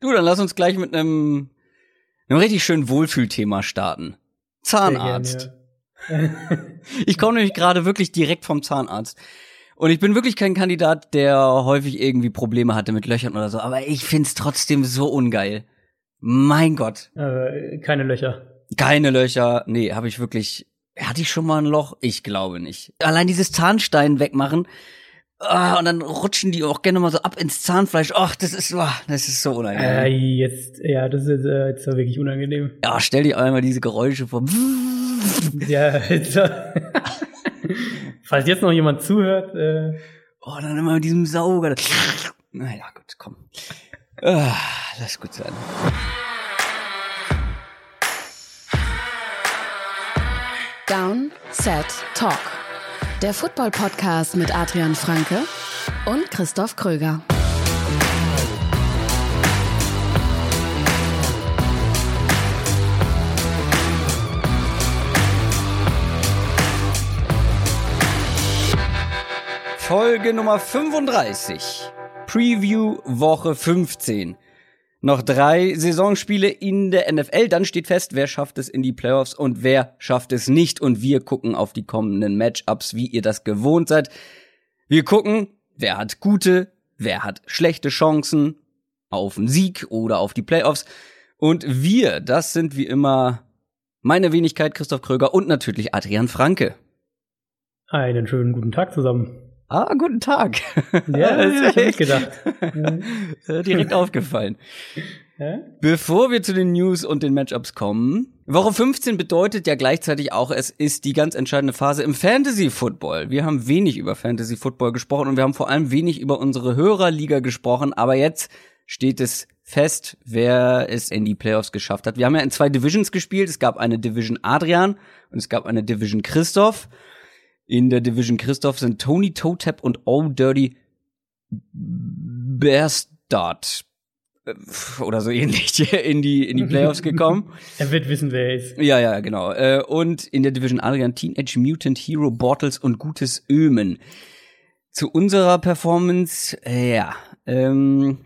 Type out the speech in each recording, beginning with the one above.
Du, dann lass uns gleich mit einem, einem richtig schönen Wohlfühlthema starten. Zahnarzt. Ich komme nämlich gerade wirklich direkt vom Zahnarzt. Und ich bin wirklich kein Kandidat, der häufig irgendwie Probleme hatte mit Löchern oder so, aber ich find's trotzdem so ungeil. Mein Gott. Äh, keine Löcher. Keine Löcher. Nee, habe ich wirklich. Hatte ich schon mal ein Loch? Ich glaube nicht. Allein dieses Zahnstein wegmachen. Ah, und dann rutschen die auch gerne mal so ab ins Zahnfleisch. Ach, das ist, oh, das ist so unangenehm. Äh, jetzt, ja, das ist äh, jetzt wirklich unangenehm. Ja, stell dir einmal diese Geräusche vor. ja, jetzt, falls jetzt noch jemand zuhört. Äh. Oh, dann immer mit diesem Sauger. Naja, gut, komm. Ah, lass gut sein. Down, Set, Talk. Der Football-Podcast mit Adrian Franke und Christoph Kröger. Folge Nummer 35. Preview Woche 15. Noch drei Saisonspiele in der NFL, dann steht fest, wer schafft es in die Playoffs und wer schafft es nicht. Und wir gucken auf die kommenden Matchups, wie ihr das gewohnt seid. Wir gucken, wer hat gute, wer hat schlechte Chancen auf einen Sieg oder auf die Playoffs. Und wir, das sind wie immer meine Wenigkeit Christoph Kröger und natürlich Adrian Franke. Einen schönen guten Tag zusammen. Ah, guten Tag. Ja, das hab ich gedacht. Direkt aufgefallen. Bevor wir zu den News und den Matchups kommen, Woche 15 bedeutet ja gleichzeitig auch, es ist die ganz entscheidende Phase im Fantasy Football. Wir haben wenig über Fantasy Football gesprochen und wir haben vor allem wenig über unsere Hörerliga gesprochen, aber jetzt steht es fest, wer es in die Playoffs geschafft hat. Wir haben ja in zwei Divisions gespielt. Es gab eine Division Adrian und es gab eine Division Christoph. In der Division Christoph sind Tony Totep und All Dirty Bearstart äh, oder so ähnlich in die in die Playoffs gekommen. er wird wissen, wer er ist. Ja, ja, genau. Äh, und in der Division Adrian Teenage Mutant Hero Bortles und Gutes Ömen. Zu unserer Performance, äh, ja, ähm,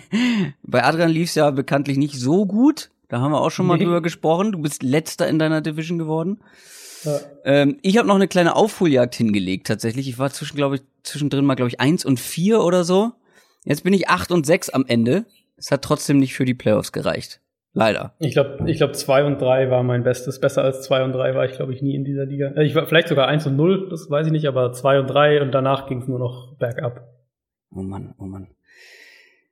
bei Adrian lief's ja bekanntlich nicht so gut. Da haben wir auch schon mal nee. drüber gesprochen. Du bist letzter in deiner Division geworden. Ähm, ich habe noch eine kleine Aufholjagd hingelegt tatsächlich. Ich war zwischen, glaube ich, zwischendrin mal, glaube ich, eins und vier oder so. Jetzt bin ich acht und sechs am Ende. Es hat trotzdem nicht für die Playoffs gereicht. Leider. Ich glaube, ich glaube, zwei und drei war mein Bestes. Besser als zwei und drei war ich, glaube ich, nie in dieser Liga. Äh, ich war vielleicht sogar eins und null, das weiß ich nicht, aber zwei und drei und danach ging es nur noch bergab. Oh Mann, oh Mann.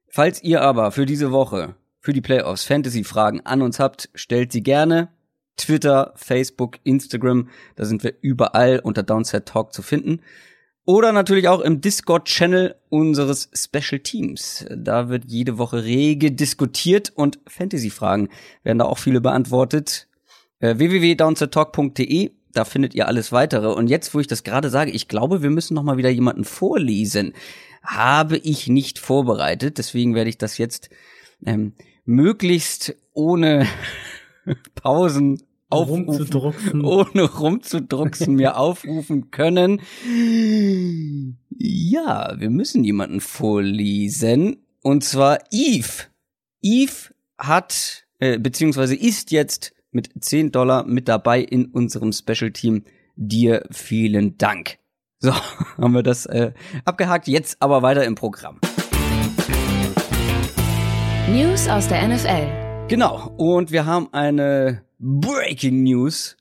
Falls ihr aber für diese Woche, für die Playoffs Fantasy-Fragen an uns habt, stellt sie gerne Twitter, Facebook, Instagram, da sind wir überall unter Downset Talk zu finden. Oder natürlich auch im Discord-Channel unseres Special Teams. Da wird jede Woche rege diskutiert und Fantasy-Fragen werden da auch viele beantwortet. Äh, www.downsettalk.de, da findet ihr alles weitere. Und jetzt, wo ich das gerade sage, ich glaube, wir müssen noch mal wieder jemanden vorlesen. Habe ich nicht vorbereitet, deswegen werde ich das jetzt ähm, möglichst ohne Pausen aufrufen, ohne rumzudrucksen, mir aufrufen können. Ja, wir müssen jemanden vorlesen. Und zwar Eve. Eve hat, äh, beziehungsweise ist jetzt mit 10 Dollar mit dabei in unserem Special Team. Dir vielen Dank. So, haben wir das äh, abgehakt. Jetzt aber weiter im Programm. News aus der NFL. Genau, und wir haben eine Breaking News.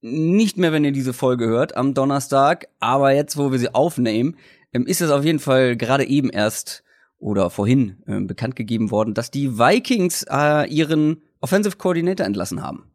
Nicht mehr, wenn ihr diese Folge hört am Donnerstag, aber jetzt, wo wir sie aufnehmen, ähm, ist es auf jeden Fall gerade eben erst oder vorhin äh, bekannt gegeben worden, dass die Vikings äh, ihren Offensive Coordinator entlassen haben.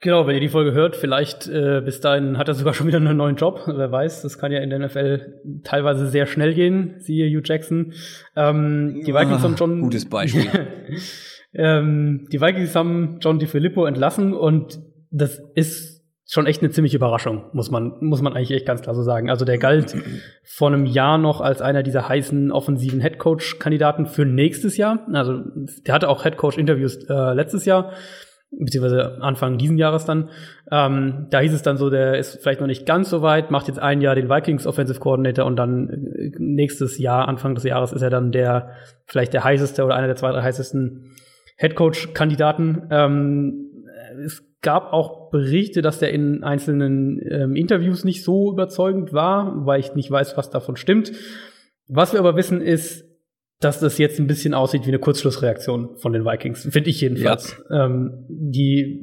Genau, wenn ihr die Folge hört, vielleicht äh, bis dahin hat er sogar schon wieder einen neuen Job. Wer weiß, das kann ja in der NFL teilweise sehr schnell gehen. Siehe Hugh Jackson. Ähm, die Vikings ah, haben schon gutes Beispiel. Ähm, die Vikings haben John DiFilippo entlassen und das ist schon echt eine ziemliche Überraschung, muss man, muss man eigentlich echt ganz klar so sagen. Also der galt vor einem Jahr noch als einer dieser heißen offensiven Headcoach-Kandidaten für nächstes Jahr. Also der hatte auch Headcoach-Interviews äh, letztes Jahr. beziehungsweise Anfang diesen Jahres dann. Ähm, da hieß es dann so, der ist vielleicht noch nicht ganz so weit, macht jetzt ein Jahr den Vikings Offensive Coordinator und dann äh, nächstes Jahr, Anfang des Jahres, ist er dann der vielleicht der heißeste oder einer der zwei, drei heißesten Head Coach Kandidaten. Ähm, es gab auch Berichte, dass der in einzelnen ähm, Interviews nicht so überzeugend war, weil ich nicht weiß, was davon stimmt. Was wir aber wissen ist, dass das jetzt ein bisschen aussieht wie eine Kurzschlussreaktion von den Vikings, finde ich jedenfalls. Ja. Ähm, die,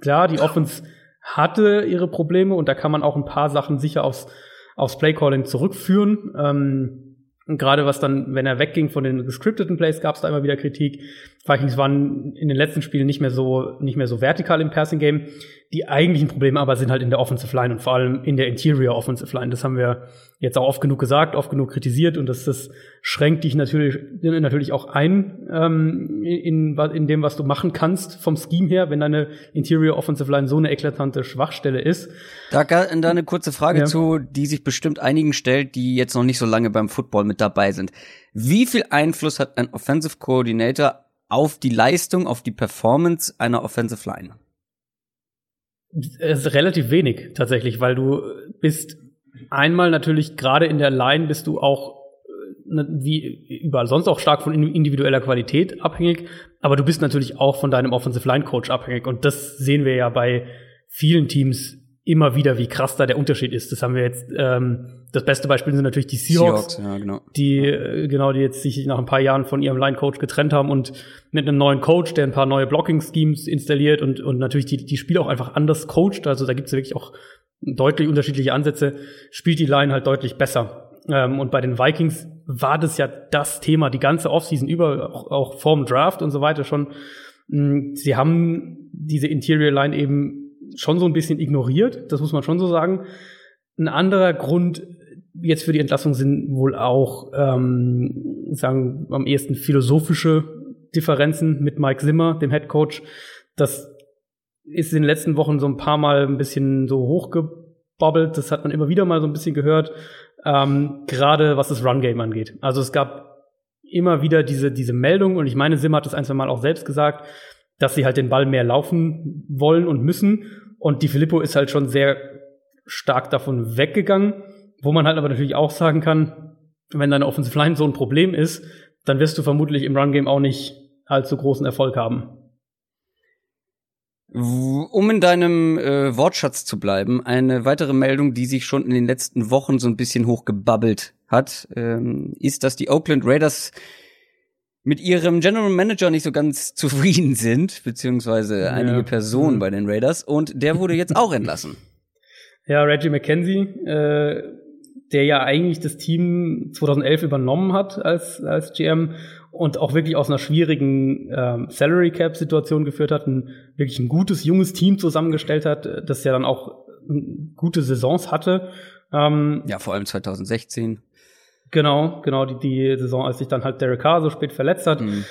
klar, die Offense hatte ihre Probleme und da kann man auch ein paar Sachen sicher aufs, aufs Playcalling zurückführen. Ähm, Gerade was dann, wenn er wegging von den gescripteten Plays, gab es da immer wieder Kritik. Vikings waren in den letzten Spielen nicht mehr so nicht mehr so vertikal im Passing Game. Die eigentlichen Probleme aber sind halt in der Offensive Line und vor allem in der Interior Offensive Line. Das haben wir jetzt auch oft genug gesagt, oft genug kritisiert und das, das schränkt dich natürlich natürlich auch ein ähm, in, in dem, was du machen kannst vom Scheme her, wenn deine Interior Offensive Line so eine eklatante Schwachstelle ist. Da, da eine kurze Frage ja. zu, die sich bestimmt einigen stellt, die jetzt noch nicht so lange beim Football mit dabei sind. Wie viel Einfluss hat ein Offensive Coordinator auf die Leistung, auf die Performance einer Offensive Line? Ist relativ wenig tatsächlich, weil du bist einmal natürlich gerade in der Line bist du auch äh, ne, wie überall sonst auch stark von individueller Qualität abhängig, aber du bist natürlich auch von deinem Offensive Line Coach abhängig und das sehen wir ja bei vielen Teams immer wieder, wie krass da der Unterschied ist. Das haben wir jetzt, ähm, das beste Beispiel sind natürlich die Seahawks, Seahawks ja, genau. die äh, genau, die jetzt sich nach ein paar Jahren von ihrem Line-Coach getrennt haben und mit einem neuen Coach, der ein paar neue Blocking-Schemes installiert und, und natürlich die, die Spiele auch einfach anders coacht. Also da gibt es ja wirklich auch deutlich unterschiedliche Ansätze, spielt die Line halt deutlich besser. Ähm, und bei den Vikings war das ja das Thema die ganze Offseason über, auch, auch vorm Draft und so weiter schon. Mm, sie haben diese Interior Line eben schon so ein bisschen ignoriert, das muss man schon so sagen. Ein anderer Grund jetzt für die Entlassung sind wohl auch, ähm, sagen am ehesten philosophische Differenzen mit Mike Zimmer, dem Head Coach. Das ist in den letzten Wochen so ein paar Mal ein bisschen so hochgebobbelt. Das hat man immer wieder mal so ein bisschen gehört, ähm, gerade was das Run Game angeht. Also es gab immer wieder diese diese Meldung und ich meine, Zimmer hat das ein zwei Mal auch selbst gesagt, dass sie halt den Ball mehr laufen wollen und müssen und die Filippo ist halt schon sehr stark davon weggegangen, wo man halt aber natürlich auch sagen kann, wenn deine Offensive Line so ein Problem ist, dann wirst du vermutlich im Run Game auch nicht allzu großen Erfolg haben. Um in deinem äh, Wortschatz zu bleiben, eine weitere Meldung, die sich schon in den letzten Wochen so ein bisschen hochgebabbelt hat, ähm, ist, dass die Oakland Raiders mit ihrem General Manager nicht so ganz zufrieden sind, beziehungsweise ja. einige Personen bei den Raiders. Und der wurde jetzt auch entlassen. Ja, Reggie McKenzie, äh, der ja eigentlich das Team 2011 übernommen hat als, als GM und auch wirklich aus einer schwierigen ähm, Salary Cap Situation geführt hat, ein wirklich ein gutes junges Team zusammengestellt hat, das ja dann auch gute Saisons hatte. Ähm, ja, vor allem 2016. Genau, genau, die, die Saison, als sich dann halt Derek Carr so spät verletzt hat. Mhm.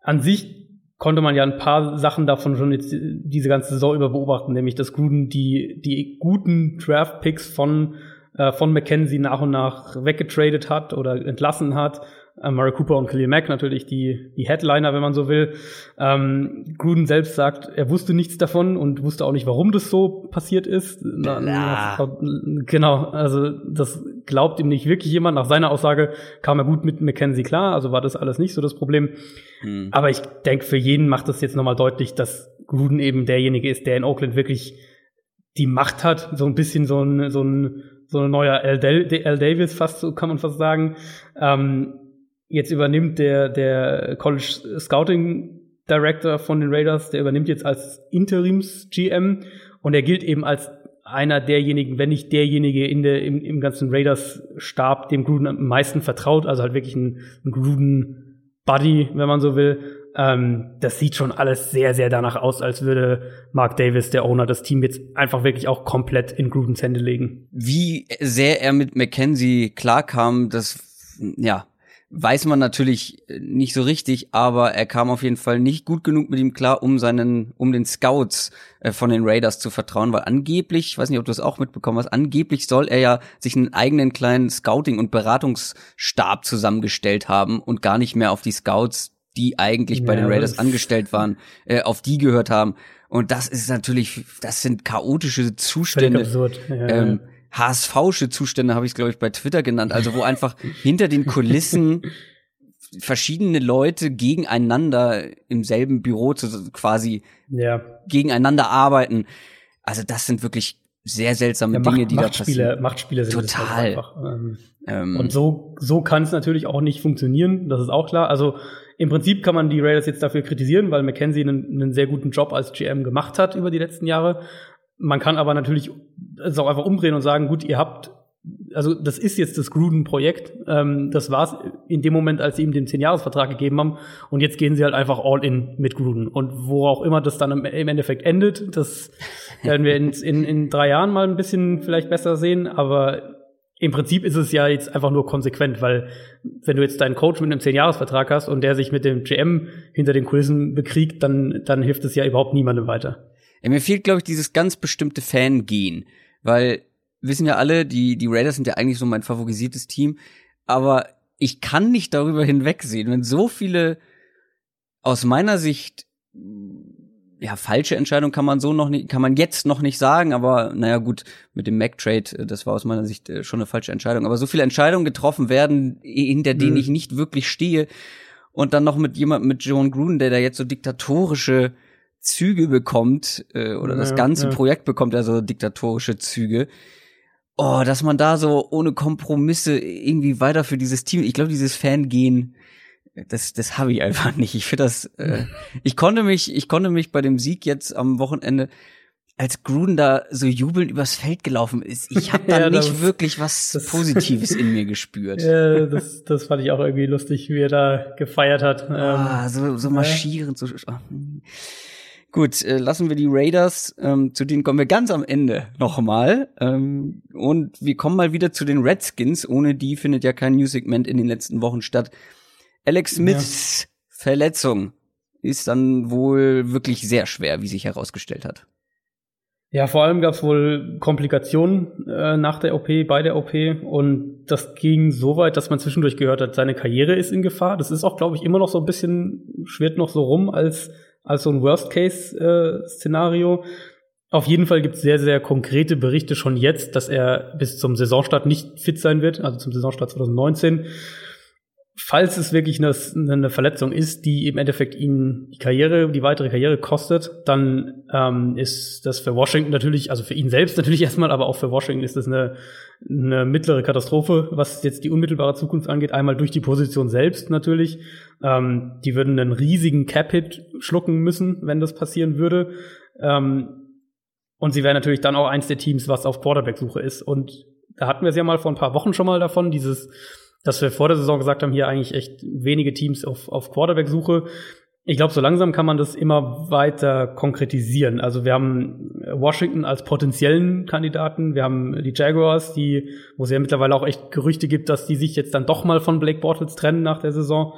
An sich konnte man ja ein paar Sachen davon schon jetzt diese ganze Saison über beobachten, nämlich dass Gruden die, die guten Draft-Picks von, äh, von McKenzie nach und nach weggetradet hat oder entlassen hat äh, Murray Cooper und Khalil Mack natürlich die, die Headliner, wenn man so will. Ähm, Gruden selbst sagt, er wusste nichts davon und wusste auch nicht, warum das so passiert ist. Na, na, genau, also das glaubt ihm nicht wirklich jemand. Nach seiner Aussage kam er gut mit McKenzie klar, also war das alles nicht so das Problem. Hm. Aber ich denke, für jeden macht das jetzt nochmal deutlich, dass Gruden eben derjenige ist, der in Oakland wirklich die Macht hat, so ein bisschen so ein, so ein, so ein neuer L. Davis fast, so kann man fast sagen. Ähm, Jetzt übernimmt der, der College Scouting Director von den Raiders, der übernimmt jetzt als Interims-GM und er gilt eben als einer derjenigen, wenn nicht derjenige in der, im, im ganzen Raiders-Stab, dem Gruden am meisten vertraut, also halt wirklich ein, ein Gruden-Buddy, wenn man so will. Ähm, das sieht schon alles sehr, sehr danach aus, als würde Mark Davis, der Owner, das Team jetzt einfach wirklich auch komplett in Grudens Hände legen. Wie sehr er mit McKenzie klarkam, das, ja, weiß man natürlich äh, nicht so richtig, aber er kam auf jeden Fall nicht gut genug mit ihm klar, um seinen, um den Scouts äh, von den Raiders zu vertrauen, weil angeblich, ich weiß nicht, ob du das auch mitbekommen hast, angeblich soll er ja sich einen eigenen kleinen Scouting- und Beratungsstab zusammengestellt haben und gar nicht mehr auf die Scouts die eigentlich bei Ja, den Raiders angestellt waren, äh, auf die gehört haben. Und das ist natürlich, das sind chaotische Zustände. absurd. Ja, Ähm, HSV-sche Zustände habe ich glaube ich bei Twitter genannt, also wo einfach hinter den Kulissen verschiedene Leute gegeneinander im selben Büro zu, quasi ja. gegeneinander arbeiten. Also das sind wirklich sehr seltsame ja Dinge, Macht, die da Machtspiele, passieren. Machtspiele sind es Total. halt einfach. Ähm, Ähm, Und so, so kann es natürlich auch nicht funktionieren, das ist auch klar. Also im Prinzip kann man die Raiders jetzt dafür kritisieren, weil McKenzie einen, einen sehr guten Job als GM gemacht hat über die letzten Jahre. Man kann aber natürlich es auch einfach umdrehen und sagen, gut, ihr habt, also das ist jetzt das Gruden-Projekt. Ähm, das war's in dem Moment, als sie ihm den 10-Jahres-Vertrag gegeben haben. Und jetzt gehen sie halt einfach all in mit Gruden. Und wo auch immer das dann im, Endeffekt endet, das werden wir in, in, in drei Jahren mal ein bisschen vielleicht besser sehen. Aber im Prinzip ist es ja jetzt einfach nur konsequent, weil wenn du jetzt deinen Coach mit einem 10-Jahres-Vertrag hast und der sich mit dem GM hinter den Kulissen bekriegt, dann, dann hilft es ja überhaupt niemandem weiter. Ja, mir fehlt, glaube ich, dieses ganz bestimmte Fangehen, weil wissen ja alle, die, die Raiders sind ja eigentlich so mein favorisiertes Team, aber ich kann nicht darüber hinwegsehen, wenn so viele aus meiner Sicht ja, falsche Entscheidung kann man so noch nicht, kann man jetzt noch nicht sagen, aber naja gut, mit dem Mac-Trade, äh, das war aus meiner Sicht äh, schon eine falsche Entscheidung. Aber so viele Entscheidungen getroffen werden, hinter denen Mhm. ich nicht wirklich stehe. Und dann noch mit jemandem, mit John Gruden, der da jetzt so diktatorische Züge bekommt, äh, oder das Ja, ganze ja. Projekt bekommt ja so diktatorische Züge. Oh, dass man da so ohne Kompromisse irgendwie weiter für dieses Team, ich glaube, dieses Fangehen, das, das habe ich einfach nicht. Ich finde das, äh, ich konnte mich, ich konnte mich bei dem Sieg jetzt am Wochenende, als Gruden da so jubelnd übers Feld gelaufen ist, ich habe da Ja, nicht das- wirklich was das- Positives in mir gespürt. Äh, das, das fand ich auch irgendwie lustig, wie er da gefeiert hat. Ähm, Ah, so, so marschierend, so. hm. Gut, äh, lassen wir die Raiders, ähm, zu denen kommen wir ganz am Ende nochmal. Ähm, und wir kommen mal wieder zu den Redskins. Ohne die findet ja kein News-Segment in den letzten Wochen statt. Alex Smiths Verletzung ist dann wohl wirklich sehr schwer, wie sich herausgestellt hat. Ja, vor allem gab es wohl Komplikationen äh, nach der OP, bei der OP. Und das ging so weit, dass man zwischendurch gehört hat, seine Karriere ist in Gefahr. Das ist auch, glaube ich, immer noch so ein bisschen, schwirrt noch so rum als, als so ein Worst-Case-Szenario. Auf jeden Fall gibt es sehr, sehr konkrete Berichte schon jetzt, dass er bis zum Saisonstart nicht fit sein wird, also zum Saisonstart 2019. Falls es wirklich eine, eine Verletzung ist, die im Endeffekt ihn die Karriere, die weitere Karriere kostet, dann ähm, ist das für Washington natürlich, also für ihn selbst natürlich erstmal, aber auch für Washington ist das eine, eine mittlere Katastrophe, was jetzt die unmittelbare Zukunft angeht. Einmal durch die Position selbst natürlich. Ähm, die würden einen riesigen Cap-Hit schlucken müssen, wenn das passieren würde. Ähm, und sie wären natürlich dann auch eins der Teams, was auf Quarterback-Suche ist. Und da hatten wir es ja mal vor ein paar Wochen schon mal davon, dieses, dass wir vor der Saison gesagt haben, hier eigentlich echt wenige Teams auf, auf Quarterback-Suche. Ich glaube, so langsam kann man das immer weiter konkretisieren. Also wir haben Washington als potenziellen Kandidaten, wir haben die Jaguars, die, wo es ja mittlerweile auch echt Gerüchte gibt, dass die sich jetzt dann doch mal von Blake Bortles trennen nach der Saison.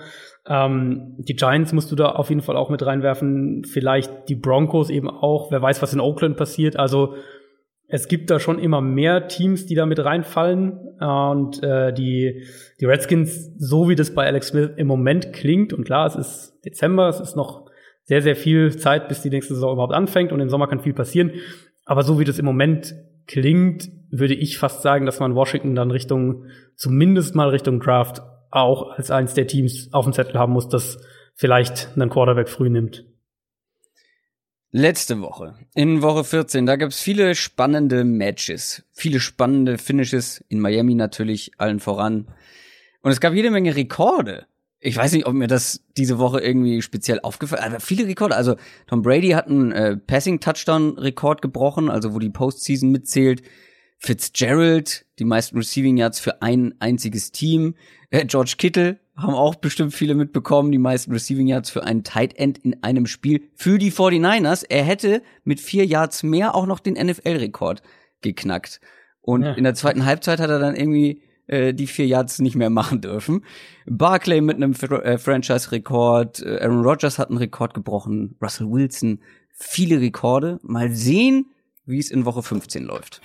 Ähm, die Giants musst du da auf jeden Fall auch mit reinwerfen. Vielleicht die Broncos eben auch. Wer weiß, was in Oakland passiert. Also es gibt da schon immer mehr Teams, die da mit reinfallen. Und äh, die, die Redskins, so wie das bei Alex Smith im Moment klingt, und klar, es ist Dezember, es ist noch sehr, sehr viel Zeit, bis die nächste Saison überhaupt anfängt und im Sommer kann viel passieren. Aber so wie das im Moment klingt, würde ich fast sagen, dass man Washington dann Richtung, zumindest mal Richtung Draft, auch als eins der Teams auf dem Zettel haben muss, das vielleicht einen Quarterback früh nimmt. Letzte Woche, in Woche 14, da gab's viele spannende Matches, viele spannende Finishes, in Miami natürlich allen voran. Und es gab jede Menge Rekorde. Ich weiß nicht, ob mir das diese Woche irgendwie speziell aufgefallen aber viele Rekorde. Also Tom Brady hat einen äh, Passing-Touchdown-Rekord gebrochen, also wo die Postseason mitzählt. Fitzgerald, die meisten Receiving Yards für ein einziges Team. Äh, George Kittle haben auch bestimmt viele mitbekommen, die meisten Receiving Yards für einen Tight End in einem Spiel für die 49ers. Er hätte mit vier Yards mehr auch noch den NFL-Rekord geknackt. Und Ja. in der zweiten Halbzeit hat er dann irgendwie äh, die vier Yards nicht mehr machen dürfen. Barclay mit einem Fr äh, Franchise-Rekord, äh, Aaron Rodgers hat einen Rekord gebrochen, Russell Wilson, viele Rekorde. Mal sehen, wie es in Woche 15 läuft.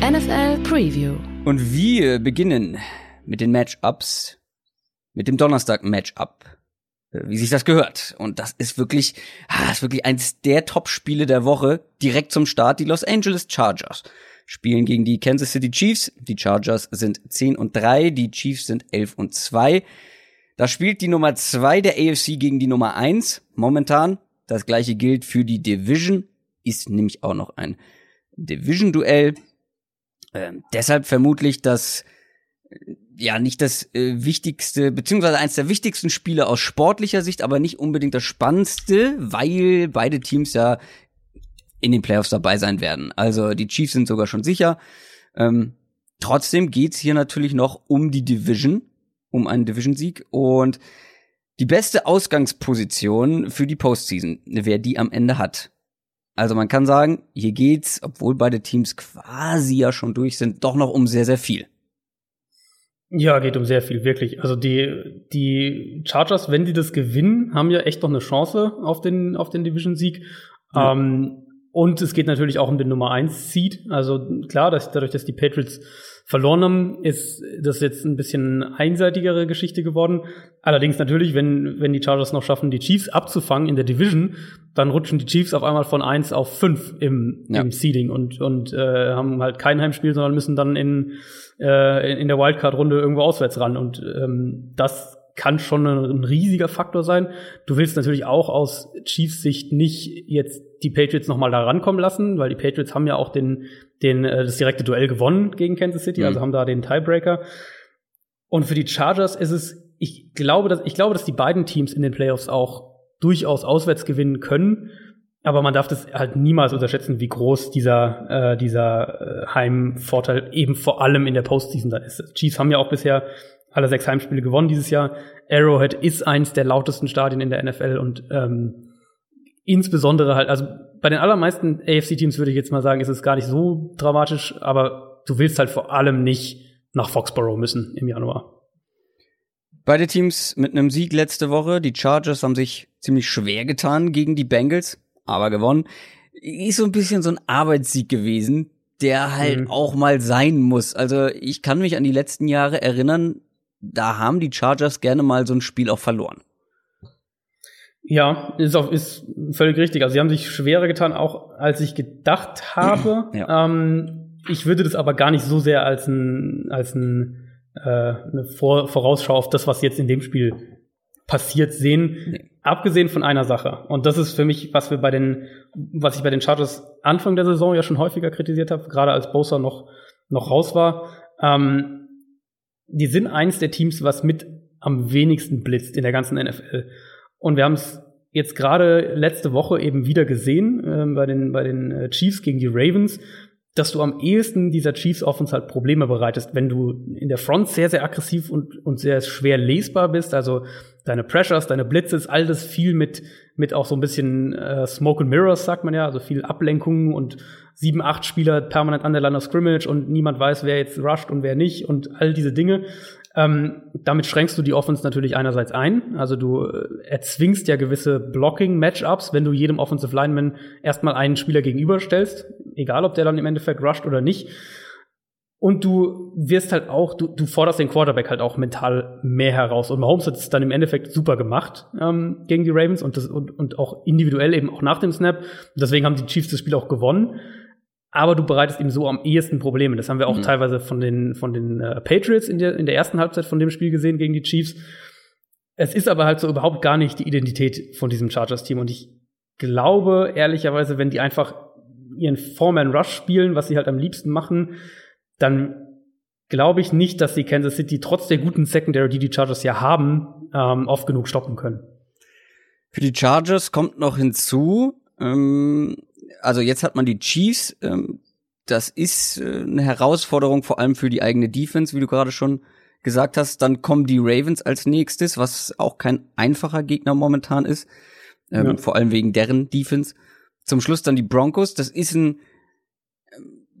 NFL Preview. Und wir beginnen mit den Matchups mit dem Donnerstag-Matchup äh, wie sich das gehört. Und das ist wirklich, ah, das ist wirklich eins der Top-Spiele der Woche. Direkt zum Start die Los Angeles Chargers spielen gegen die Kansas City Chiefs. Die Chargers sind 10 und 3, die Chiefs sind 11 und 2. Da spielt die Nummer 2 der AFC gegen die Nummer 1 momentan. Das gleiche gilt für die Division, ist nämlich auch noch ein Division-Duell. Ähm, deshalb vermutlich das ja nicht das äh, wichtigste, beziehungsweise eins der wichtigsten Spiele aus sportlicher Sicht, aber nicht unbedingt das spannendste, weil beide Teams ja in den Playoffs dabei sein werden. Also die Chiefs sind sogar schon sicher. Ähm, trotzdem geht's hier natürlich noch um die Division, um einen Division-Sieg und die beste Ausgangsposition für die Postseason, wer die am Ende hat. Also man kann sagen, hier geht's, obwohl beide Teams quasi ja schon durch sind, doch noch um sehr, sehr viel. Ja, geht um sehr viel, wirklich. Also die, die Chargers, wenn die das gewinnen, haben ja echt noch eine Chance auf den, auf den Division-Sieg. Ja. Ähm, und es geht natürlich auch um den Nummer 1 Seed. Also klar, dass dadurch, dass die Patriots verloren haben, ist das jetzt ein bisschen einseitigere Geschichte geworden. Allerdings natürlich, wenn, wenn die Chargers noch schaffen, die Chiefs abzufangen in der Division, dann rutschen die Chiefs auf einmal von 1 auf 5 im, ja. im Seeding und, und äh, haben halt kein Heimspiel, sondern müssen dann in äh, in der Wildcard-Runde irgendwo auswärts ran. Und ähm, das kann schon ein, riesiger Faktor sein. Du willst natürlich auch aus Chiefs Sicht nicht jetzt die Patriots nochmal da rankommen lassen, weil die Patriots haben ja auch den, den, äh, das direkte Duell gewonnen gegen Kansas City, mhm. also haben da den Tiebreaker. Und für die Chargers ist es, ich glaube, dass, ich glaube, dass die beiden Teams in den Playoffs auch durchaus auswärts gewinnen können. Aber man darf das halt niemals unterschätzen, wie groß dieser, äh, dieser äh, Heimvorteil eben vor allem in der Postseason dann ist. Chiefs haben ja auch bisher alle sechs Heimspiele gewonnen dieses Jahr. Arrowhead ist eins der lautesten Stadien in der NFL und ähm, insbesondere halt, also bei den allermeisten AFC-Teams würde ich jetzt mal sagen, ist es gar nicht so dramatisch, aber du willst halt vor allem nicht nach Foxborough müssen im Januar. Beide Teams mit einem Sieg letzte Woche. Die Chargers haben sich ziemlich schwer getan gegen die Bengals aber gewonnen. Ist so ein bisschen so ein Arbeitssieg gewesen, der halt mhm. auch mal sein muss. Also ich kann mich an die letzten Jahre erinnern, da haben die Chargers gerne mal so ein Spiel auch verloren. Ja, ist auch ist völlig richtig. Also sie haben sich schwerer getan, auch als ich gedacht habe. Ja. Ähm, ich würde das aber gar nicht so sehr als ein als ein, äh, eine Vor Vorausschau auf das, was jetzt in dem Spiel passiert sehen. Nee. Abgesehen von einer Sache. Und das ist für mich, was wir bei den, was ich bei den Chargers Anfang der Saison ja schon häufiger kritisiert habe, gerade als Bosa noch, noch raus war. Ähm, die sind eins der Teams, was mit am wenigsten blitzt in der ganzen NFL. Und wir haben es jetzt gerade letzte Woche eben wieder gesehen äh, bei den, bei den äh, Chiefs gegen die Ravens, dass du am ehesten dieser Chiefs Offense halt Probleme bereitest, wenn du in der Front sehr, sehr aggressiv und, und sehr schwer lesbar bist. Also deine Pressures, deine Blitzes, all das viel mit, mit auch so ein bisschen äh, Smoke and Mirrors, sagt man ja, also viel Ablenkungen und sieben, acht Spieler permanent an der Line of Scrimmage und niemand weiß, wer jetzt rusht und wer nicht und all diese Dinge. Ähm, damit schränkst du die Offense natürlich einerseits ein. Also du äh, erzwingst ja gewisse Blocking-Matchups, wenn du jedem Offensive Lineman erstmal einen Spieler gegenüberstellst, egal ob der dann im Endeffekt rusht oder nicht. Und du wirst halt auch, du, du forderst den Quarterback halt auch mental mehr heraus. Und Mahomes hat es dann im Endeffekt super gemacht ähm, gegen die Ravens und, das, und, und auch individuell eben auch nach dem Snap. Deswegen haben die Chiefs das Spiel auch gewonnen. Aber du bereitest ihm so am ehesten Probleme. Das haben wir auch mhm. teilweise von den, von den äh, Patriots in der, in der ersten Halbzeit von dem Spiel gesehen gegen die Chiefs. Es ist aber halt so überhaupt gar nicht die Identität von diesem Chargers-Team. Und ich glaube, ehrlicherweise, wenn die einfach ihren Foreman-Rush spielen, was sie halt am liebsten machen, dann glaube ich nicht, dass die Kansas City trotz der guten Secondary, die die Chargers ja haben, ähm, oft genug stoppen können. Für die Chargers kommt noch hinzu, ähm, also jetzt hat man die Chiefs, ähm, das ist äh, eine Herausforderung vor allem für die eigene Defense, wie du gerade schon gesagt hast. Dann kommen die Ravens als nächstes, was auch kein einfacher Gegner momentan ist, ähm, ja. vor allem wegen deren Defense. Zum Schluss dann die Broncos, das ist ein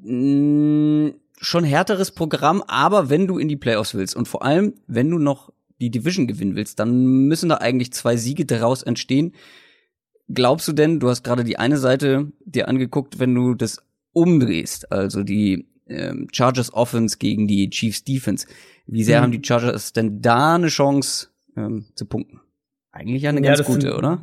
ähm, schon härteres Programm, aber wenn du in die Playoffs willst und vor allem, wenn du noch die Division gewinnen willst, dann müssen da eigentlich zwei Siege daraus entstehen. Glaubst du denn, du hast gerade die eine Seite dir angeguckt, wenn du das umdrehst, also die ähm, Chargers Offense gegen die Chiefs Defense. Wie sehr mhm. haben die Chargers denn da eine Chance ähm, zu punkten? Eigentlich eine ja, ganz gute, sind, oder?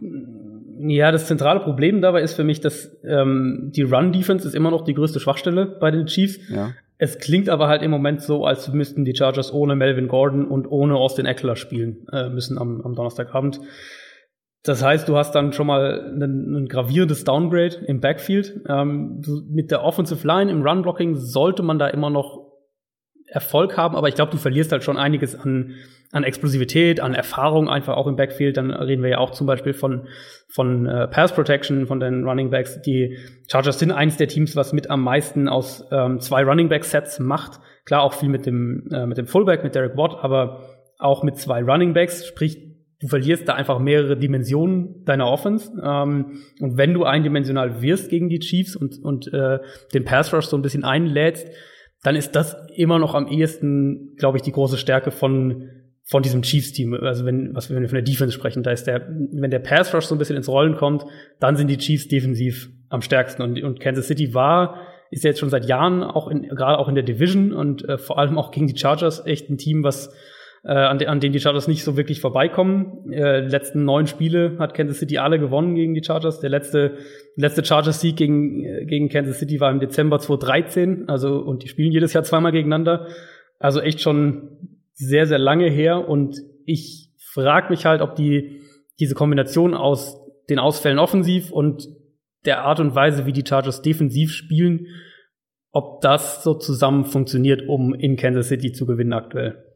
Ja, das zentrale Problem dabei ist für mich, dass ähm, die Run-Defense ist immer noch die größte Schwachstelle bei den Chiefs. Ja. Es klingt aber halt im Moment so, als müssten die Chargers ohne Melvin Gordon und ohne Austin Eckler spielen äh, müssen am, am Donnerstagabend. Das heißt, du hast dann schon mal ein, gravierendes Downgrade im Backfield. Ähm, mit der Offensive Line im Run-Blocking sollte man da immer noch Erfolg haben, aber ich glaube, du verlierst halt schon einiges an, an Explosivität, an Erfahrung einfach auch im Backfield. Dann reden wir ja auch zum Beispiel von, von äh, Pass Protection, von den Running Backs. Die Chargers sind eines der Teams, was mit am meisten aus ähm, zwei Running Back Sets macht. Klar, auch viel mit dem, äh, mit dem Fullback, mit Derek Watt, aber auch mit zwei Running Backs, sprich, du verlierst da einfach mehrere Dimensionen deiner Offense. Ähm, und wenn du eindimensional wirst gegen die Chiefs und, und äh, den Pass Rush so ein bisschen einlädst, dann ist das immer noch am ehesten, glaube ich, die große Stärke von von diesem Chiefs-Team. Also wenn, was wir von der Defense sprechen, da ist der, wenn der Pass Rush so ein bisschen ins Rollen kommt, dann sind die Chiefs defensiv am stärksten. Und, und Kansas City war, ist jetzt schon seit Jahren auch in, gerade auch in der Division und äh, vor allem auch gegen die Chargers echt ein Team, was äh, an, de, an denen die Chargers nicht so wirklich vorbeikommen. Äh, die letzten neun Spiele hat Kansas City alle gewonnen gegen die Chargers. Der letzte, letzte Chargers-Sieg gegen, äh, gegen Kansas City war im Dezember 2013. Also, und die spielen jedes Jahr zweimal gegeneinander. Also echt schon sehr, sehr lange her. Und ich frage mich halt, ob die, diese Kombination aus den Ausfällen offensiv und der Art und Weise, wie die Chargers defensiv spielen, ob das so zusammen funktioniert, um in Kansas City zu gewinnen aktuell.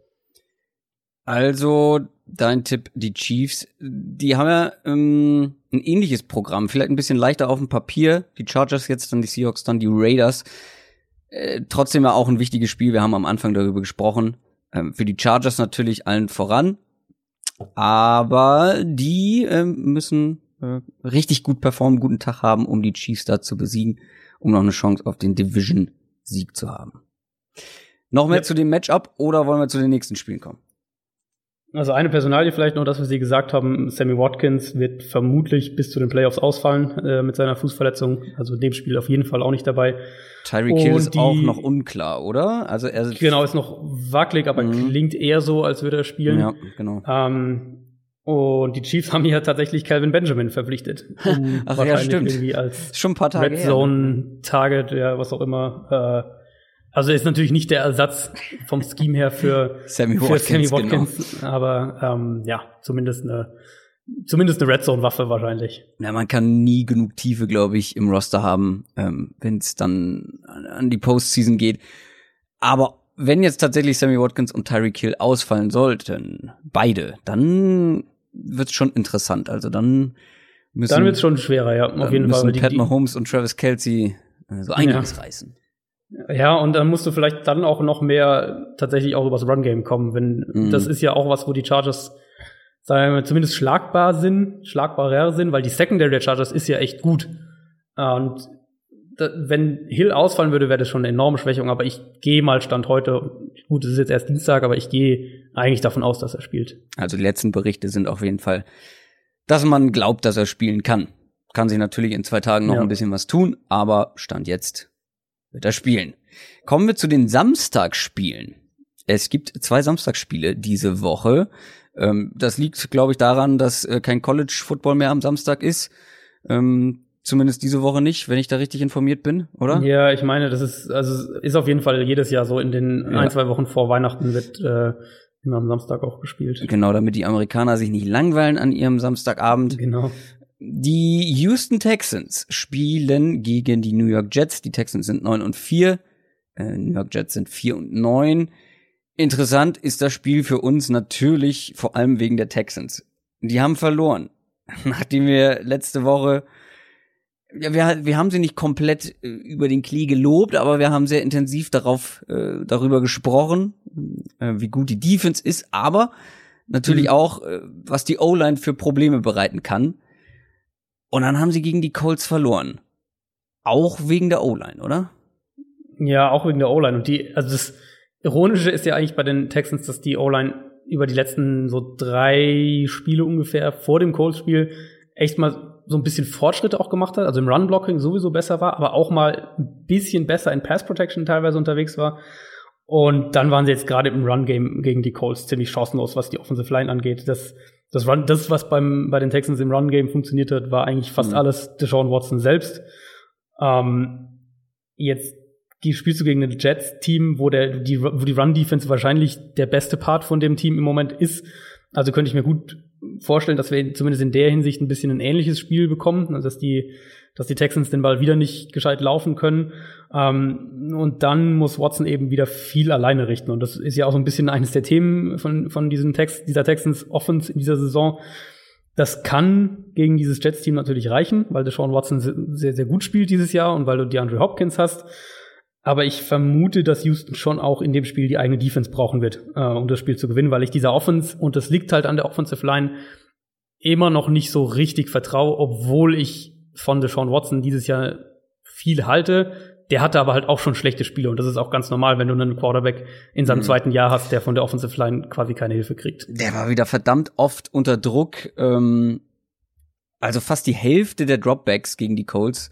Also, dein Tipp, die Chiefs, die haben ja ähm, ein ähnliches Programm, vielleicht ein bisschen leichter auf dem Papier. Die Chargers jetzt, dann die Seahawks, dann die Raiders. Äh, trotzdem ja auch ein wichtiges Spiel, wir haben am Anfang darüber gesprochen. Ähm, für die Chargers natürlich allen voran. Aber die ähm, müssen äh, richtig gut performen, guten Tag haben, um die Chiefs da zu besiegen, um noch eine Chance auf den Division-Sieg zu haben. Noch mehr ja. zu dem Matchup oder wollen wir zu den nächsten Spielen kommen? Also eine Personalie vielleicht noch, dass wir sie gesagt haben, Sammy Watkins wird vermutlich bis zu den Playoffs ausfallen äh, mit seiner Fußverletzung. Also in dem Spiel auf jeden Fall auch nicht dabei. Tyreek Hill ist auch noch unklar, oder? Also er genau ist noch wackelig, aber mhm. klingt eher so, als würde er spielen. Ja, genau. Ähm, und die Chiefs haben hier tatsächlich Calvin Benjamin verpflichtet. Um Ach ja, stimmt. Irgendwie als Schon ein paar Tage Red Zone Target, ja, was auch immer. Also ist natürlich nicht der Ersatz vom Scheme her für Sammy für Watkins, Sammy Watkins genau. aber ähm, ja, zumindest eine zumindest eine Red Zone Waffe wahrscheinlich. Ja, man kann nie genug Tiefe, glaube ich, im Roster haben, ähm, wenn es dann an die Postseason geht. Aber wenn jetzt tatsächlich Sammy Watkins und Tyreek Hill ausfallen sollten, beide, dann wird's schon interessant. Also dann müssen dann wird's schon schwerer, ja, auf jeden Fall. Müssen Pat Mahomes und Travis Kelsey äh, so einiges ja. reißen. Ja, und dann musst du vielleicht dann auch noch mehr tatsächlich auch übers Run-Game kommen, wenn mhm. das ist ja auch was, wo die Chargers sagen wir zumindest schlagbar sind, schlagbarer sind, weil die Secondary der Chargers ist ja echt gut. Und da, wenn Hill ausfallen würde, wäre das schon eine enorme Schwächung, aber ich gehe mal Stand heute, gut, es ist jetzt erst Dienstag, aber ich gehe eigentlich davon aus, dass er spielt. Also die letzten Berichte sind auf jeden Fall, dass man glaubt, dass er spielen kann. Kann sich natürlich in zwei Tagen noch ja. ein bisschen was tun, aber Stand jetzt wird er spielen. Kommen wir zu den Samstagsspielen. Es gibt zwei Samstagsspiele diese Woche. Ähm, das liegt, glaube ich, daran, dass äh, kein College Football mehr am Samstag ist. Ähm, zumindest diese Woche nicht, wenn ich da richtig informiert bin, oder? Ja, ich meine, das ist also ist auf jeden Fall jedes Jahr so in den ja. ein zwei Wochen vor Weihnachten wird äh, immer am Samstag auch gespielt. Genau, damit die Amerikaner sich nicht langweilen an ihrem Samstagabend. Genau. Die Houston Texans spielen gegen die New York Jets. Die Texans sind 9 und 4. Äh, New York Jets sind 4 und 9. Interessant ist das Spiel für uns natürlich vor allem wegen der Texans. Die haben verloren. Nachdem wir letzte Woche ja, wir, wir haben sie nicht komplett äh, über den Klee gelobt, aber wir haben sehr intensiv darauf äh, darüber gesprochen, äh, wie gut die Defense ist, aber natürlich mhm. auch, äh, was die O-Line für Probleme bereiten kann. Und dann haben sie gegen die Colts verloren. Auch wegen der O-Line, oder? Ja, auch wegen der O-Line. Und die, also das Ironische ist ja eigentlich bei den Texans, dass die O-Line über die letzten so drei Spiele ungefähr vor dem Colts-Spiel echt mal so ein bisschen Fortschritte auch gemacht hat, also im Run-Blocking sowieso besser war, aber auch mal ein bisschen besser in Pass-Protection teilweise unterwegs war. Und dann waren sie jetzt gerade im Run-Game gegen die Colts ziemlich chancenlos, was die Offensive Line angeht. Das, das, Run, das was beim, bei den Texans im Run-Game funktioniert hat, war eigentlich fast mhm. alles Deshaun Watson selbst. Ähm, jetzt die spielst du gegen ein Jets-Team, wo der, die, wo die Run-Defense wahrscheinlich der beste Part von dem Team im Moment ist. Also könnte ich mir gut vorstellen, dass wir zumindest in der Hinsicht ein bisschen ein ähnliches Spiel bekommen, also dass die, dass die Texans den Ball wieder nicht gescheit laufen können. Ähm, und dann muss Watson eben wieder viel alleine richten. Und das ist ja auch so ein bisschen eines der Themen von, von diesem Text, dieser Texans Offense in dieser Saison. Das kann gegen dieses Jets-Team natürlich reichen, weil Deshaun Watson sehr, sehr gut spielt dieses Jahr und weil du DeAndre Hopkins hast. Aber ich vermute, dass Houston schon auch in dem Spiel die eigene Defense brauchen wird, äh, um das Spiel zu gewinnen, weil ich dieser Offense, und das liegt halt an der Offensive Line, immer noch nicht so richtig vertraue, obwohl ich von Deshaun Watson dieses Jahr viel halte. Der hatte aber halt auch schon schlechte Spiele und das ist auch ganz normal, wenn du einen Quarterback in seinem mhm. zweiten Jahr hast, der von der Offensive Line quasi keine Hilfe kriegt. Der war wieder verdammt oft unter Druck. Ähm, also fast die Hälfte der Dropbacks gegen die Colts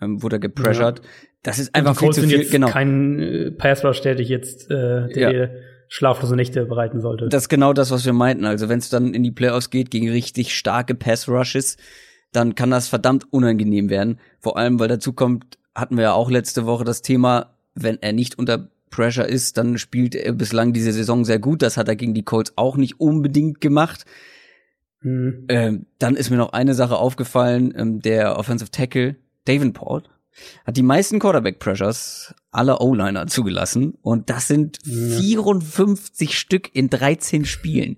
ähm, wurde gepressured. Ja. Das ist einfach viel zu viel. Jetzt genau. Kein äh, Pass Rush, der dich jetzt, äh, der ja. schlaflose Nächte bereiten sollte. Das ist genau das, was wir meinten. Also wenn es dann in die Playoffs geht gegen richtig starke Pass Rushes, dann kann das verdammt unangenehm werden. Vor allem, weil dazu kommt, hatten wir ja auch letzte Woche das Thema, wenn er nicht unter Pressure ist, dann spielt er bislang diese Saison sehr gut. Das hat er gegen die Colts auch nicht unbedingt gemacht. Mhm. Ähm, dann ist mir noch eine Sache aufgefallen, ähm, der Offensive Tackle Davenport hat die meisten Quarterback-Pressures aller O-Liner zugelassen und das sind ja. 54 Stück in 13 Spielen.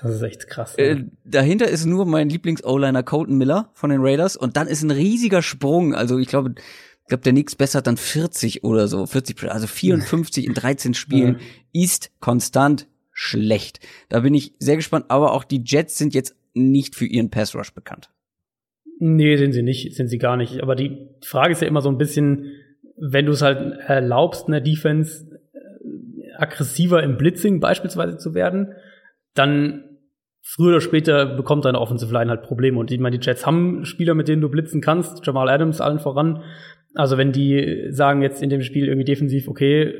Das ist echt krass. Äh, dahinter ist nur mein Lieblings-O-Liner Colton Miller von den Raiders und dann ist ein riesiger Sprung, also ich glaube, ich glaube, der Nix besser hat dann 40 oder so, 40, also 54 in 13 Spielen ja. ist konstant schlecht. Da bin ich sehr gespannt, aber auch die Jets sind jetzt nicht für ihren Pass Rush bekannt. Nee, sind sie nicht, sind sie gar nicht. Aber die Frage ist ja immer so ein bisschen, wenn du es halt erlaubst, einer Defense äh, aggressiver im Blitzing beispielsweise zu werden, dann früher oder später bekommt deine Offensive Line halt Probleme. Und ich meine, die Jets haben Spieler, mit denen du blitzen kannst, Jamal Adams allen voran. Also wenn die sagen jetzt in dem Spiel irgendwie defensiv, okay,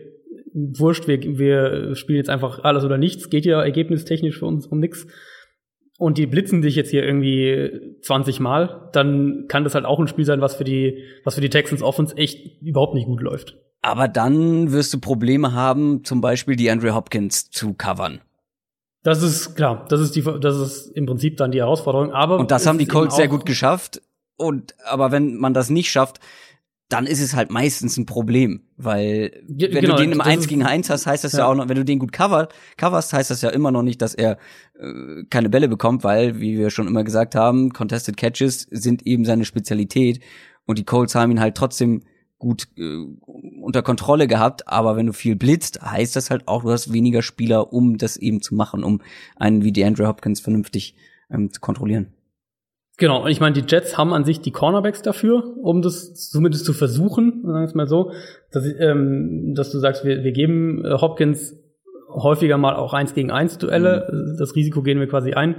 wurscht, wir, wir spielen jetzt einfach alles oder nichts, geht ja ergebnistechnisch für uns um nichts und die blitzen dich jetzt hier irgendwie 20 Mal, dann kann das halt auch ein Spiel sein, was für die, was für die Texans Offense echt überhaupt nicht gut läuft. Aber dann wirst du Probleme haben, zum Beispiel die Andrew Hopkins zu covern. Das ist klar, das ist die, das ist im Prinzip dann die Herausforderung. Aber und das haben die Colts sehr gut geschafft. Und aber wenn man das nicht schafft, dann ist es halt meistens ein Problem, weil wenn genau, du den im 1 gegen 1 hast, heißt das ja. ja. auch noch, wenn du den gut cover, coverst, heißt das ja immer noch nicht, dass er äh, keine Bälle bekommt, weil, wie wir schon immer gesagt haben, Contested Catches sind eben seine Spezialität und die Colts haben ihn halt trotzdem gut äh, unter Kontrolle gehabt, aber wenn du viel blitzt, heißt das halt auch, du hast weniger Spieler, um das eben zu machen, um einen wie DeAndre Hopkins vernünftig ähm, zu kontrollieren. Genau, und ich meine, die Jets haben an sich die Cornerbacks dafür, um das zumindest zu versuchen, sagen wir es mal so, dass, ähm, dass du sagst, wir, wir geben äh, Hopkins häufiger mal auch eins gegen eins Duelle, mhm. das Risiko gehen wir quasi ein.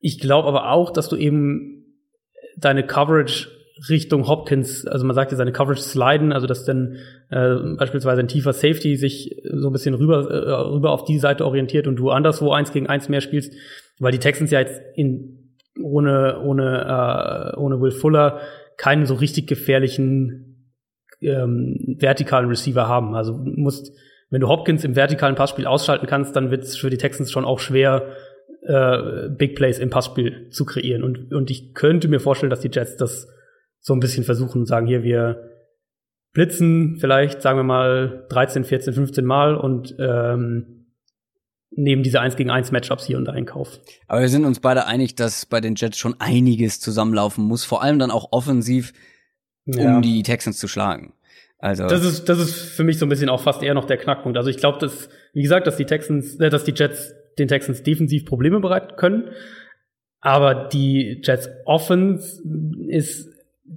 Ich glaube aber auch, dass du eben deine Coverage Richtung Hopkins, also man sagt ja seine Coverage sliden, also dass dann äh, beispielsweise ein tiefer Safety sich so ein bisschen rüber, äh, rüber auf die Seite orientiert und du anderswo eins gegen eins mehr spielst, weil die Texans ja jetzt in ohne, ohne, äh, ohne Will Fuller keinen so richtig gefährlichen ähm, vertikalen Receiver haben. Also musst, wenn du Hopkins im vertikalen Passspiel ausschalten kannst, dann wird es für die Texans schon auch schwer, äh, Big Plays im Passspiel zu kreieren. Und, und ich könnte mir vorstellen, dass die Jets das so ein bisschen versuchen und sagen, hier, wir blitzen vielleicht, sagen wir mal, 13, 14, 15 Mal und ähm, nehmen diese 1 gegen 1 Matchups hier und da in Kauf. Aber wir sind uns beide einig, dass bei den Jets schon einiges zusammenlaufen muss, vor allem dann auch offensiv, um ja. die Texans zu schlagen. Also das ist das ist für mich so ein bisschen auch fast eher noch der Knackpunkt. Also ich glaube, dass wie gesagt, dass die Texans, äh, dass die Jets den Texans defensiv Probleme bereiten können, aber die Jets Offense ist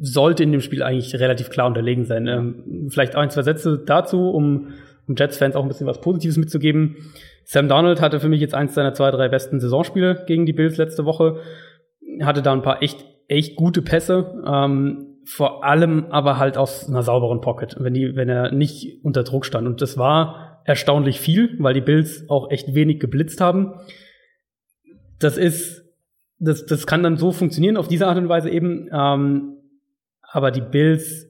sollte in dem Spiel eigentlich relativ klar unterlegen sein. Ähm, vielleicht ein, zwei Sätze dazu, um, um Jets-Fans auch ein bisschen was Positives mitzugeben. Sam Donald hatte für mich jetzt eins seiner zwei, drei besten Saisonspiele gegen die Bills letzte Woche. Hatte da ein paar echt echt gute Pässe. Ähm, vor allem aber halt aus einer sauberen Pocket, wenn die, wenn er nicht unter Druck stand. Und das war erstaunlich viel, weil die Bills auch echt wenig geblitzt haben. Das ist, das, das kann dann so funktionieren auf diese Art und Weise eben. Ähm, aber die Bills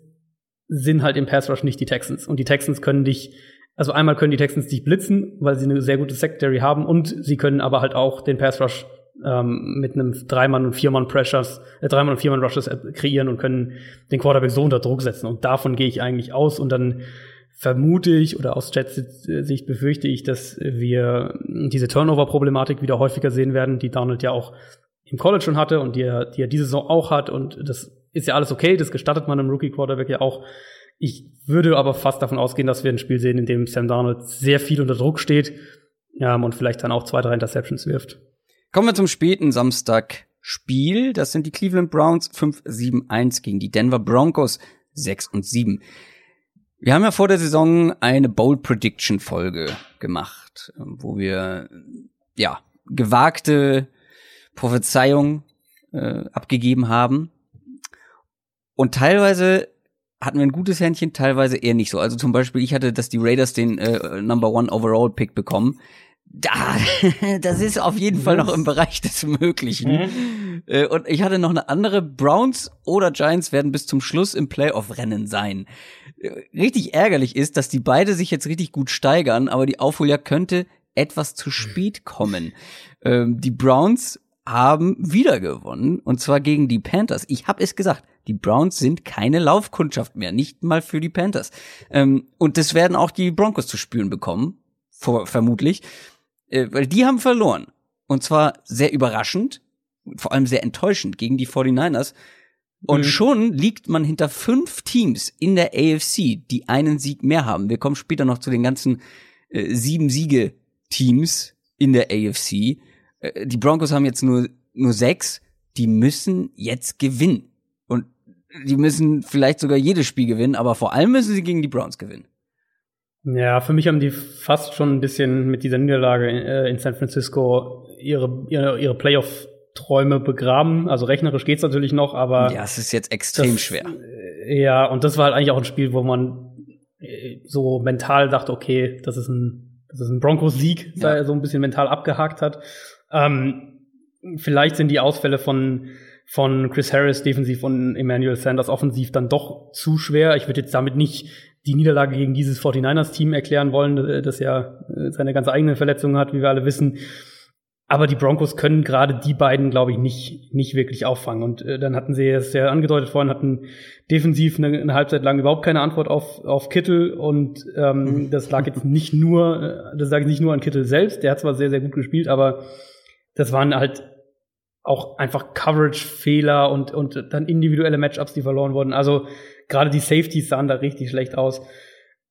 sind halt im Pass Rush nicht die Texans. Und die Texans können dich, also einmal können die Texans dich blitzen, weil sie eine sehr gute Secondary haben und sie können aber halt auch den Pass Rush ähm, mit einem Dreimann- und Viermann-Pressures, äh, Dreimann- und Viermann-Rushes kreieren und können den Quarterback so unter Druck setzen. Und davon gehe ich eigentlich aus und dann vermute ich oder aus Jets Sicht befürchte ich, dass wir diese Turnover-Problematik wieder häufiger sehen werden, die Donald ja auch im College schon hatte und die er, die er diese Saison auch hat. Und das ist ja alles okay, das gestattet man einem Rookie-Quarterback ja auch. Ich würde aber fast davon ausgehen, dass wir ein Spiel sehen, in dem Sam Darnold sehr viel unter Druck steht ähm, und vielleicht dann auch zwei, drei Interceptions wirft. Kommen wir zum späten Samstag-Spiel. Das sind die Cleveland Browns 5-7-1 gegen die Denver Broncos 6 und 7. Wir haben ja vor der Saison eine Bold Prediction Folge gemacht, wo wir ja gewagte Prophezeiung äh, abgegeben haben. Und teilweise hatten wir ein gutes Händchen, teilweise eher nicht so. Also zum Beispiel, ich hatte, dass die Raiders den äh, Number One Overall Pick bekommen da, das ist auf jeden Fall noch im Bereich des Möglichen. Mhm. Äh, und ich hatte noch eine andere. Browns oder Giants werden bis zum Schluss im Playoff-Rennen sein. Äh, richtig ärgerlich ist, dass die beide sich jetzt richtig gut steigern, aber die Aufholjagd könnte etwas zu spät kommen. Ähm, die Browns haben wieder gewonnen und zwar gegen die Panthers. Ich habe es gesagt, die Browns sind keine Laufkundschaft mehr, nicht mal für die Panthers. Ähm, und das werden auch die Broncos zu spüren bekommen, vermutlich äh, weil die haben verloren. Und zwar sehr überraschend, vor allem sehr enttäuschend gegen die 49ers. Und mhm. schon liegt man hinter fünf Teams in der AFC, die einen Sieg mehr haben. Wir kommen später noch zu den ganzen äh, sieben Siege-Teams in der AFC. Äh, die Broncos haben jetzt nur, nur sechs. Die müssen jetzt gewinnen. Die müssen vielleicht sogar jedes Spiel gewinnen, aber vor allem müssen sie gegen die Browns gewinnen. Ja, für mich haben die fast schon ein bisschen mit dieser Niederlage in, äh, in San Francisco ihre, ihre, ihre Playoff-Träume begraben. Also rechnerisch geht's natürlich noch, aber. Ja, es ist jetzt extrem das, schwer. Äh, ja, und das war halt eigentlich auch ein Spiel, wo man äh, so mental dachte, okay, das ist ein, das ist ein Broncos-Sieg, ja. so ein bisschen mental abgehakt hat. Ähm, vielleicht sind die Ausfälle von von Chris Harris defensiv und Emmanuel Sanders offensiv dann doch zu schwer. Ich würde jetzt damit nicht die Niederlage gegen dieses 49ers-Team erklären wollen, äh, das ja äh, seine ganz eigenen Verletzungen hat, wie wir alle wissen. Aber die Broncos können gerade die beiden, glaube ich, nicht, nicht wirklich auffangen. Und äh, dann hatten sie es ja angedeutet vorhin, hatten defensiv eine, eine Halbzeit lang überhaupt keine Antwort auf, auf Kittel. Und ähm, mhm. das lag jetzt nicht nur, äh, das lag nicht nur an Kittel selbst, der hat zwar sehr, sehr gut gespielt, aber das waren halt auch einfach Coverage-Fehler und, und dann individuelle Matchups, die verloren wurden. Also gerade die Safeties sahen da richtig schlecht aus.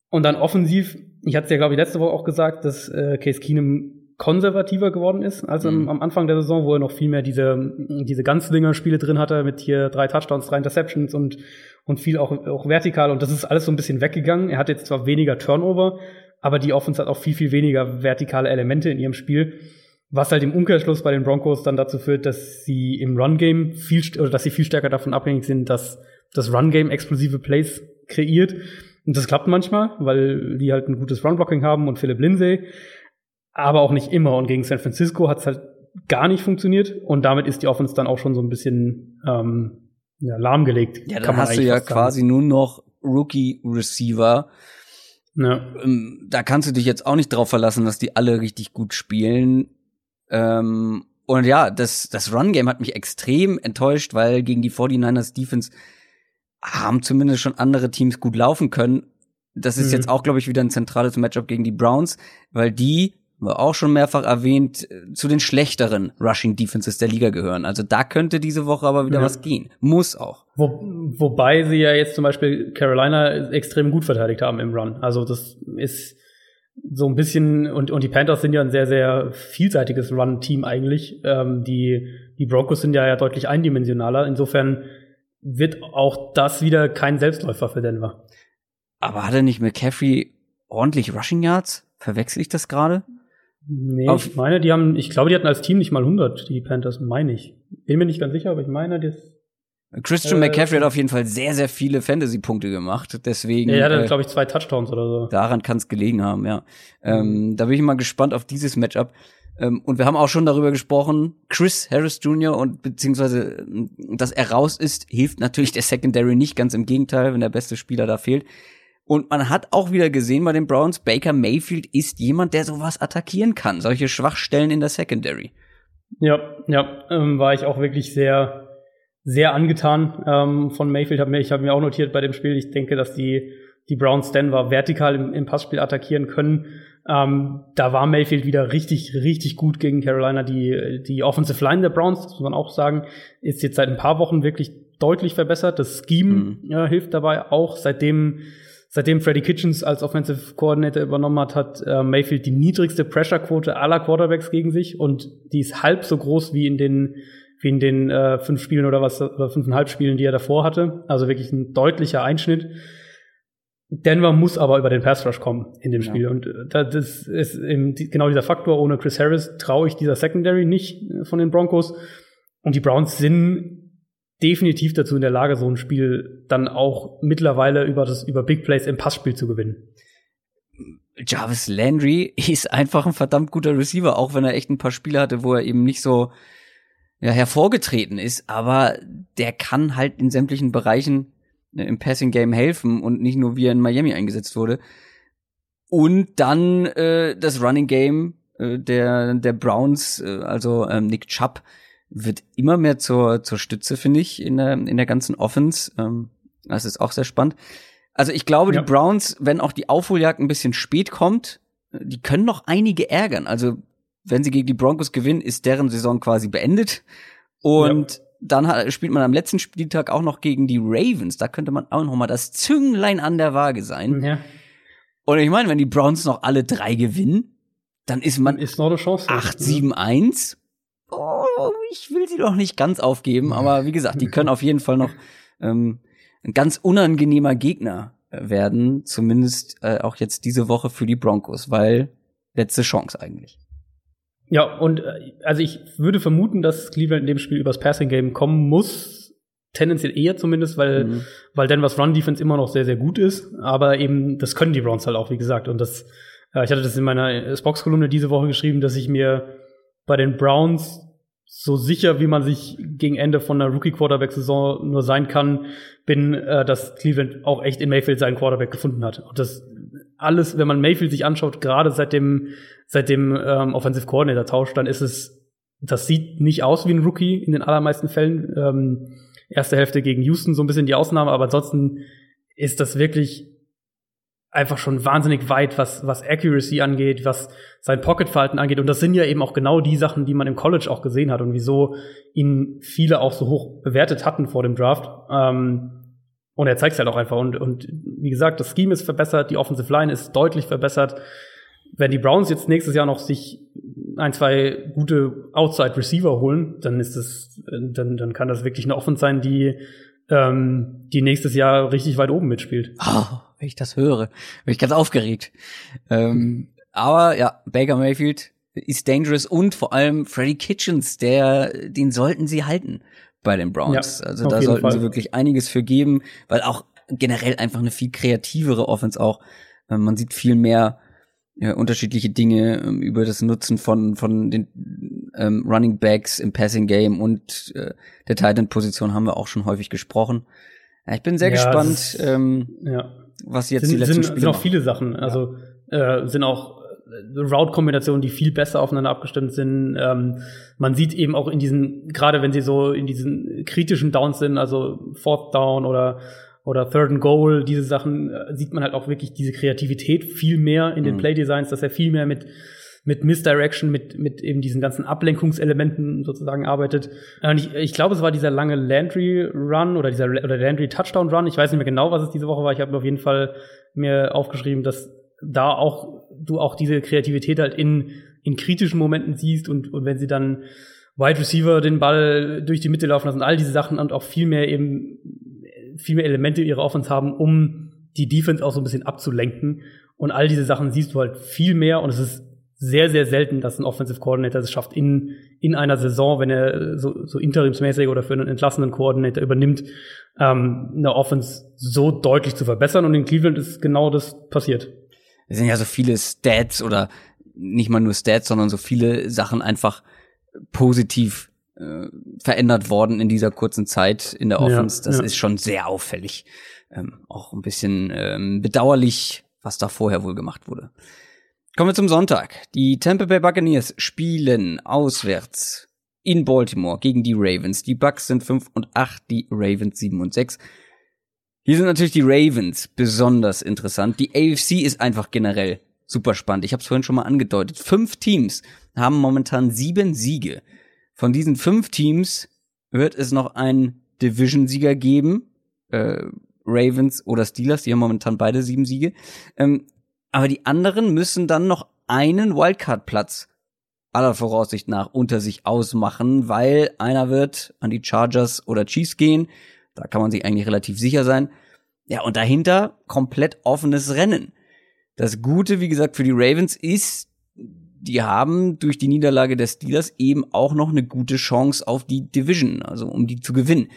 Und dann offensiv, ich hatte es ja, glaube ich, letzte Woche auch gesagt, dass äh, Case Keenum konservativer geworden ist als mhm. am, am, Anfang der Saison, wo er noch viel mehr diese, diese Ganzlinger-Spiele drin hatte, mit hier drei Touchdowns, drei Interceptions und, und viel auch, auch vertikal. Und das ist alles so ein bisschen weggegangen. Er hat jetzt zwar weniger Turnover, aber die Offense hat auch viel, viel weniger vertikale Elemente in ihrem Spiel. Was halt im Umkehrschluss bei den Broncos dann dazu führt, dass sie im Run-Game viel, oder dass sie viel stärker davon abhängig sind, dass das Run-Game explosive Plays kreiert. Und das klappt manchmal, weil die halt ein gutes Run-Blocking haben und Philip Lindsay. Aber auch nicht immer. Und gegen San Francisco hat es halt gar nicht funktioniert. Und damit ist die Offense dann auch schon so ein bisschen ähm, ja, lahmgelegt. Ja, dann hast du ja quasi nur noch Rookie-Receiver. Ja. Ähm, da kannst du dich jetzt auch nicht drauf verlassen, dass die alle richtig gut spielen. Ähm, und ja, das, das Run-Game hat mich extrem enttäuscht, weil gegen die 49ers Defense haben zumindest schon andere Teams gut laufen können. Das ist mhm. jetzt auch, glaube ich, wieder ein zentrales Matchup gegen die Browns, weil die, war auch schon mehrfach erwähnt, zu den schlechteren Rushing Defenses der Liga gehören. Also da könnte diese Woche aber wieder ja. was gehen. Muss auch. Wo, wobei sie ja jetzt zum Beispiel Carolina extrem gut verteidigt haben im Run. Also das ist so ein bisschen, und, und die Panthers sind ja ein sehr, sehr vielseitiges Run-Team eigentlich. Ähm, die, die Broncos sind ja, ja deutlich eindimensionaler. Insofern wird auch das wieder kein Selbstläufer für Denver. Aber hat er nicht McCaffrey ordentlich Rushing Yards? Verwechsel ich das gerade? Nee, Auf ich meine, die haben, ich glaube, die hatten als Team nicht mal 100, die Panthers, meine ich. Bin mir nicht ganz sicher, aber ich meine, das Christian äh, McCaffrey hat auf jeden Fall sehr, sehr viele Fantasy-Punkte gemacht. Deswegen. Ja, er hatte, äh, glaube ich, zwei Touchdowns oder so. Daran kann es gelegen haben, ja. Ähm, da bin ich mal gespannt auf dieses Matchup. Ähm, und wir haben auch schon darüber gesprochen, Chris Harris Jr. und beziehungsweise, äh, dass er raus ist, hilft natürlich der Secondary nicht, ganz im Gegenteil, wenn der beste Spieler da fehlt. Und man hat auch wieder gesehen bei den Browns, Baker Mayfield ist jemand, der sowas attackieren kann, solche Schwachstellen in der Secondary. Ja, ja, ähm, war ich auch wirklich sehr, sehr angetan ähm, von Mayfield. Hab mir, ich habe mir auch notiert bei dem Spiel, ich denke, dass die, die Browns Denver vertikal im, im Passspiel attackieren können. Ähm, da war Mayfield wieder richtig, richtig gut gegen Carolina. Die, die Offensive Line der Browns, das muss man auch sagen, ist jetzt seit ein paar Wochen wirklich deutlich verbessert. Das Scheme mhm. äh, hilft dabei auch. Seitdem Seitdem Freddie Kitchens als Offensive Coordinator übernommen hat, hat äh, Mayfield die niedrigste Pressure-Quote aller Quarterbacks gegen sich und die ist halb so groß wie in den wie in den äh, fünf Spielen oder was oder fünfeinhalb Spielen, die er davor hatte. Also wirklich ein deutlicher Einschnitt. Denver muss aber über den Pass Rush kommen in dem Spiel. Ja. Und äh, das ist eben genau dieser Faktor. Ohne Chris Harris traue ich dieser Secondary nicht äh, von den Broncos. Und die Browns sind definitiv dazu in der Lage, so ein Spiel dann auch mittlerweile über das, über Big Plays im Passspiel zu gewinnen. Jarvis Landry ist einfach ein verdammt guter Receiver, auch wenn er echt ein paar Spiele hatte, wo er eben nicht so ja, hervorgetreten ist, aber der kann halt in sämtlichen Bereichen äh, im Passing Game helfen und nicht nur wie er in Miami eingesetzt wurde. Und dann äh, das Running Game äh, der der Browns, äh, also ähm, Nick Chubb wird immer mehr zur, zur Stütze, finde ich, in der, in der ganzen Offense. Ähm, das ist auch sehr spannend. Also ich glaube, ja. die Browns, wenn auch die Aufholjagd ein bisschen spät kommt, die können noch einige ärgern. Also wenn sie gegen die Broncos gewinnen, ist deren Saison quasi beendet. Und ja. dann spielt man am letzten Spieltag auch noch gegen die Ravens. Da könnte man auch noch mal das Zünglein an der Waage sein. Ja. Und ich meine, wenn die Browns noch alle drei gewinnen, dann ist man ist noch eine Chance. 8-7-1 oh, ich will sie doch nicht ganz aufgeben, aber wie gesagt, die können auf jeden Fall noch ähm, ein ganz unangenehmer Gegner äh, werden, zumindest äh, auch jetzt diese Woche für die Broncos, weil letzte Chance eigentlich. Ja, und äh, also ich würde vermuten, dass Cleveland in dem Spiel übers Passing Game kommen muss, tendenziell eher zumindest, weil mhm. weil Denvers Run Defense immer noch sehr sehr gut ist, aber eben das können die Browns halt auch, wie gesagt, und das äh, ich hatte das in meiner Spox Kolumne diese Woche geschrieben, dass ich mir bei den Browns so sicher, wie man sich gegen Ende von der Rookie-Quarterback-Saison nur sein kann, bin, äh, dass Cleveland auch echt in Mayfield seinen Quarterback gefunden hat. Und das alles, wenn man Mayfield sich anschaut, gerade seit dem, seit dem ähm, Offensive Coordinator-Tausch, dann ist es, das sieht nicht aus wie ein Rookie in den allermeisten Fällen. Ähm, erste Hälfte gegen Houston so ein bisschen die Ausnahme, aber ansonsten ist das wirklich einfach schon wahnsinnig weit, was, was Accuracy angeht, was sein Pocket-Verhalten angeht. Und das sind ja eben auch genau die Sachen, die man im College auch gesehen hat und wieso ihn viele auch so hoch bewertet hatten vor dem Draft. Ähm, und er zeigt es halt auch einfach. Und, und wie gesagt, das Scheme ist verbessert, die Offensive Line ist deutlich verbessert. Wenn die Browns jetzt nächstes Jahr noch sich ein, zwei gute Outside Receiver holen, dann ist das, dann, dann kann das wirklich eine Offense sein, die, ähm, die nächstes Jahr richtig weit oben mitspielt. Oh wenn ich das höre. Bin ich ganz aufgeregt. Ähm, aber ja, Baker Mayfield ist dangerous und vor allem Freddy Kitchens, der, den sollten sie halten bei den Browns. Ja, also da sollten Fall. sie wirklich einiges für geben, weil auch generell einfach eine viel kreativere Offense auch. Ähm, man sieht viel mehr ja, unterschiedliche Dinge ähm, über das Nutzen von von den ähm, Running Backs im Passing Game und äh, der Titan Position haben wir auch schon häufig gesprochen. Ja, ich bin sehr ja, gespannt. ähm, ja was jetzt sind, die letzten sind, Spiele sind auch viele Sachen. Also äh, sind auch äh, Route-Kombinationen, die viel besser aufeinander abgestimmt sind. Ähm, man sieht eben auch in diesen, gerade wenn sie so in diesen kritischen Downs sind, also Fourth Down oder oder Third and Goal, diese Sachen, äh, sieht man halt auch wirklich diese Kreativität viel mehr in den mhm. Play-Designs, dass er viel mehr mit mit Misdirection, mit, mit eben diesen ganzen Ablenkungselementen sozusagen arbeitet. Und ich, ich glaube, es war dieser lange Landry-Run oder dieser oder Landry-Touchdown-Run. Ich weiß nicht mehr genau, was es diese Woche war. Ich habe auf jeden Fall mir aufgeschrieben, dass da auch du auch diese Kreativität halt in, in kritischen Momenten siehst und, und wenn sie dann Wide Receiver den Ball durch die Mitte laufen lassen, all diese Sachen und auch viel mehr eben viel mehr Elemente ihrer Offense haben, um die Defense auch so ein bisschen abzulenken. Und all diese Sachen siehst du halt viel mehr und es ist sehr, sehr selten, dass ein Offensive Coordinator es schafft, in, in einer Saison, wenn er so, so interimsmäßig oder für einen entlassenen Coordinator übernimmt, ähm, eine Offense so deutlich zu verbessern. Und in Cleveland ist genau das passiert. Es sind ja so viele Stats oder nicht mal nur Stats, sondern so viele Sachen einfach positiv äh, verändert worden in dieser kurzen Zeit in der Offense. Ja, das ja. ist schon sehr auffällig. Ähm, auch ein bisschen ähm, bedauerlich, was da vorher wohl gemacht wurde. Kommen wir zum Sonntag. Die Tampa Bay Buccaneers spielen auswärts in Baltimore gegen die Ravens. Die Bucks sind 5 und 8, die Ravens 7 und 6. Hier sind natürlich die Ravens besonders interessant. Die AFC ist einfach generell super spannend. Ich habe es vorhin schon mal angedeutet. Fünf Teams haben momentan sieben Siege. Von diesen fünf Teams wird es noch einen Division-Sieger geben. Äh, Ravens oder Steelers, die haben momentan beide sieben Siege. Ähm, aber die anderen müssen dann noch einen Wildcard-Platz aller Voraussicht nach unter sich ausmachen, weil einer wird an die Chargers oder Chiefs gehen. Da kann man sich eigentlich relativ sicher sein. Ja, und dahinter komplett offenes Rennen. Das Gute, wie gesagt, für die Ravens ist, die haben durch die Niederlage der Steelers eben auch noch eine gute Chance auf die Division, also um die zu gewinnen.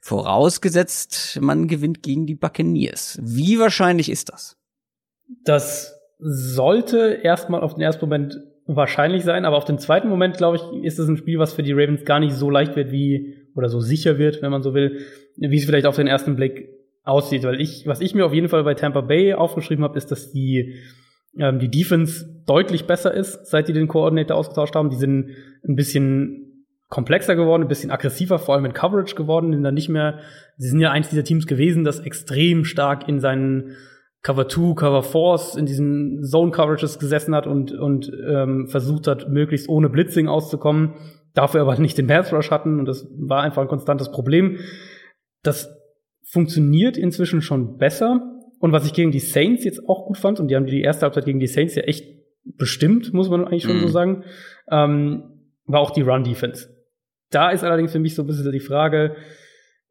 Vorausgesetzt, man gewinnt gegen die Buccaneers. Wie wahrscheinlich ist das? Das sollte erstmal auf den ersten Moment wahrscheinlich sein, aber auf den zweiten Moment, glaube ich, ist es ein Spiel, was für die Ravens gar nicht so leicht wird wie, oder so sicher wird, wenn man so will, wie es vielleicht auf den ersten Blick aussieht. Weil ich, was ich mir auf jeden Fall bei Tampa Bay aufgeschrieben habe, ist, dass die, ähm, die Defense deutlich besser ist, seit die den Koordinator ausgetauscht haben. Die sind ein bisschen komplexer geworden, ein bisschen aggressiver, vor allem in Coverage geworden, sind dann nicht mehr, sie sind ja eins dieser Teams gewesen, das extrem stark in seinen Cover 2, Cover 4s in diesen Zone Coverages gesessen hat und, und ähm, versucht hat, möglichst ohne Blitzing auszukommen, dafür aber nicht den Pass Rush hatten und das war einfach ein konstantes Problem. Das funktioniert inzwischen schon besser. Und was ich gegen die Saints jetzt auch gut fand, und die haben die erste Halbzeit gegen die Saints ja echt bestimmt, muss man eigentlich schon mhm. so sagen, ähm, war auch die Run-Defense. Da ist allerdings für mich so ein bisschen die Frage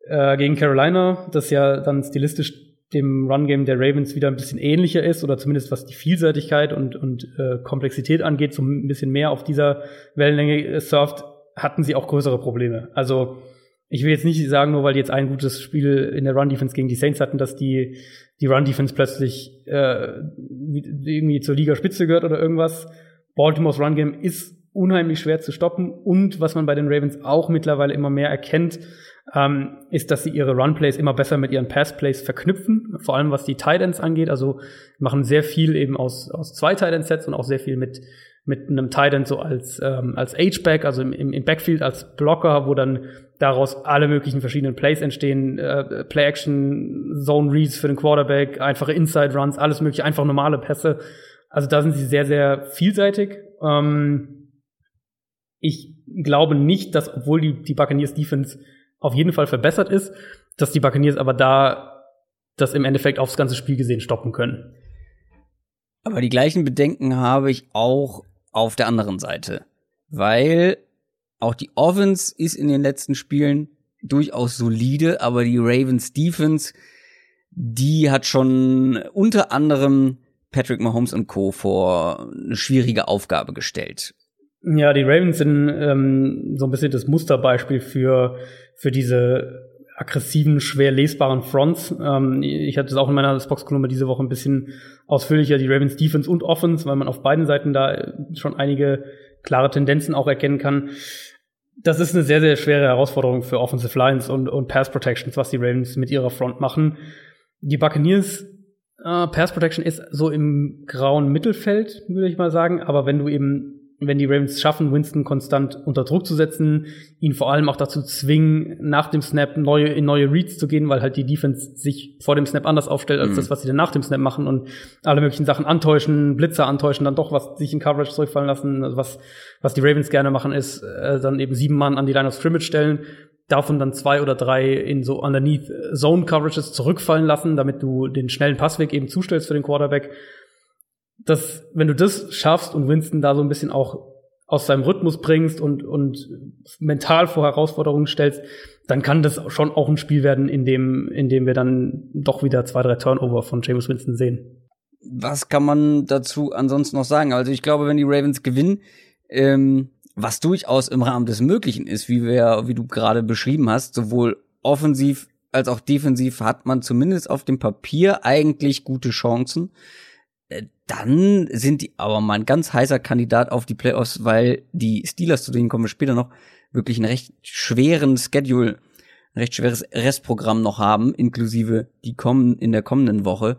äh, gegen Carolina, das ja dann stilistisch dem Run-Game der Ravens wieder ein bisschen ähnlicher ist, oder zumindest was die Vielseitigkeit und, und äh, Komplexität angeht, so ein bisschen mehr auf dieser Wellenlänge surft, hatten sie auch größere Probleme. Also ich will jetzt nicht sagen, nur weil die jetzt ein gutes Spiel in der Run-Defense gegen die Saints hatten, dass die, die Run-Defense plötzlich äh, irgendwie zur Ligaspitze gehört oder irgendwas. Baltimores Run-Game ist unheimlich schwer zu stoppen und was man bei den Ravens auch mittlerweile immer mehr erkennt, ähm, ist, dass sie ihre Run-Plays immer besser mit ihren Pass-Plays verknüpfen, vor allem was die Titans angeht. Also machen sehr viel eben aus, aus zwei Tight-End-Sets und auch sehr viel mit mit einem Tight so als ähm, als H-Back, also im, im Backfield als Blocker, wo dann daraus alle möglichen verschiedenen Plays entstehen, äh, Play-Action, Zone-Reads für den Quarterback, einfache Inside-Runs, alles mögliche, einfach normale Pässe. Also da sind sie sehr, sehr vielseitig. Ähm, ich glaube nicht, dass, obwohl die, die Buccaneers Defense auf jeden Fall verbessert ist, dass die Buccaneers aber da das im Endeffekt aufs ganze Spiel gesehen stoppen können. Aber die gleichen Bedenken habe ich auch auf der anderen Seite. Weil auch die Offense ist in den letzten Spielen durchaus solide, aber die Ravens Defense, die hat schon unter anderem Patrick Mahomes und Co. vor eine schwierige Aufgabe gestellt. Ja, die Ravens sind ähm, so ein bisschen das Musterbeispiel für, für diese aggressiven, schwer lesbaren Fronts. Ähm, ich hatte es auch in meiner Spox-Kolumne diese Woche ein bisschen ausführlicher, die Ravens Defense und Offense, weil man auf beiden Seiten da schon einige klare Tendenzen auch erkennen kann. Das ist eine sehr, sehr schwere Herausforderung für Offensive Lines und, und Pass Protections, was die Ravens mit ihrer Front machen. Die Buccaneers äh, Pass Protection ist so im grauen Mittelfeld, würde ich mal sagen. Aber wenn du eben wenn die Ravens schaffen, Winston konstant unter Druck zu setzen, ihn vor allem auch dazu zwingen, nach dem Snap neue, in neue Reads zu gehen, weil halt die Defense sich vor dem Snap anders aufstellt, als mhm. das, was sie dann nach dem Snap machen und alle möglichen Sachen antäuschen, Blitzer antäuschen, dann doch was sich in Coverage zurückfallen lassen. Also was, was die Ravens gerne machen, ist äh, dann eben sieben Mann an die Line of Scrimmage stellen, davon dann zwei oder drei in so underneath Zone Coverages zurückfallen lassen, damit du den schnellen Passweg eben zustellst für den Quarterback dass wenn du das schaffst und Winston da so ein bisschen auch aus seinem Rhythmus bringst und, und mental vor Herausforderungen stellst, dann kann das schon auch ein Spiel werden, in dem, in dem wir dann doch wieder zwei, drei Turnover von James Winston sehen. was kann man dazu ansonsten noch sagen? Also ich glaube, wenn die Ravens gewinnen, ähm, was durchaus im Rahmen des Möglichen ist, wie wir, wie du gerade beschrieben hast, sowohl offensiv als auch defensiv hat man zumindest auf dem Papier eigentlich gute Chancen. Dann sind die aber mal ein ganz heißer Kandidat auf die Playoffs, weil die Steelers, zu denen kommen wir später noch, wirklich einen recht schweren Schedule, ein recht schweres Restprogramm noch haben, inklusive die kommen in der kommenden Woche.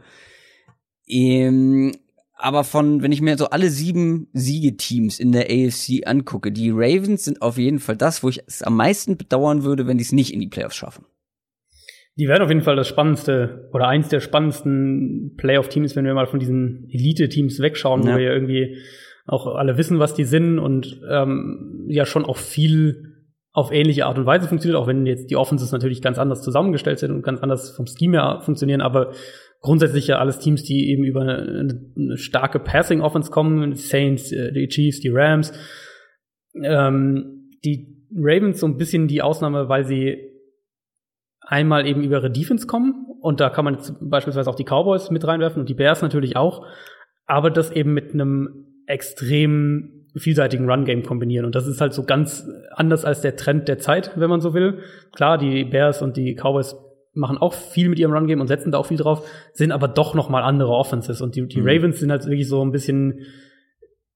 Ähm, aber von, wenn ich mir so alle sieben Siegeteams in der AFC angucke, die Ravens sind auf jeden Fall das, wo ich es am meisten bedauern würde, wenn die es nicht in die Playoffs schaffen. Die werden auf jeden Fall das spannendste oder eins der spannendsten Playoff-Teams, wenn wir mal von diesen Elite-Teams wegschauen, ja. wo wir irgendwie auch alle wissen, was die sind und ähm, ja schon auch viel auf ähnliche Art und Weise funktioniert, auch wenn jetzt die Offenses natürlich ganz anders zusammengestellt sind und ganz anders vom Scheme her funktionieren, aber grundsätzlich ja alles Teams, die eben über eine, eine starke Passing-Offense kommen, die Saints, äh, die Chiefs, die Rams. Ähm, die Ravens so ein bisschen die Ausnahme, weil sie einmal eben über ihre Defense kommen und da kann man jetzt beispielsweise auch die Cowboys mit reinwerfen und die Bears natürlich auch, aber das eben mit einem extrem vielseitigen Run-Game kombinieren. Und das ist halt so ganz anders als der Trend der Zeit, wenn man so will. Klar, die Bears und die Cowboys machen auch viel mit ihrem Run-Game und setzen da auch viel drauf, sind aber doch noch mal andere Offenses. Und die, die mhm. Ravens sind halt wirklich so ein bisschen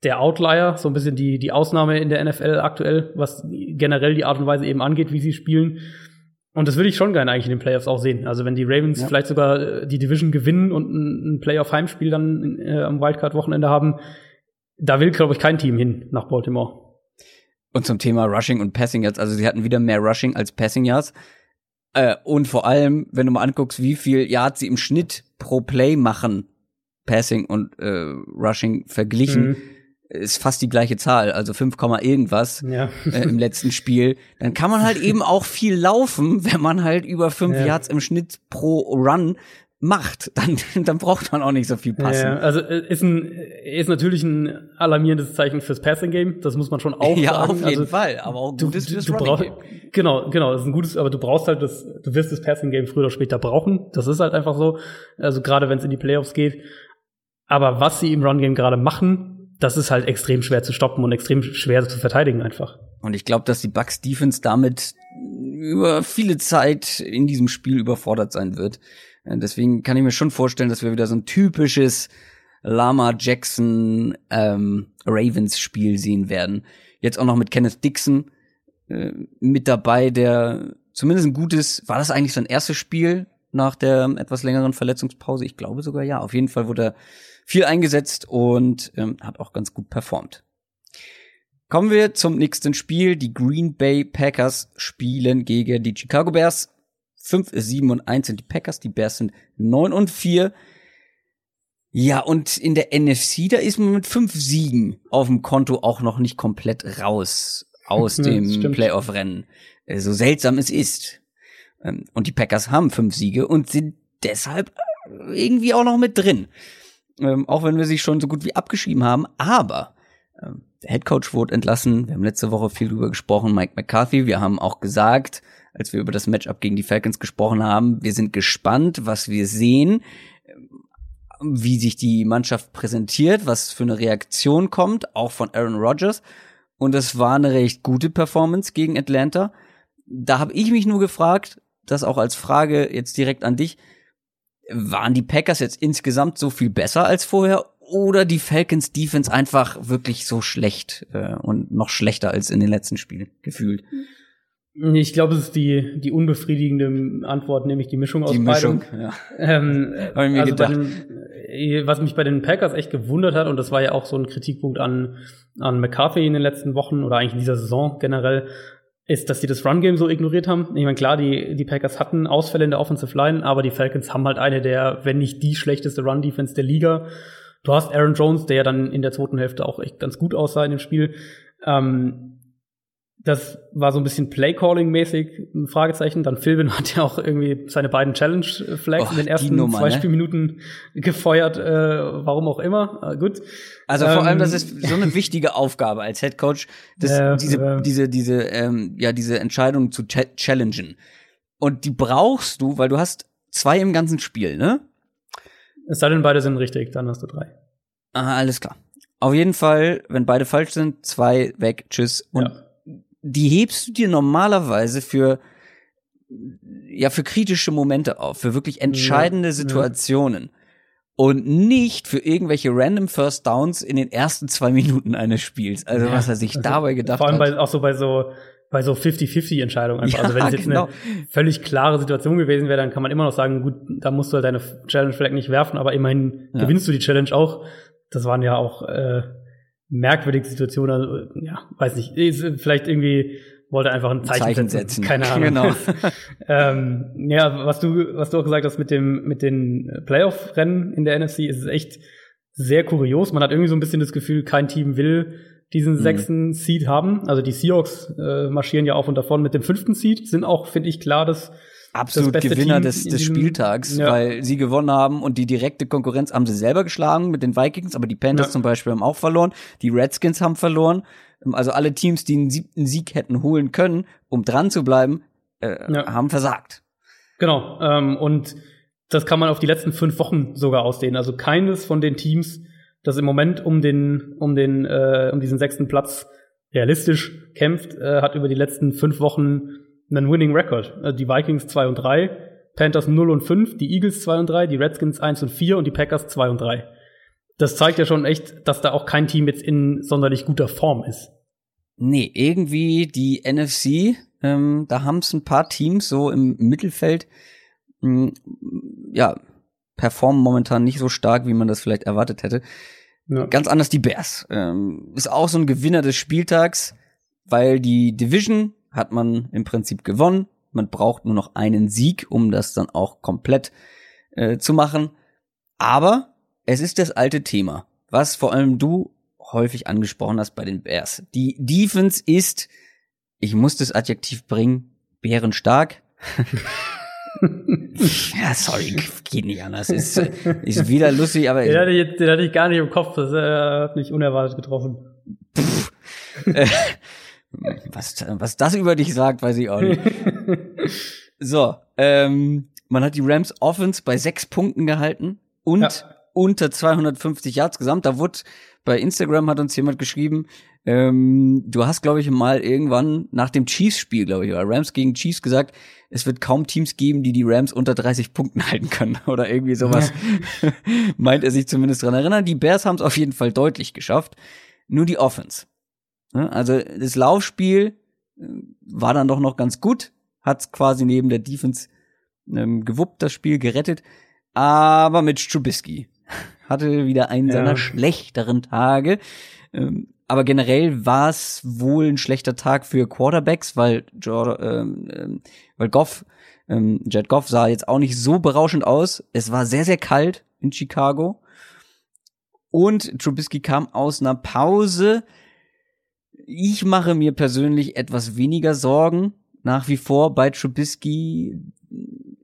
der Outlier, so ein bisschen die, die Ausnahme in der NFL aktuell, was generell die Art und Weise eben angeht, wie sie spielen. Und das würde ich schon gerne eigentlich in den Playoffs auch sehen. Also wenn die Ravens ja. vielleicht sogar äh, die Division gewinnen und ein, ein Playoff-Heimspiel dann äh, am Wildcard-Wochenende haben, da will, glaube ich, kein Team hin nach Baltimore. Und zum Thema Rushing und Passing Yards, also sie hatten wieder mehr Rushing als Passing Yards. Äh, und vor allem, wenn du mal anguckst, wie viel Yards sie im Schnitt pro Play machen, Passing und äh, Rushing verglichen, mhm. Ist fast die gleiche Zahl, also 5, irgendwas ja. äh, im letzten Spiel. Dann kann man halt eben auch viel laufen, wenn man halt über 5 ja. Yards im Schnitt pro Run macht, dann, dann braucht man auch nicht so viel passen. Ja, also äh, ist ein ist natürlich ein alarmierendes Zeichen fürs Passing Game, das muss man schon auch ja, sagen. auf jeden also, Fall, aber auch gutes du, du, brauch, Genau, genau, das ist ein gutes, aber du brauchst halt das, du wirst das Passing Game früher oder später brauchen. Das ist halt einfach so, also gerade wenn es in die Playoffs geht. Aber was sie im Run Game gerade machen, das ist halt extrem schwer zu stoppen und extrem schwer zu verteidigen einfach. Und ich glaube, dass die Bucks Defense damit über viele Zeit in diesem Spiel überfordert sein wird. Äh, deswegen kann ich mir schon vorstellen, dass wir wieder so ein typisches Lama Jackson ähm, Ravens Spiel sehen werden. Jetzt auch noch mit Kenneth Dixon äh, mit dabei, der zumindest ein gutes, war das eigentlich sein erstes Spiel nach der etwas längeren Verletzungspause? Ich glaube sogar ja. Auf jeden Fall wurde er viel eingesetzt und ähm, hat auch ganz gut performt. Kommen wir zum nächsten Spiel. Die Green Bay Packers spielen gegen die Chicago Bears. 5, 7 und 1 sind die Packers, die Bears sind 9 und 4. Ja, und in der NFC, da ist man mit fünf Siegen auf dem Konto auch noch nicht komplett raus aus dem Playoff-Rennen. Äh, so seltsam es ist. Ähm, und die Packers haben fünf Siege und sind deshalb irgendwie auch noch mit drin. Ähm, auch wenn wir sich schon so gut wie abgeschrieben haben. Aber ähm, der Head Coach wurde entlassen. Wir haben letzte Woche viel drüber gesprochen, Mike McCarthy. Wir haben auch gesagt, als wir über das Matchup gegen die Falcons gesprochen haben. Wir sind gespannt, was wir sehen, wie sich die Mannschaft präsentiert, was für eine Reaktion kommt, auch von Aaron Rodgers. Und es war eine recht gute Performance gegen Atlanta. Da habe ich mich nur gefragt, das auch als Frage jetzt direkt an dich, waren die Packers jetzt insgesamt so viel besser als vorher oder die Falcons Defense einfach wirklich so schlecht äh, und noch schlechter als in den letzten Spielen gefühlt? Ich glaube, es ist die, die unbefriedigende Antwort, nämlich die Mischung aus die Mischung, beidem. Ja. Ähm, Hab ich mir also gedacht. Den, was mich bei den Packers echt gewundert hat, und das war ja auch so ein Kritikpunkt an, an McCarthy in den letzten Wochen oder eigentlich in dieser Saison generell, ist, dass sie das Run-Game so ignoriert haben. Ich meine, klar, die, die Packers hatten Ausfälle in der Offensive Line, aber die Falcons haben halt eine der, wenn nicht die schlechteste Run-Defense der Liga. Du hast Aaron Jones, der ja dann in der zweiten Hälfte auch echt ganz gut aussah in dem Spiel. Ähm, das war so ein bisschen Play-Calling-mäßig, ein Fragezeichen. Dann Philbin hat ja auch irgendwie seine beiden Challenge-Flags in den ersten Nummer, zwei ne? Spielminuten gefeuert, äh, warum auch immer. Äh, gut. Also vor ähm, allem, das ist so eine wichtige Aufgabe als Head Coach, das, äh, diese, äh, diese, diese, ähm, ja, diese Entscheidung zu ch challengen. Und die brauchst du, weil du hast zwei im ganzen Spiel, ne? Es sei denn, beide sind richtig, dann hast du drei. Ah, alles klar. Auf jeden Fall, wenn beide falsch sind, zwei weg, tschüss. Und Ja. Die hebst du dir normalerweise für ja für kritische Momente auf, für wirklich entscheidende ja. Situationen und nicht für irgendwelche random First Downs in den ersten zwei Minuten eines Spiels. Also Ja, was er sich also dabei gedacht Vor allem hat. bei, auch so bei so bei so 50-50 Entscheidungen einfach. Ja, also wenn es jetzt genau. eine völlig klare Situation gewesen wäre, dann kann man immer noch sagen, gut, da musst du halt deine Challenge vielleicht nicht werfen, aber immerhin Ja. gewinnst du die Challenge auch. Das waren ja auch äh, merkwürdige Situationen. Also, ja, weiß nicht. Ist, vielleicht irgendwie wollte einfach ein Zeichen, Zeichen setzen. setzen. Keine Ahnung. Genau. ähm, ja, was du, was du auch gesagt hast mit dem, mit den Playoff-Rennen in der NFC, ist es echt sehr kurios. Man hat irgendwie so ein bisschen das Gefühl, kein Team will diesen Mhm. sechsten Seed haben. Also die Seahawks äh, marschieren ja auf und davon mit dem fünften Seed, sind auch, finde ich, klar, dass Absolut Gewinner Team des, des Spieltags, Ja. weil sie gewonnen haben und die direkte Konkurrenz haben sie selber geschlagen mit den Vikings, aber die Panthers Ja. zum Beispiel haben auch verloren, die Redskins haben verloren. Also alle Teams, die einen siebten Sieg hätten holen können, um dran zu bleiben, äh, Ja. haben versagt. Genau. Ähm, und das kann man auf die letzten fünf Wochen sogar ausdehnen. Also keines von den Teams, das im Moment um den, um den, äh, um diesen sechsten Platz realistisch kämpft, äh, hat über die letzten fünf Wochen einen Winning Record. Äh, die Vikings 2 und 3, Panthers 0 und 5, die Eagles 2 und 3, die Redskins 1 und 4 und die Packers 2 und 3. Das zeigt ja schon echt, dass da auch kein Team jetzt in sonderlich guter Form ist. Nee, irgendwie die NFC, ähm, da haben es ein paar Teams so im Mittelfeld, mh, ja, performen momentan nicht so stark, wie man das vielleicht erwartet hätte. Ja. Ganz anders die Bears. Ähm, ist auch so ein Gewinner des Spieltags, weil die Division hat man im Prinzip gewonnen. Man braucht nur noch einen Sieg, um das dann auch komplett äh, zu machen. Aber es ist das alte Thema, was vor allem du häufig angesprochen hast bei den Bears. Die Defense ist, ich muss das Adjektiv bringen, bärenstark. ja, sorry, geht nicht anders. Ist, ist wieder lustig, aber Den hatte, ich, den hatte ich gar nicht im Kopf. Das äh, hat mich unerwartet getroffen. Was, was das über dich sagt, weiß ich auch nicht. So, ähm, man hat die Rams Offense bei sechs Punkten gehalten und Ja. unter 250 Yards gesamt. Da wurde bei Instagram hat uns jemand geschrieben, ähm, du hast, glaube ich, mal irgendwann nach dem Chiefs-Spiel, glaube ich, oder Rams gegen Chiefs gesagt, es wird kaum Teams geben, die die Rams unter 30 Punkten halten können oder irgendwie sowas. Meint er sich zumindest dran erinnern. Die Bears haben es auf jeden Fall deutlich geschafft. Nur die Offense. Ja, Also das Laufspiel äh, war dann doch noch ganz gut, hat quasi neben der Defense ähm, gewuppt, das Spiel gerettet. Aber mit Trubisky hatte wieder einen Ja. seiner schlechteren Tage. Ähm, aber generell war es wohl ein schlechter Tag für Quarterbacks, weil, ähm, ähm, weil Goff, ähm, Jet Goff sah jetzt auch nicht so berauschend aus. Es war sehr, sehr kalt in Chicago. Und Trubisky kam aus einer Pause. Ich mache mir persönlich etwas weniger Sorgen nach wie vor bei Trubisky.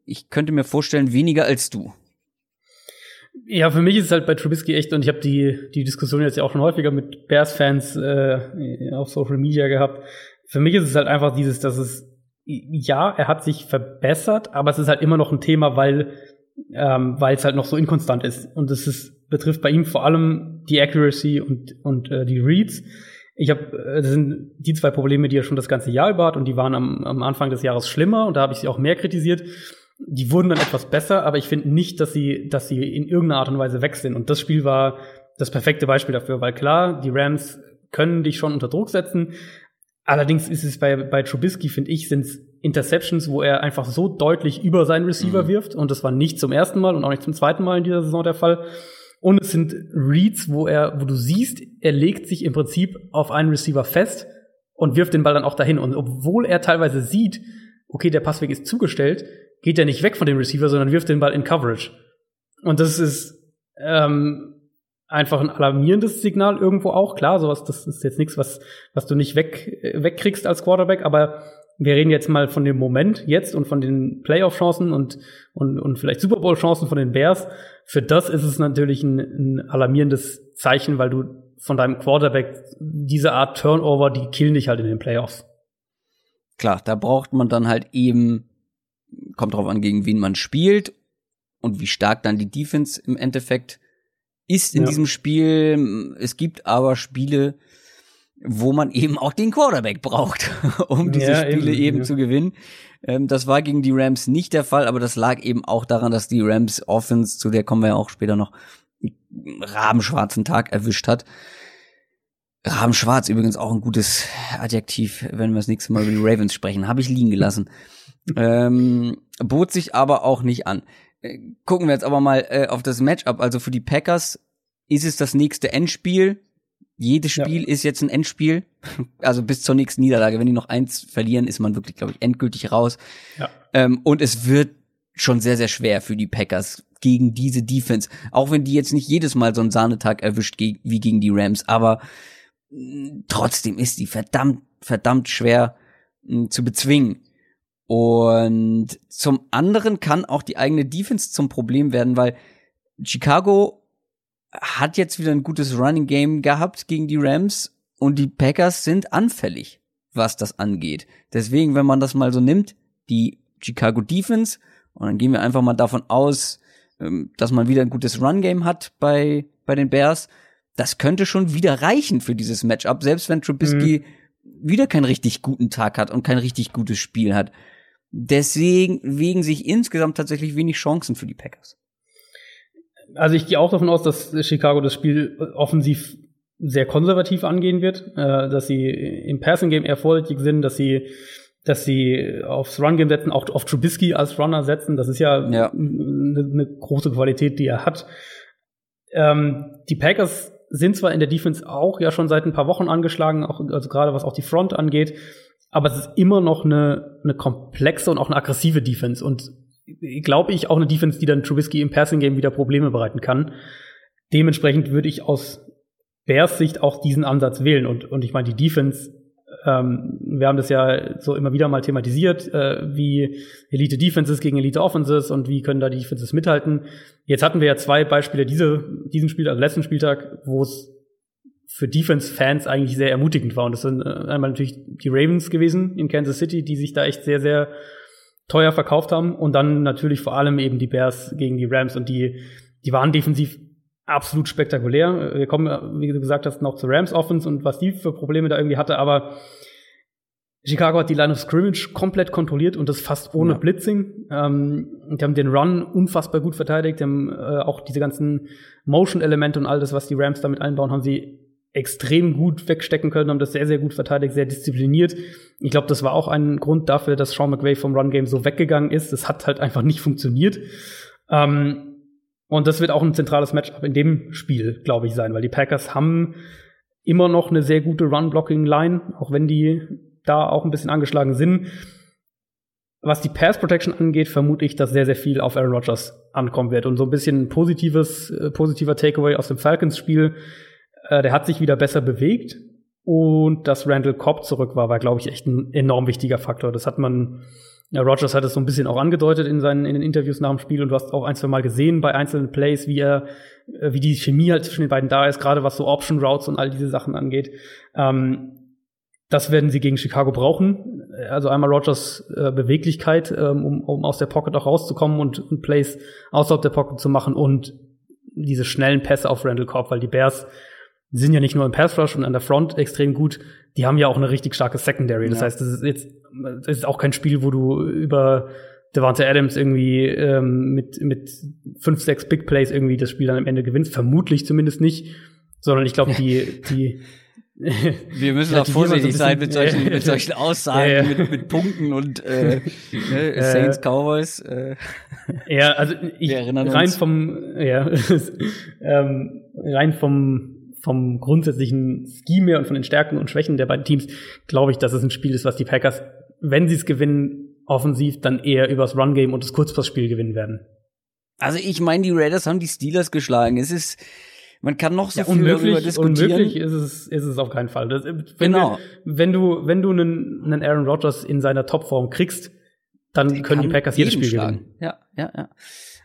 Ich könnte mir vorstellen, weniger als du. Ja, für mich ist es halt bei Trubisky echt, und ich habe die, die Diskussion jetzt ja auch schon häufiger mit Bears-Fans äh, auf Social Media gehabt. Für mich ist es halt einfach dieses, dass es, ja, er hat sich verbessert, aber es ist halt immer noch ein Thema, weil ähm, weil es halt noch so inkonstant ist. Und es ist, betrifft bei ihm vor allem die Accuracy und, und äh, die Reads. Ich habe, äh, das sind die zwei Probleme, die er schon das ganze Jahr über hat und die waren am, am Anfang des Jahres schlimmer und da habe ich sie auch mehr kritisiert. Die wurden dann etwas besser, aber ich finde nicht, dass sie, dass sie in irgendeiner Art und Weise weg sind. Und das Spiel war das perfekte Beispiel dafür, weil klar, die Rams können dich schon unter Druck setzen. Allerdings ist es bei, bei Trubisky, finde ich, sind es Interceptions, wo er einfach so deutlich über seinen Receiver Mhm. wirft. Und das war nicht zum ersten Mal und auch nicht zum zweiten Mal in dieser Saison der Fall. Und es sind Reads, wo er, wo du siehst, er legt sich im Prinzip auf einen Receiver fest und wirft den Ball dann auch dahin. Und obwohl er teilweise sieht, okay, der Passweg ist zugestellt, geht er nicht weg von dem Receiver, sondern wirft den Ball in Coverage. Und das ist ähm, einfach ein alarmierendes Signal irgendwo auch. Klar, sowas, das ist jetzt nichts, was, was du nicht weg, wegkriegst als Quarterback, aber wir reden jetzt mal von dem Moment jetzt und von den Playoff-Chancen und, und, und vielleicht Super Bowl-Chancen von den Bears. Für das ist es natürlich ein, ein alarmierendes Zeichen, weil du von deinem Quarterback diese Art Turnover, die killen dich halt in den Playoffs. Klar, da braucht man dann halt eben, kommt drauf an, gegen wen man spielt. und wie stark dann die Defense im Endeffekt ist in Ja. diesem Spiel. Es gibt aber Spiele, wo man eben auch den Quarterback braucht, um diese Ja, Spiele eben, eben ja. zu gewinnen. Ähm, das war gegen die Rams nicht der Fall, aber das lag eben auch daran, dass die Rams Offense, zu der kommen wir ja auch später noch, rabenschwarzen Tag erwischt hat. Rabenschwarz übrigens auch ein gutes Adjektiv, wenn wir das nächste Mal über die Ravens sprechen. Habe ich liegen gelassen. ähm, bot sich aber auch nicht an. Äh, Gucken wir jetzt aber mal äh, auf das Matchup. Also für die Packers ist es das nächste Endspiel. Jedes Ja. Spiel ist jetzt ein Endspiel. Also bis zur nächsten Niederlage. Wenn die noch eins verlieren, ist man wirklich, glaube ich, endgültig raus. Ja. Ähm, und es wird schon sehr, sehr schwer für die Packers gegen diese Defense. Auch wenn die jetzt nicht jedes Mal so einen Sahnetag erwischt wie gegen die Rams. Aber mh, trotzdem ist die verdammt, verdammt schwer mh, zu bezwingen. Und zum anderen kann auch die eigene Defense zum Problem werden, weil Chicago hat jetzt wieder ein gutes Running Game gehabt gegen die Rams und die Packers sind anfällig, was das angeht. Deswegen, wenn man das mal so nimmt, die Chicago Defense, und dann gehen wir einfach mal davon aus, ähm, dass man wieder ein gutes Run Game hat bei, bei den Bears, das könnte schon wieder reichen für dieses Matchup, selbst wenn Trubisky wieder keinen richtig guten Tag hat und kein richtig gutes Spiel hat. Deswegen wegen sich insgesamt tatsächlich wenig Chancen für die Packers. Also ich gehe auch davon aus, dass Chicago das Spiel offensiv sehr konservativ angehen wird, äh, dass sie im Passing Game eher vorsichtig sind, dass sie dass sie aufs Run Game setzen, auch auf Trubisky als Runner setzen. Das ist ja, Ja. eine große Qualität, die er hat. Ähm, die Packers sind zwar in der Defense auch ja schon seit ein paar Wochen angeschlagen, auch, also gerade was auch die Front angeht, aber es ist immer noch eine, eine komplexe und auch eine aggressive Defense und glaube ich auch eine Defense, die dann Trubisky im Passing Game wieder Probleme bereiten kann. Dementsprechend würde ich aus Bears Sicht auch diesen Ansatz wählen und und ich meine die Defense ähm, wir haben das ja so immer wieder mal thematisiert, äh, wie Elite Defenses gegen Elite Offenses und wie können da die Defenses mithalten. Jetzt hatten wir ja zwei Beispiele diese, diesen Spiel, also letzten Spieltag, wo es für Defense-Fans eigentlich sehr ermutigend war. Und das sind äh, einmal natürlich die Ravens gewesen in Kansas City, die sich da echt sehr, sehr teuer verkauft haben. Und dann natürlich vor allem eben die Bears gegen die Rams. Und die, die waren defensiv absolut spektakulär. Wir kommen, wie du gesagt hast, noch zur Rams Offense und was die für Probleme da irgendwie hatte. Aber Chicago hat die Line of Scrimmage komplett kontrolliert und das fast ohne Ja. Blitzing. Ähm, die haben den Run unfassbar gut verteidigt. Die haben äh, auch diese ganzen Motion-Elemente und all das, was die Rams damit einbauen, haben sie extrem gut wegstecken können, haben das sehr, sehr gut verteidigt, sehr diszipliniert. Ich glaube, das war auch ein Grund dafür, dass Sean McVay vom Run-Game so weggegangen ist. Das hat halt einfach nicht funktioniert. Ähm, und das wird auch ein zentrales Matchup in dem Spiel, glaube ich, sein, weil die Packers haben immer noch eine sehr gute Run-Blocking-Line, auch wenn die da auch ein bisschen angeschlagen sind. Was die Pass Protection angeht, vermute ich, dass sehr, sehr viel auf Aaron Rodgers ankommen wird. Und so ein bisschen positives, äh, positiver Takeaway aus dem Falcons-Spiel. Äh, der hat sich wieder besser bewegt. Und dass Randall Cobb zurück war, war, glaube ich, echt ein enorm wichtiger Faktor. Das hat man, ja, Rodgers hat es so ein bisschen auch angedeutet in seinen in den Interviews nach dem Spiel und du hast auch ein, zwei Mal gesehen bei einzelnen Plays, wie er, äh, wie die Chemie halt zwischen den beiden da ist, gerade was so Option Routes und all diese Sachen angeht. Ähm, das werden sie gegen Chicago brauchen. Also einmal Rogers äh, Beweglichkeit, ähm, um, um aus der Pocket auch rauszukommen und, und Plays außerhalb der Pocket zu machen und diese schnellen Pässe auf Randall Cobb, weil die Bears sind ja nicht nur im Pass Rush und an der Front extrem gut, die haben ja auch eine richtig starke Secondary. Das Ja. heißt, das ist jetzt das ist auch kein Spiel, wo du über Devante Adams irgendwie ähm, mit mit fünf, sechs Big Plays irgendwie das Spiel dann am Ende gewinnst. Vermutlich zumindest nicht, sondern ich glaube, die die Wir müssen auch die vorsichtig sein mit solchen, mit solchen Aussagen, Ja, ja. Mit, mit Punkten und äh, ne, Saints, Cowboys. Äh. Ja, also ich rein uns. vom ja, ähm, rein vom vom grundsätzlichen Scheme her und von den Stärken und Schwächen der beiden Teams glaube ich, dass es ein Spiel ist, was die Packers, wenn sie es gewinnen, offensiv dann eher übers Run Game und das Kurzpassspiel gewinnen werden. Also ich meine, die Raiders haben die Steelers geschlagen. Es ist, man kann noch so Ja, viel darüber diskutieren. unmöglich ist es, ist es auf keinen Fall. Das, wenn, Genau. wir, wenn du, wenn du einen, einen Aaron Rodgers in seiner Topform kriegst, dann können die Packers jedes Spiel schlagen. gewinnen. Ja, ja, ja.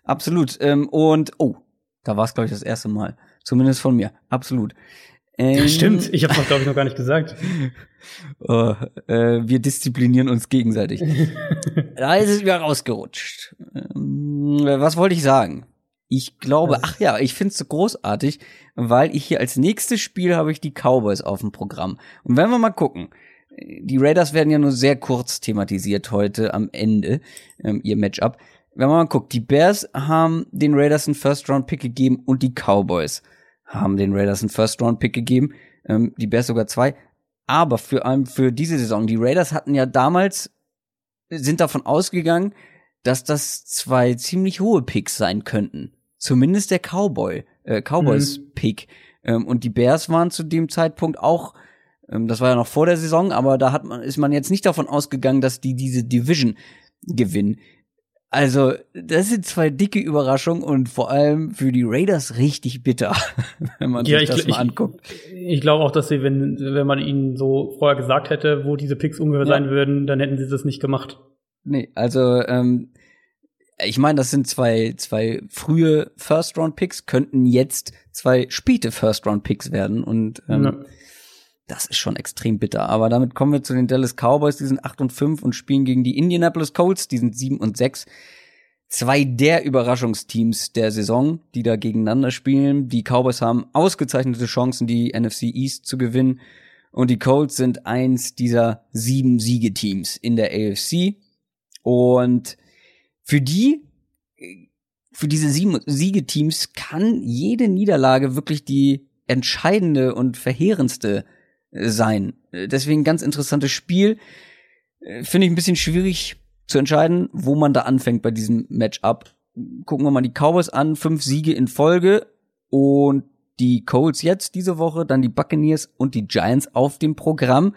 Absolut. Ähm, und oh, da war es glaube ich das erste Mal, zumindest von mir. Absolut. Ähm, Stimmt, ich habe es glaube ich noch gar nicht gesagt. Oh, äh, wir disziplinieren uns gegenseitig. da ist es wieder rausgerutscht. Ähm, Hm, Was wollte ich sagen? Ich glaube, ach ja, ich find's so großartig, weil ich hier als nächstes Spiel habe ich die Cowboys auf dem Programm. Und wenn wir mal gucken, die Raiders werden ja nur sehr kurz thematisiert heute am Ende, ähm, ihr Matchup. Wenn man mal guckt, die Bears haben den Raiders einen First-Round-Pick gegeben und die Cowboys haben den Raiders einen First-Round-Pick gegeben, ähm, die Bears sogar zwei. Aber für allem für diese Saison, die Raiders hatten ja damals, sind davon ausgegangen, dass das zwei ziemlich hohe Picks sein könnten. Zumindest der Cowboy, äh, Cowboys Pick. Ähm, und die Bears waren zu dem Zeitpunkt auch, ähm, das war ja noch vor der Saison, aber da hat man, ist man jetzt nicht davon ausgegangen, dass die diese Division gewinnen. Also, das sind zwei dicke Überraschungen und vor allem für die Raiders richtig bitter, wenn man Ja, sich ich, das mal ich, anguckt. ich glaube auch, dass sie, wenn, wenn man ihnen so vorher gesagt hätte, wo diese Picks ungefähr Ja. sein würden, dann hätten sie das nicht gemacht. Nee, also ähm, ich meine, das sind zwei zwei frühe First Round Picks könnten jetzt zwei späte First Round Picks werden und ähm, Ja. Das ist schon extrem bitter. Aber damit kommen wir zu den Dallas Cowboys, die sind 8 und 5 und spielen gegen die Indianapolis Colts, die sind 7 und 6. Zwei der Überraschungsteams der Saison, die da gegeneinander spielen. Die Cowboys haben ausgezeichnete Chancen, die NFC East zu gewinnen. Und die Colts sind eins dieser sieben Siegeteams in der AFC. Und für die, für diese sieben Siegeteams kann jede Niederlage wirklich die entscheidende und verheerendste sein. Äh, Deswegen ganz interessantes Spiel. Äh, Finde ich ein bisschen schwierig zu entscheiden, wo man da anfängt bei diesem Matchup. Gucken wir mal die Cowboys an, fünf Siege in Folge und die Colts jetzt diese Woche, dann die Buccaneers und die Giants auf dem Programm.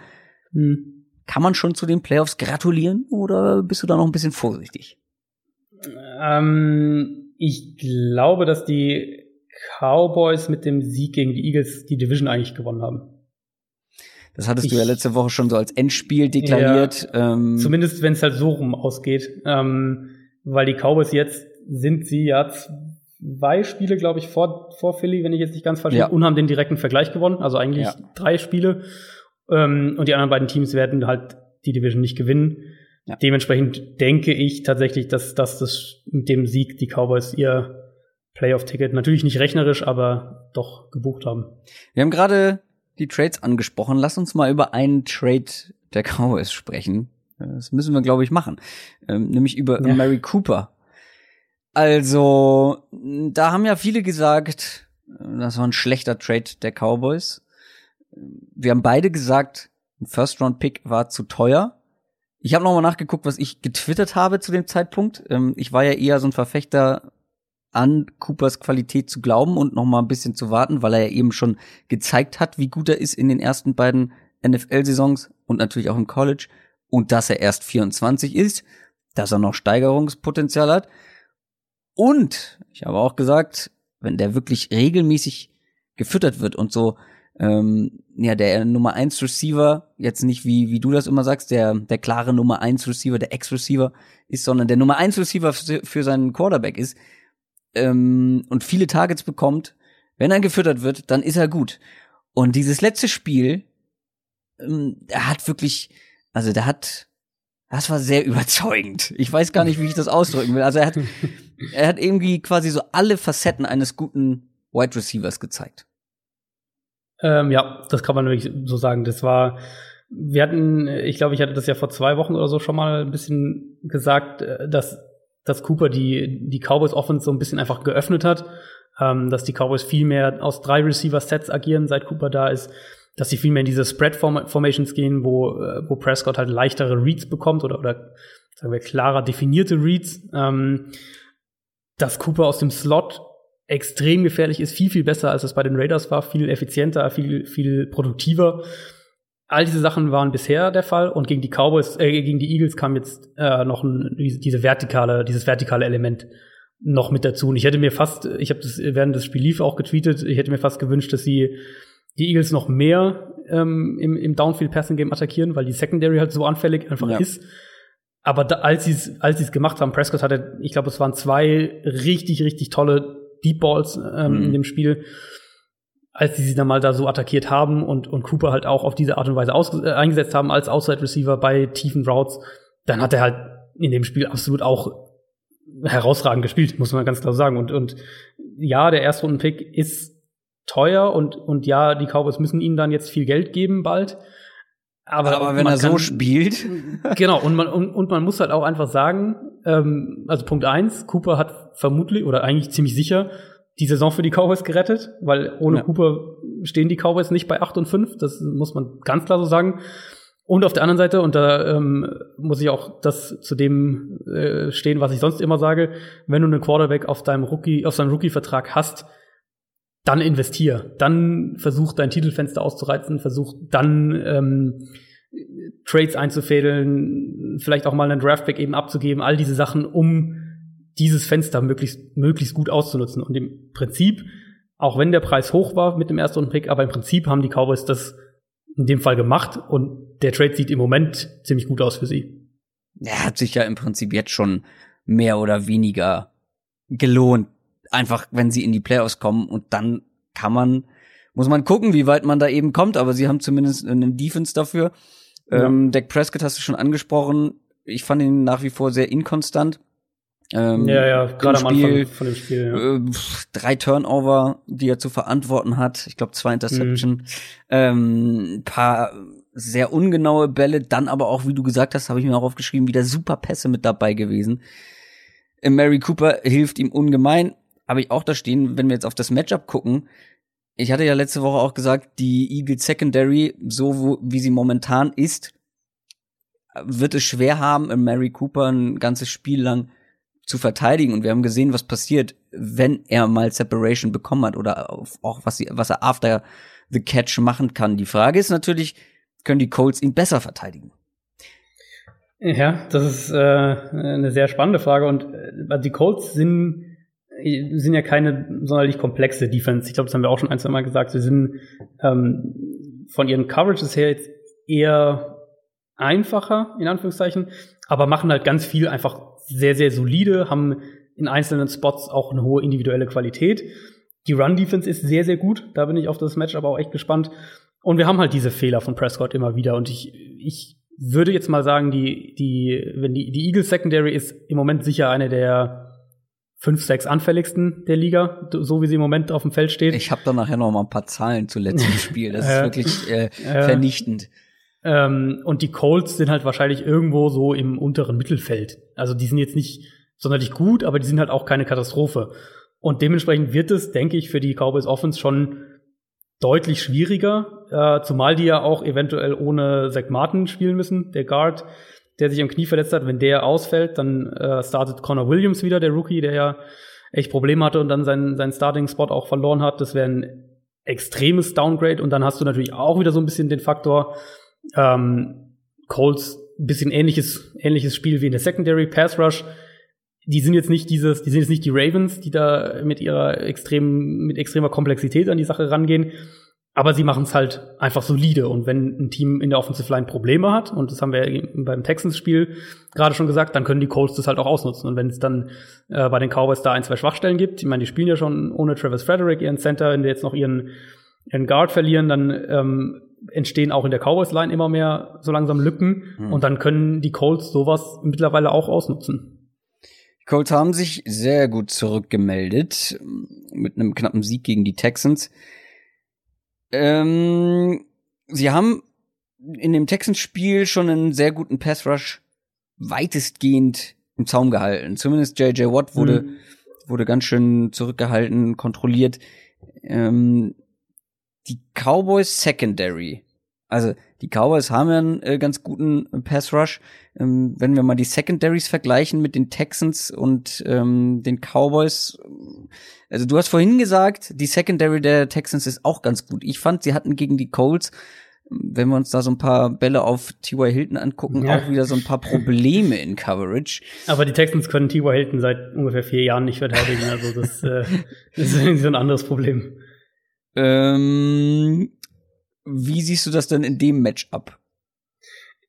Hm. Kann man schon zu den Playoffs gratulieren oder bist du da noch ein bisschen vorsichtig? Ähm, ich glaube, dass die Cowboys mit dem Sieg gegen die Eagles die Division eigentlich gewonnen haben. Das hattest du Ich- ja letzte Woche schon so als Endspiel deklariert. ähm, Zumindest wenn es halt so rum ausgeht. Ähm, weil die Cowboys jetzt sind sie ja zwei Spiele, glaube ich, vor, vor Philly, wenn ich jetzt nicht ganz falsch Ja. bin, und haben den direkten Vergleich gewonnen. Also eigentlich Ja. drei Spiele. Ähm, und die anderen beiden Teams werden halt die Division nicht gewinnen. Ja. Dementsprechend denke ich tatsächlich, dass, dass das mit dem Sieg die Cowboys ihr Playoff-Ticket natürlich nicht rechnerisch, aber doch gebucht haben. Wir haben gerade die Trades angesprochen. Lass uns mal über einen Trade der Cowboys sprechen. Das müssen wir, glaube ich, machen. Ähm, nämlich über Ja. Mary Cooper. Also, da haben ja viele gesagt, äh, das war ein schlechter Trade der Cowboys. Wir haben beide gesagt, ein First-Round-Pick war zu teuer. Ich habe nochmal nachgeguckt, was ich getwittert habe zu dem Zeitpunkt. Ähm, ich war ja eher so ein Verfechter an Coopers Qualität zu glauben und noch mal ein bisschen zu warten, weil er ja eben schon gezeigt hat, wie gut er ist in den ersten beiden NFL-Saisons und natürlich auch im College und dass er erst 24 ist, dass er noch Steigerungspotenzial hat. Und ich habe auch gesagt, wenn der wirklich regelmäßig gefüttert wird und so, ähm, ja, der Nummer 1 Receiver, jetzt nicht wie, wie du das immer sagst, der, der klare Nummer 1 Receiver, der Ex-Receiver ist, sondern der Nummer 1 Receiver für, für seinen Quarterback ist, ähm, und viele Targets bekommt, wenn er gefüttert wird, dann ist er gut. Und dieses letzte Spiel, ähm, er hat wirklich, also der hat, das war sehr überzeugend. Ich weiß gar nicht, wie ich das ausdrücken will. Also er hat, er hat irgendwie quasi so alle Facetten eines guten Wide Receivers gezeigt. Ähm, ja, das kann man wirklich so sagen. Das war, wir hatten, ich glaube, ich hatte das ja vor zwei Wochen oder so schon mal ein bisschen gesagt, äh, dass, dass Cooper die, die Cowboys Offense so ein bisschen einfach geöffnet hat, ähm, dass die Cowboys viel mehr aus drei Receiver-Sets agieren, seit Cooper da ist, dass sie viel mehr in diese Spread-Formations gehen, wo, äh, wo Prescott halt leichtere Reads bekommt oder, oder sagen wir klarer definierte Reads, ähm, dass Cooper aus dem Slot extrem gefährlich ist, viel, viel besser, als es bei den Raiders war, viel effizienter, viel, viel produktiver. All diese Sachen waren bisher der Fall und gegen die Cowboys, äh, gegen die Eagles kam jetzt äh, noch ein, diese vertikale, dieses vertikale Element noch mit dazu. Und ich hätte mir fast, ich habe das während des Spiels lief auch getweetet, ich hätte mir fast gewünscht, dass sie die Eagles noch mehr ähm, im, im Downfield-Passing-Game attackieren, weil die Secondary halt so anfällig einfach Ja. ist. Aber da, als sie es als sie's gemacht haben, Prescott hatte, ich glaube, es waren zwei richtig, richtig tolle Deep Balls ähm, Mhm. in dem Spiel, als die sie dann mal da so attackiert haben und, und Cooper halt auch auf diese Art und Weise äh, eingesetzt haben als Outside Receiver bei tiefen Routes, dann hat er halt in dem Spiel absolut auch herausragend gespielt, muss man ganz klar sagen. Und, und ja, der Erstrunden-Pick ist teuer und, und ja, die Cowboys müssen ihnen dann jetzt viel Geld geben bald. Aber, aber wenn er kann, so spielt. Genau, und man, und, und man muss halt auch einfach sagen, ähm, also Punkt eins, Cooper hat vermutlich oder eigentlich ziemlich sicher die Saison für die Cowboys gerettet, weil ohne ja. Cooper stehen die Cowboys nicht bei 8 und 5, das muss man ganz klar so sagen. Und auf der anderen Seite, und da ähm, muss ich auch das zu dem äh, stehen, was ich sonst immer sage, wenn du einen Quarterback auf deinem Rookie, auf seinem Rookie-Vertrag hast, dann investier. Dann versuch dein Titelfenster auszureizen, versuch dann ähm, Trades einzufädeln, vielleicht auch mal einen Draftback eben abzugeben, all diese Sachen, um dieses Fenster möglichst, möglichst gut auszunutzen. Und im Prinzip, auch wenn der Preis hoch war mit dem ersten Pick, aber im Prinzip haben die Cowboys das in dem Fall gemacht und der Trade sieht im Moment ziemlich gut aus für sie. Er hat sich ja im Prinzip jetzt schon mehr oder weniger gelohnt, einfach, wenn sie in die Playoffs kommen und dann kann man, muss man gucken, wie weit man da eben kommt, aber sie haben zumindest einen Defense dafür. Ja. Ähm, Dak Prescott hast du schon angesprochen. Ich fand ihn nach wie vor sehr inkonstant. Ähm, ja, ja, gerade am Anfang von dem Spiel. Ja. Äh, drei Turnover, die er zu verantworten hat. Ich glaube, zwei Interception. Mhm. Ähm, paar sehr ungenaue Bälle, dann aber auch, wie du gesagt hast, habe ich mir auch aufgeschrieben, wieder super Pässe mit dabei gewesen. Mary Cooper hilft ihm ungemein habe ich auch da stehen, wenn wir jetzt auf das Matchup gucken. Ich hatte ja letzte Woche auch gesagt, die Eagles Secondary, so wie sie momentan ist, wird es schwer haben, Mary Cooper ein ganzes Spiel lang zu verteidigen. Und wir haben gesehen, was passiert, wenn er mal Separation bekommen hat oder auch was, sie, was er after the catch machen kann. Die Frage ist natürlich, können die Colts ihn besser verteidigen? Ja, das ist äh, eine sehr spannende Frage. Und äh, die Colts sind sind ja keine sonderlich komplexe Defense. Ich glaube, das haben wir auch schon ein, zwei Mal gesagt. Sie sind ähm, von ihren Coverages her jetzt eher einfacher, in Anführungszeichen, aber machen halt ganz viel einfach sehr, sehr solide, haben in einzelnen Spots auch eine hohe individuelle Qualität. Die Run-Defense ist sehr, sehr gut. Da bin ich auf das Match aber auch echt gespannt. Und wir haben halt diese Fehler von Prescott immer wieder. Und ich, ich würde jetzt mal sagen, die, die, wenn die, die Eagles Secondary ist im Moment sicher eine der fünf, sechs anfälligsten der Liga, so wie sie im Moment auf dem Feld steht. Ich habe da nachher noch mal ein paar Zahlen zu letztem Spiel. Das ist wirklich äh, vernichtend. Ähm, und die Colts sind halt wahrscheinlich irgendwo so im unteren Mittelfeld. Also die sind jetzt nicht sonderlich gut, aber die sind halt auch keine Katastrophe. Und dementsprechend wird es, denke ich, für die Cowboys Offense schon deutlich schwieriger, äh, zumal die ja auch eventuell ohne Zach Martin spielen müssen, der Guard der sich am Knie verletzt hat. Wenn der ausfällt, dann äh, startet Connor Williams wieder, der Rookie, der ja echt Probleme hatte und dann seinen, seinen Starting-Spot auch verloren hat. Das wäre ein extremes Downgrade. Und dann hast du natürlich auch wieder so ein bisschen den Faktor, ähm, Colts bisschen ähnliches, ähnliches Spiel wie in der Secondary Pass Rush. Die sind jetzt nicht dieses, die sind jetzt nicht die Ravens, die da mit ihrer extrem, mit extremer Komplexität an die Sache rangehen, aber sie machen es halt einfach solide. Und wenn ein Team in der Offensive Line Probleme hat, und das haben wir beim Texans-Spiel gerade schon gesagt, dann können die Colts das halt auch ausnutzen. Und wenn es dann äh, bei den Cowboys da ein, zwei Schwachstellen gibt, ich meine, die spielen ja schon ohne Travis Frederick ihren Center, wenn die jetzt noch ihren, ihren Guard verlieren, dann ähm, entstehen auch in der Cowboys-Line immer mehr so langsam Lücken. Mhm. Und dann können die Colts sowas mittlerweile auch ausnutzen. Die Colts haben sich sehr gut zurückgemeldet mit einem knappen Sieg gegen die Texans. Ähm, sie haben in dem Texans-Spiel schon einen sehr guten Pass-Rush weitestgehend im Zaum gehalten. Zumindest J.J. Watt wurde, mhm. wurde ganz schön zurückgehalten, kontrolliert. Ähm, die Cowboys Secondary. Also die Cowboys haben ja einen äh, ganz guten Pass Rush. Ähm, wenn wir mal die Secondaries vergleichen mit den Texans und ähm, den Cowboys, also du hast vorhin gesagt, die Secondary der Texans ist auch ganz gut. Ich fand, sie hatten gegen die Colts, wenn wir uns da so ein paar Bälle auf T.Y. Hilton angucken, ja. auch wieder so ein paar Probleme in Coverage. Aber die Texans können T.Y. Hilton seit ungefähr vier Jahren nicht verteidigen, also das, äh, das ist irgendwie so ein anderes Problem. Ähm, wie siehst du das denn in dem Matchup?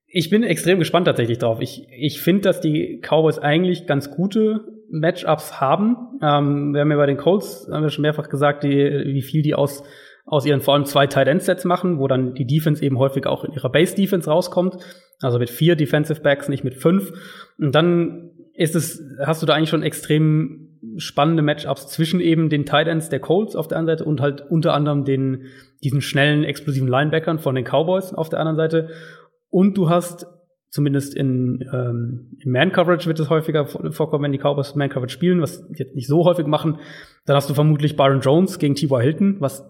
Ich bin extrem gespannt tatsächlich drauf. Ich, ich finde, dass die Cowboys eigentlich ganz gute Matchups haben. Ähm, wir haben ja bei den Colts, haben wir schon mehrfach gesagt, die, wie viel die aus, aus ihren vor allem zwei Tight End Sets machen, wo dann die Defense eben häufig auch in ihrer Base Defense rauskommt. Also mit vier Defensive Backs, nicht mit fünf. Und dann ist es, hast du da eigentlich schon extrem spannende Matchups zwischen eben den Titans der Colts auf der einen Seite und halt unter anderem den, diesen schnellen, explosiven Linebackern von den Cowboys auf der anderen Seite. Und du hast zumindest in, ähm, in Man-Coverage wird es häufiger vorkommen, wenn die Cowboys Man-Coverage spielen, was jetzt nicht so häufig machen. Dann hast du vermutlich Byron Jones gegen T.Y. Hilton, was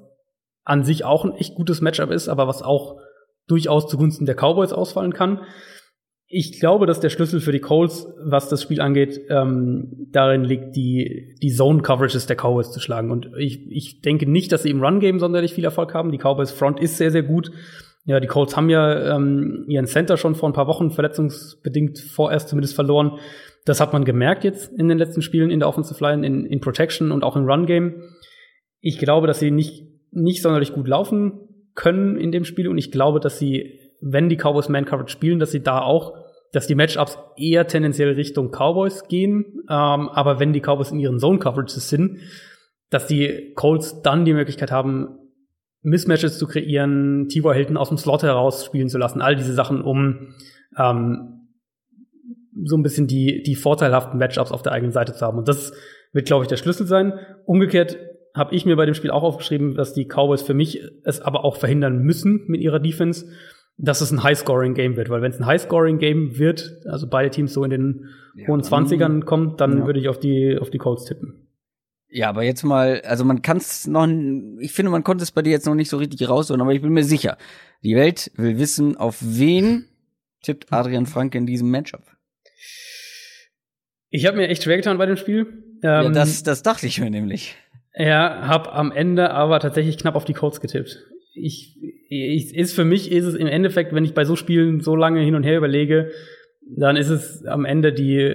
an sich auch ein echt gutes Matchup ist, aber was auch durchaus zugunsten der Cowboys ausfallen kann. Ich glaube, dass der Schlüssel für die Colts, was das Spiel angeht, ähm, darin liegt, die, die Zone-Coverages der Cowboys zu schlagen. Und ich, ich denke nicht, dass sie im Run-Game sonderlich viel Erfolg haben. Die Cowboys Front ist sehr, sehr gut. Ja, die Colts haben ja ähm, ihren Center schon vor ein paar Wochen verletzungsbedingt vorerst zumindest verloren. Das hat man gemerkt jetzt in den letzten Spielen in der Offensive Line, in, in Protection und auch im Run-Game. Ich glaube, dass sie nicht, nicht sonderlich gut laufen können in dem Spiel und ich glaube, dass sie, wenn die Cowboys Man-Coverage spielen, dass sie da auch dass die Matchups eher tendenziell Richtung Cowboys gehen, ähm, aber wenn die Cowboys in ihren Zone-Coverages sind, dass die Colts dann die Möglichkeit haben, Mismatches zu kreieren, T.Y. Hilton aus dem Slot heraus spielen zu lassen, all diese Sachen, um ähm, so ein bisschen die, die vorteilhaften Matchups auf der eigenen Seite zu haben. Und das wird, glaube ich, der Schlüssel sein. Umgekehrt habe ich mir bei dem Spiel auch aufgeschrieben, dass die Cowboys für mich es aber auch verhindern müssen mit ihrer Defense, dass es ein High-Scoring-Game wird, weil wenn es ein High-Scoring-Game wird, also beide Teams so in den ja, hohen Zwanzigern kommen, dann ja. würde ich auf die, auf die Colts tippen. Ja, aber jetzt mal, also man kann es noch, ich finde, man konnte es bei dir jetzt noch nicht so richtig rausholen, aber ich bin mir sicher, die Welt will wissen, auf wen tippt Adrian Franke in diesem Matchup. Ich habe mir echt schwer getan bei dem Spiel. Ähm, ja, das, das dachte ich mir nämlich. Ja, hab am Ende aber tatsächlich knapp auf die Colts getippt ich, ich, ist für mich ist es im Endeffekt, wenn ich bei so Spielen so lange hin und her überlege, dann ist es am Ende die,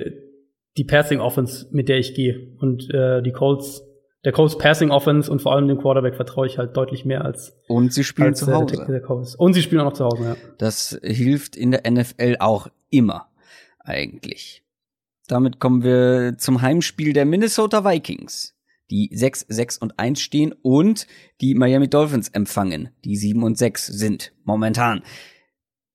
die Passing Offense, mit der ich gehe. Und äh, die Colts, der Colts Passing Offense und vor allem dem Quarterback vertraue ich halt deutlich mehr als. Und sie spielen als, zu Hause. Der und sie spielen auch noch zu Hause, ja. Das hilft in der NFL auch immer, eigentlich. Damit kommen wir zum Heimspiel der Minnesota Vikings die 6, 6 und 1 stehen und die Miami Dolphins empfangen, die 7 und 6 sind momentan.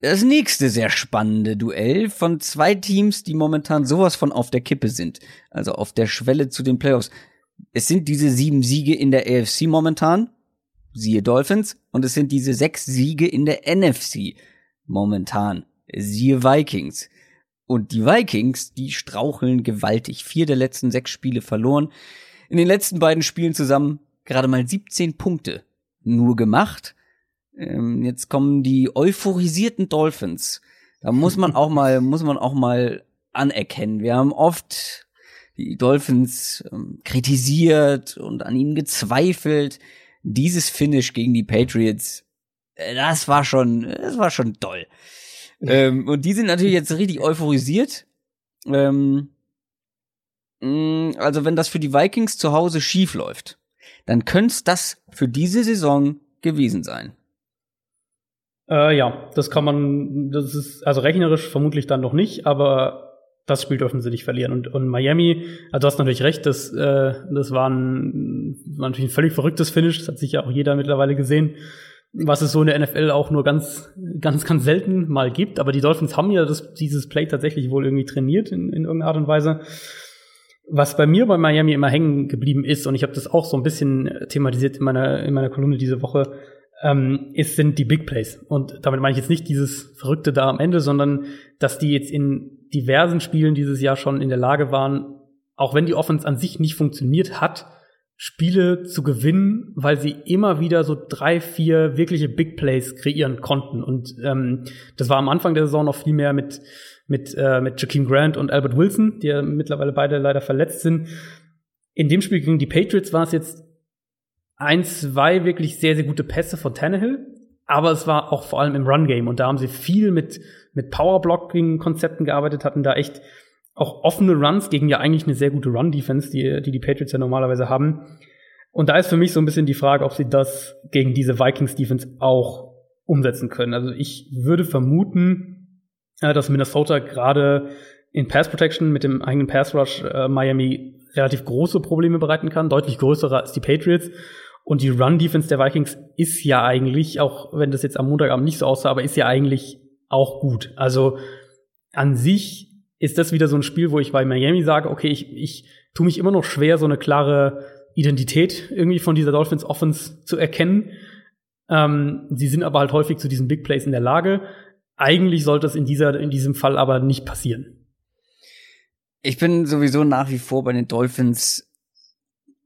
Das nächste sehr spannende Duell von zwei Teams, die momentan sowas von auf der Kippe sind, also auf der Schwelle zu den Playoffs. Es sind diese sieben Siege in der AFC momentan, siehe Dolphins, und es sind diese sechs Siege in der NFC momentan, siehe Vikings. Und die Vikings, die straucheln gewaltig. Vier der letzten sechs Spiele verloren in den letzten beiden Spielen zusammen gerade mal 17 Punkte nur gemacht. Ähm, jetzt kommen die euphorisierten Dolphins. Da muss man auch mal, muss man auch mal anerkennen. Wir haben oft die Dolphins ähm, kritisiert und an ihnen gezweifelt. Dieses Finish gegen die Patriots, äh, das war schon, das war schon toll. Ähm, und die sind natürlich jetzt richtig euphorisiert. Ähm, also wenn das für die Vikings zu Hause schief läuft, dann könnte das für diese Saison gewesen sein. Äh, ja, das kann man, das ist also rechnerisch vermutlich dann noch nicht, aber das Spiel dürfen sie nicht verlieren. Und, und Miami, also du hast natürlich recht, das, äh, das war, ein, war natürlich ein völlig verrücktes Finish, das hat sich ja auch jeder mittlerweile gesehen, was es so in der NFL auch nur ganz, ganz, ganz selten mal gibt. Aber die Dolphins haben ja das, dieses Play tatsächlich wohl irgendwie trainiert in, in irgendeiner Art und Weise. Was bei mir bei Miami immer hängen geblieben ist, und ich habe das auch so ein bisschen thematisiert in meiner, in meiner Kolumne diese Woche, ähm, ist, sind die Big Plays. Und damit meine ich jetzt nicht dieses Verrückte da am Ende, sondern dass die jetzt in diversen Spielen dieses Jahr schon in der Lage waren, auch wenn die Offense an sich nicht funktioniert hat, Spiele zu gewinnen, weil sie immer wieder so drei, vier wirkliche Big Plays kreieren konnten. Und ähm, das war am Anfang der Saison noch viel mehr mit mit, äh, mit Jakeem Grant und Albert Wilson, die ja mittlerweile beide leider verletzt sind. In dem Spiel gegen die Patriots war es jetzt ein, zwei wirklich sehr, sehr gute Pässe von Tannehill, aber es war auch vor allem im Run-Game und da haben sie viel mit, mit Power-Blocking-Konzepten gearbeitet, hatten da echt auch offene Runs gegen ja eigentlich eine sehr gute Run-Defense, die, die die Patriots ja normalerweise haben. Und da ist für mich so ein bisschen die Frage, ob sie das gegen diese Vikings-Defense auch umsetzen können. Also ich würde vermuten, äh, dass Minnesota gerade in Pass Protection mit dem eigenen Pass Rush äh, Miami relativ große Probleme bereiten kann, deutlich größere als die Patriots. Und die Run Defense der Vikings ist ja eigentlich, auch wenn das jetzt am Montagabend nicht so aussah, aber ist ja eigentlich auch gut. Also an sich ist das wieder so ein Spiel, wo ich bei Miami sage, okay, ich, ich tue mich immer noch schwer, so eine klare Identität irgendwie von dieser Dolphins Offense zu erkennen. Ähm, sie sind aber halt häufig zu diesen Big Plays in der Lage. Eigentlich sollte es in dieser, in diesem Fall aber nicht passieren. Ich bin sowieso nach wie vor bei den Dolphins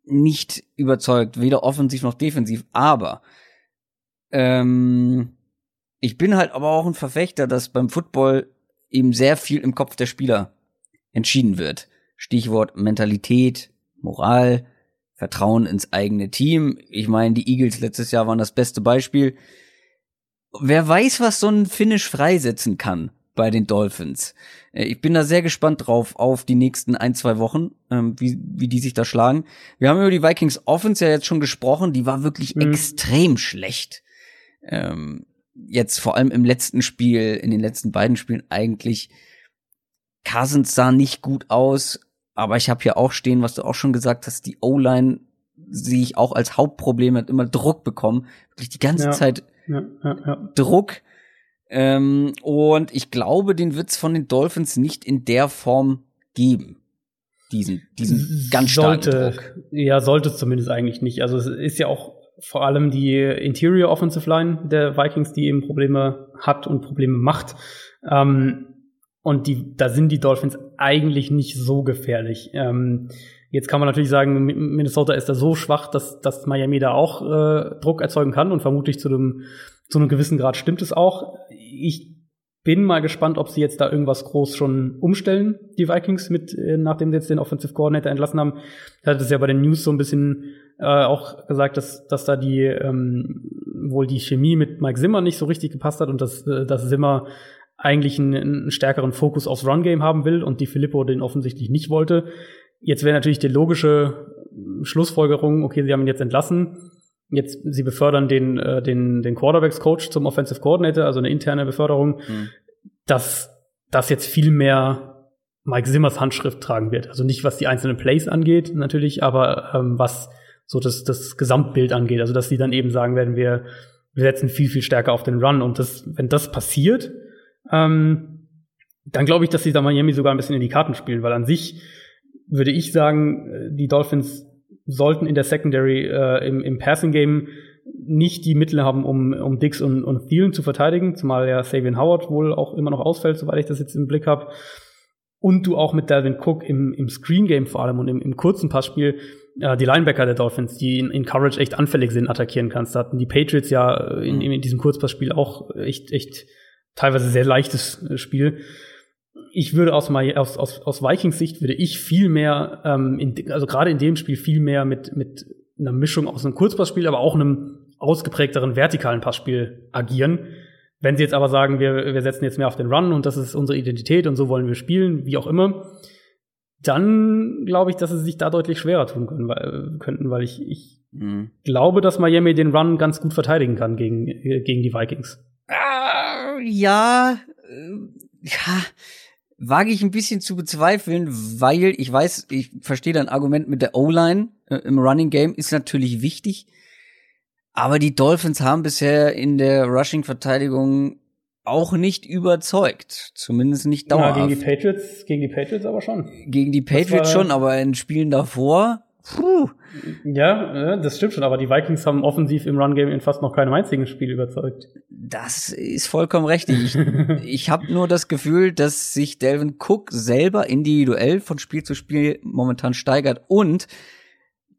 nicht überzeugt, weder offensiv noch defensiv, aber ähm, ich bin halt aber auch ein Verfechter, dass beim Football eben sehr viel im Kopf der Spieler entschieden wird. Stichwort Mentalität, Moral, Vertrauen ins eigene Team. Ich meine, die Eagles letztes Jahr waren das beste Beispiel. Wer weiß, was so ein Finish freisetzen kann bei den Dolphins. Äh, ich bin da sehr gespannt drauf auf die nächsten ein, zwei Wochen, ähm, wie, wie die sich da schlagen. Wir haben über die Vikings Offense ja jetzt schon gesprochen, die war wirklich mhm. extrem schlecht. Ähm, jetzt vor allem im letzten Spiel, in den letzten beiden Spielen eigentlich, Cousins sah nicht gut aus, aber ich habe hier auch stehen, was du auch schon gesagt hast, die O-Line sehe ich auch als Hauptproblem, hat immer Druck bekommen, wirklich die ganze ja, Zeit ja, ja, Druck. Ähm, und ich glaube, den wird's von den Dolphins nicht in der Form geben. Diesen, diesen ganz starken sollte, Druck. Ja, sollte es zumindest eigentlich nicht. Also es ist ja auch vor allem die Interior Offensive Line der Vikings, die eben Probleme hat und Probleme macht. Ähm, und die, da sind die Dolphins eigentlich nicht so gefährlich. Ähm, jetzt kann man natürlich sagen, Minnesota ist da so schwach, dass, dass Miami da auch äh, Druck erzeugen kann und vermutlich zu einem, zu einem gewissen Grad stimmt es auch. Ich bin mal gespannt, ob sie jetzt da irgendwas groß schon umstellen, die Vikings, mit, äh, nachdem sie jetzt den Offensive Coordinator entlassen haben. Ich hatte es ja bei den News so ein bisschen äh, auch gesagt, dass, dass da die ähm, wohl die Chemie mit Mike Zimmer nicht so richtig gepasst hat und dass, äh, dass Zimmer eigentlich einen, einen stärkeren Fokus aufs Run-Game haben will und die Filippo den offensichtlich nicht wollte. Jetzt wäre natürlich die logische Schlussfolgerung, okay, sie haben ihn jetzt entlassen. Jetzt, sie befördern den, äh, den, den Quarterbacks-Coach zum Offensive Coordinator, also eine interne Beförderung, mhm. dass das jetzt viel mehr Mike Simmers Handschrift tragen wird. Also nicht, was die einzelnen Plays angeht, natürlich, aber ähm, was so das, das Gesamtbild angeht. Also dass sie dann eben sagen werden, wir, wir setzen viel, viel stärker auf den Run. Und das, wenn das passiert, ähm, dann glaube ich, dass sie da Miami sogar ein bisschen in die Karten spielen, weil an sich würde ich sagen, die Dolphins sollten in der Secondary äh, im, im Passing Game nicht die Mittel haben, um, um Dix und, und Thielen zu verteidigen, zumal ja Sabian Howard wohl auch immer noch ausfällt, soweit ich das jetzt im Blick habe. Und du auch mit Dalvin Cook im, im Screen Game vor allem und im, im kurzen Passspiel äh, die Linebacker der Dolphins, die in, in Coverage echt anfällig sind, attackieren kannst. Da hatten die Patriots ja in, in diesem Kurzpassspiel auch echt, echt teilweise sehr leichtes äh, Spiel. Ich würde aus, aus, aus, aus Vikings Sicht würde ich viel mehr, ähm, in, also gerade in dem Spiel viel mehr mit, mit einer Mischung aus einem Kurzpassspiel, aber auch einem ausgeprägteren vertikalen Passspiel agieren. Wenn sie jetzt aber sagen, wir, wir setzen jetzt mehr auf den Run und das ist unsere Identität und so wollen wir spielen, wie auch immer, dann glaube ich, dass sie sich da deutlich schwerer tun können, weil, könnten, weil ich, ich mhm. glaube, dass Miami den Run ganz gut verteidigen kann gegen, gegen die Vikings. Äh, ja, äh, ja, wage ich ein bisschen zu bezweifeln, weil ich weiß, ich verstehe dein Argument mit der O-Line äh, im Running Game ist natürlich wichtig, aber die Dolphins haben bisher in der Rushing-Verteidigung auch nicht überzeugt. Zumindest nicht dauerhaft. Ja, gegen die Patriots, gegen die Patriots aber schon. Gegen die Patriots schon, aber in Spielen davor Puh. Ja, das stimmt schon, aber die Vikings haben offensiv im Run-Game in fast noch keinem einzigen Spiel überzeugt. Das ist vollkommen richtig. Ich, ich habe nur das Gefühl, dass sich Delvin Cook selber individuell von Spiel zu Spiel momentan steigert und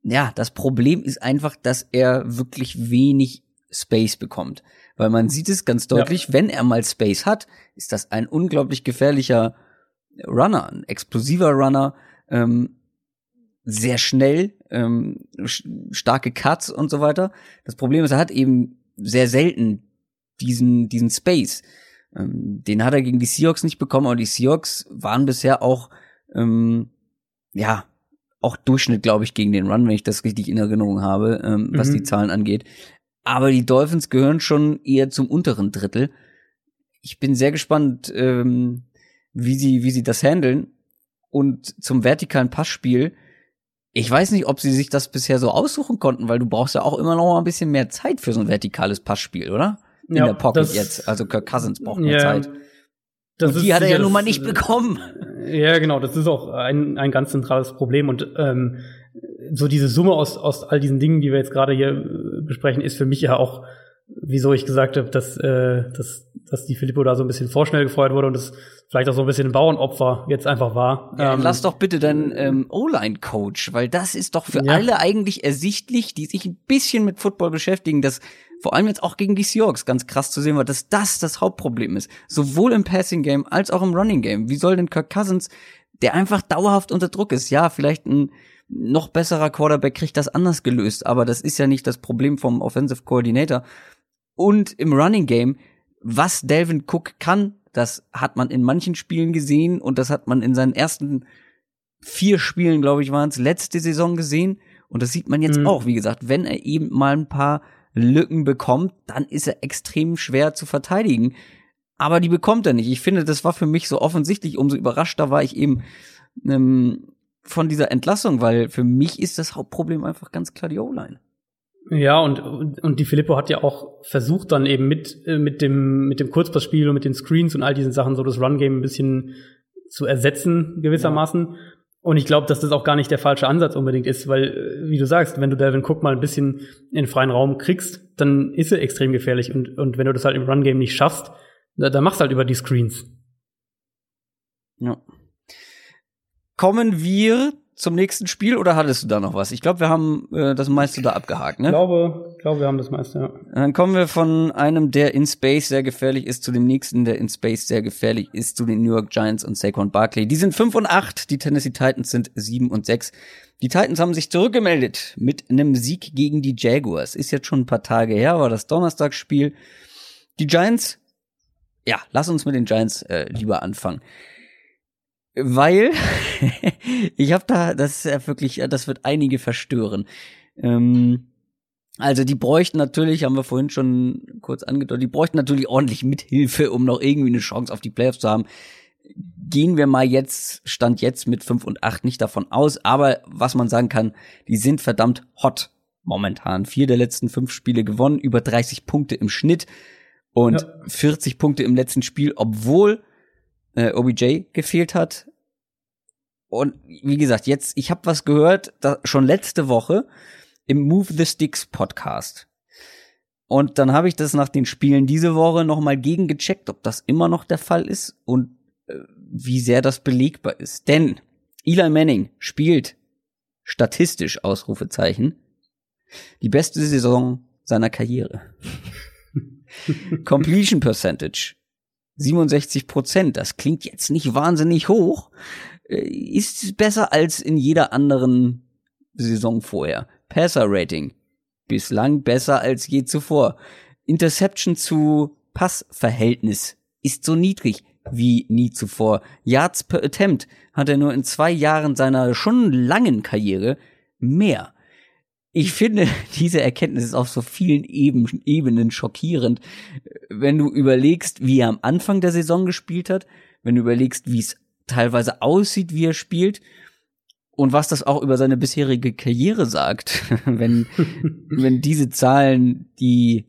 ja, das Problem ist einfach, dass er wirklich wenig Space bekommt. Weil man sieht es ganz deutlich, ja. wenn er mal Space hat, ist das ein unglaublich gefährlicher Runner, ein explosiver Runner. Ähm, sehr schnell, ähm, starke Cuts und so weiter. Das Problem ist, er hat eben sehr selten diesen, diesen Space. Ähm, den hat er gegen die Seahawks nicht bekommen, aber die Seahawks waren bisher auch, ähm, ja, auch Durchschnitt, glaube ich, gegen den Run, wenn ich das richtig in Erinnerung habe, ähm, was mhm. die Zahlen angeht. Aber die Dolphins gehören schon eher zum unteren Drittel. Ich bin sehr gespannt, ähm, wie sie, wie sie das handeln. Und zum vertikalen Passspiel, ich weiß nicht, ob sie sich das bisher so aussuchen konnten, weil du brauchst ja auch immer noch mal ein bisschen mehr Zeit für so ein vertikales Passspiel, oder? In ja, der Pocket jetzt. Also Kirk Cousins braucht mehr ja, Zeit. Und die hat er ja nun mal nicht bekommen. Ja, genau, das ist auch ein, ein ganz zentrales Problem und ähm, so diese Summe aus, aus all diesen Dingen, die wir jetzt gerade hier äh, besprechen, ist für mich ja auch, wieso ich gesagt habe, dass, äh, dass, dass die Filippo da so ein bisschen vorschnell gefeuert wurde und das vielleicht auch so ein bisschen ein Bauernopfer jetzt einfach war. Ja, ähm, lass doch bitte deinen ähm, O-Line-Coach, weil das ist doch für ja. alle eigentlich ersichtlich, die sich ein bisschen mit Football beschäftigen, dass vor allem jetzt auch gegen die Seahawks ganz krass zu sehen war, dass das das Hauptproblem ist. Sowohl im Passing Game als auch im Running Game. Wie soll denn Kirk Cousins, der einfach dauerhaft unter Druck ist, ja, vielleicht ein noch besserer Quarterback kriegt das anders gelöst, aber das ist ja nicht das Problem vom Offensive Coordinator. Und im Running Game, was Delvin Cook kann, das hat man in manchen Spielen gesehen und das hat man in seinen ersten vier Spielen, glaube ich, waren es, letzte Saison gesehen. Und das sieht man jetzt mhm. auch, wie gesagt, wenn er eben mal ein paar Lücken bekommt, dann ist er extrem schwer zu verteidigen. Aber die bekommt er nicht. Ich finde, das war für mich so offensichtlich. Umso überraschter war ich eben ähm, von dieser Entlassung, weil für mich ist das Hauptproblem einfach ganz klar die O-Line. Ja, und, und die Filippo hat ja auch versucht, dann eben mit, äh, mit dem, mit dem Kurzpassspiel und mit den Screens und all diesen Sachen so das Run-Game ein bisschen zu ersetzen, gewissermaßen. Ja. Und ich glaube, dass das auch gar nicht der falsche Ansatz unbedingt ist, weil, äh, wie du sagst, wenn du Delvin Cook mal ein bisschen in freien Raum kriegst, dann ist er extrem gefährlich. Und, und wenn du das halt im Run-Game nicht schaffst, dann machst du halt über die Screens. Ja. Kommen wir zum nächsten Spiel oder hattest du da noch was? Ich glaube, wir haben äh, das meiste da abgehakt, ne? Ich glaube, ich glaube, wir haben das meiste, ja. Dann kommen wir von einem, der in Space sehr gefährlich ist, zu dem nächsten, der in Space sehr gefährlich ist, zu den New York Giants und Saquon Barkley. Die sind 5 und 8, die Tennessee Titans sind 7 und 6. Die Titans haben sich zurückgemeldet mit einem Sieg gegen die Jaguars. Ist jetzt schon ein paar Tage her, war das Donnerstagsspiel. Die Giants, ja, lass uns mit den Giants äh, lieber anfangen weil ich habe da, das ist ja wirklich, das wird einige verstören. Ähm, also die bräuchten natürlich, haben wir vorhin schon kurz angedeutet, die bräuchten natürlich ordentlich Mithilfe, um noch irgendwie eine Chance auf die Playoffs zu haben. Gehen wir mal jetzt, stand jetzt mit 5 und 8 nicht davon aus, aber was man sagen kann, die sind verdammt hot momentan. Vier der letzten fünf Spiele gewonnen, über 30 Punkte im Schnitt und ja. 40 Punkte im letzten Spiel, obwohl äh, OBJ gefehlt hat. Und wie gesagt, jetzt, ich habe was gehört, da, schon letzte Woche im Move the Sticks Podcast. Und dann habe ich das nach den Spielen diese Woche nochmal gegengecheckt, ob das immer noch der Fall ist und äh, wie sehr das belegbar ist. Denn Eli Manning spielt statistisch Ausrufezeichen die beste Saison seiner Karriere. Completion Percentage 67 Prozent. Das klingt jetzt nicht wahnsinnig hoch, äh, ist besser als in jeder anderen Saison vorher. Passer Rating bislang besser als je zuvor. Interception zu Passverhältnis ist so niedrig wie nie zuvor. Yards per Attempt hat er nur in zwei Jahren seiner schon langen Karriere mehr ich finde, diese Erkenntnis ist auf so vielen Ebenen schockierend. Wenn du überlegst, wie er am Anfang der Saison gespielt hat, wenn du überlegst, wie es teilweise aussieht, wie er spielt und was das auch über seine bisherige Karriere sagt, wenn, wenn diese Zahlen die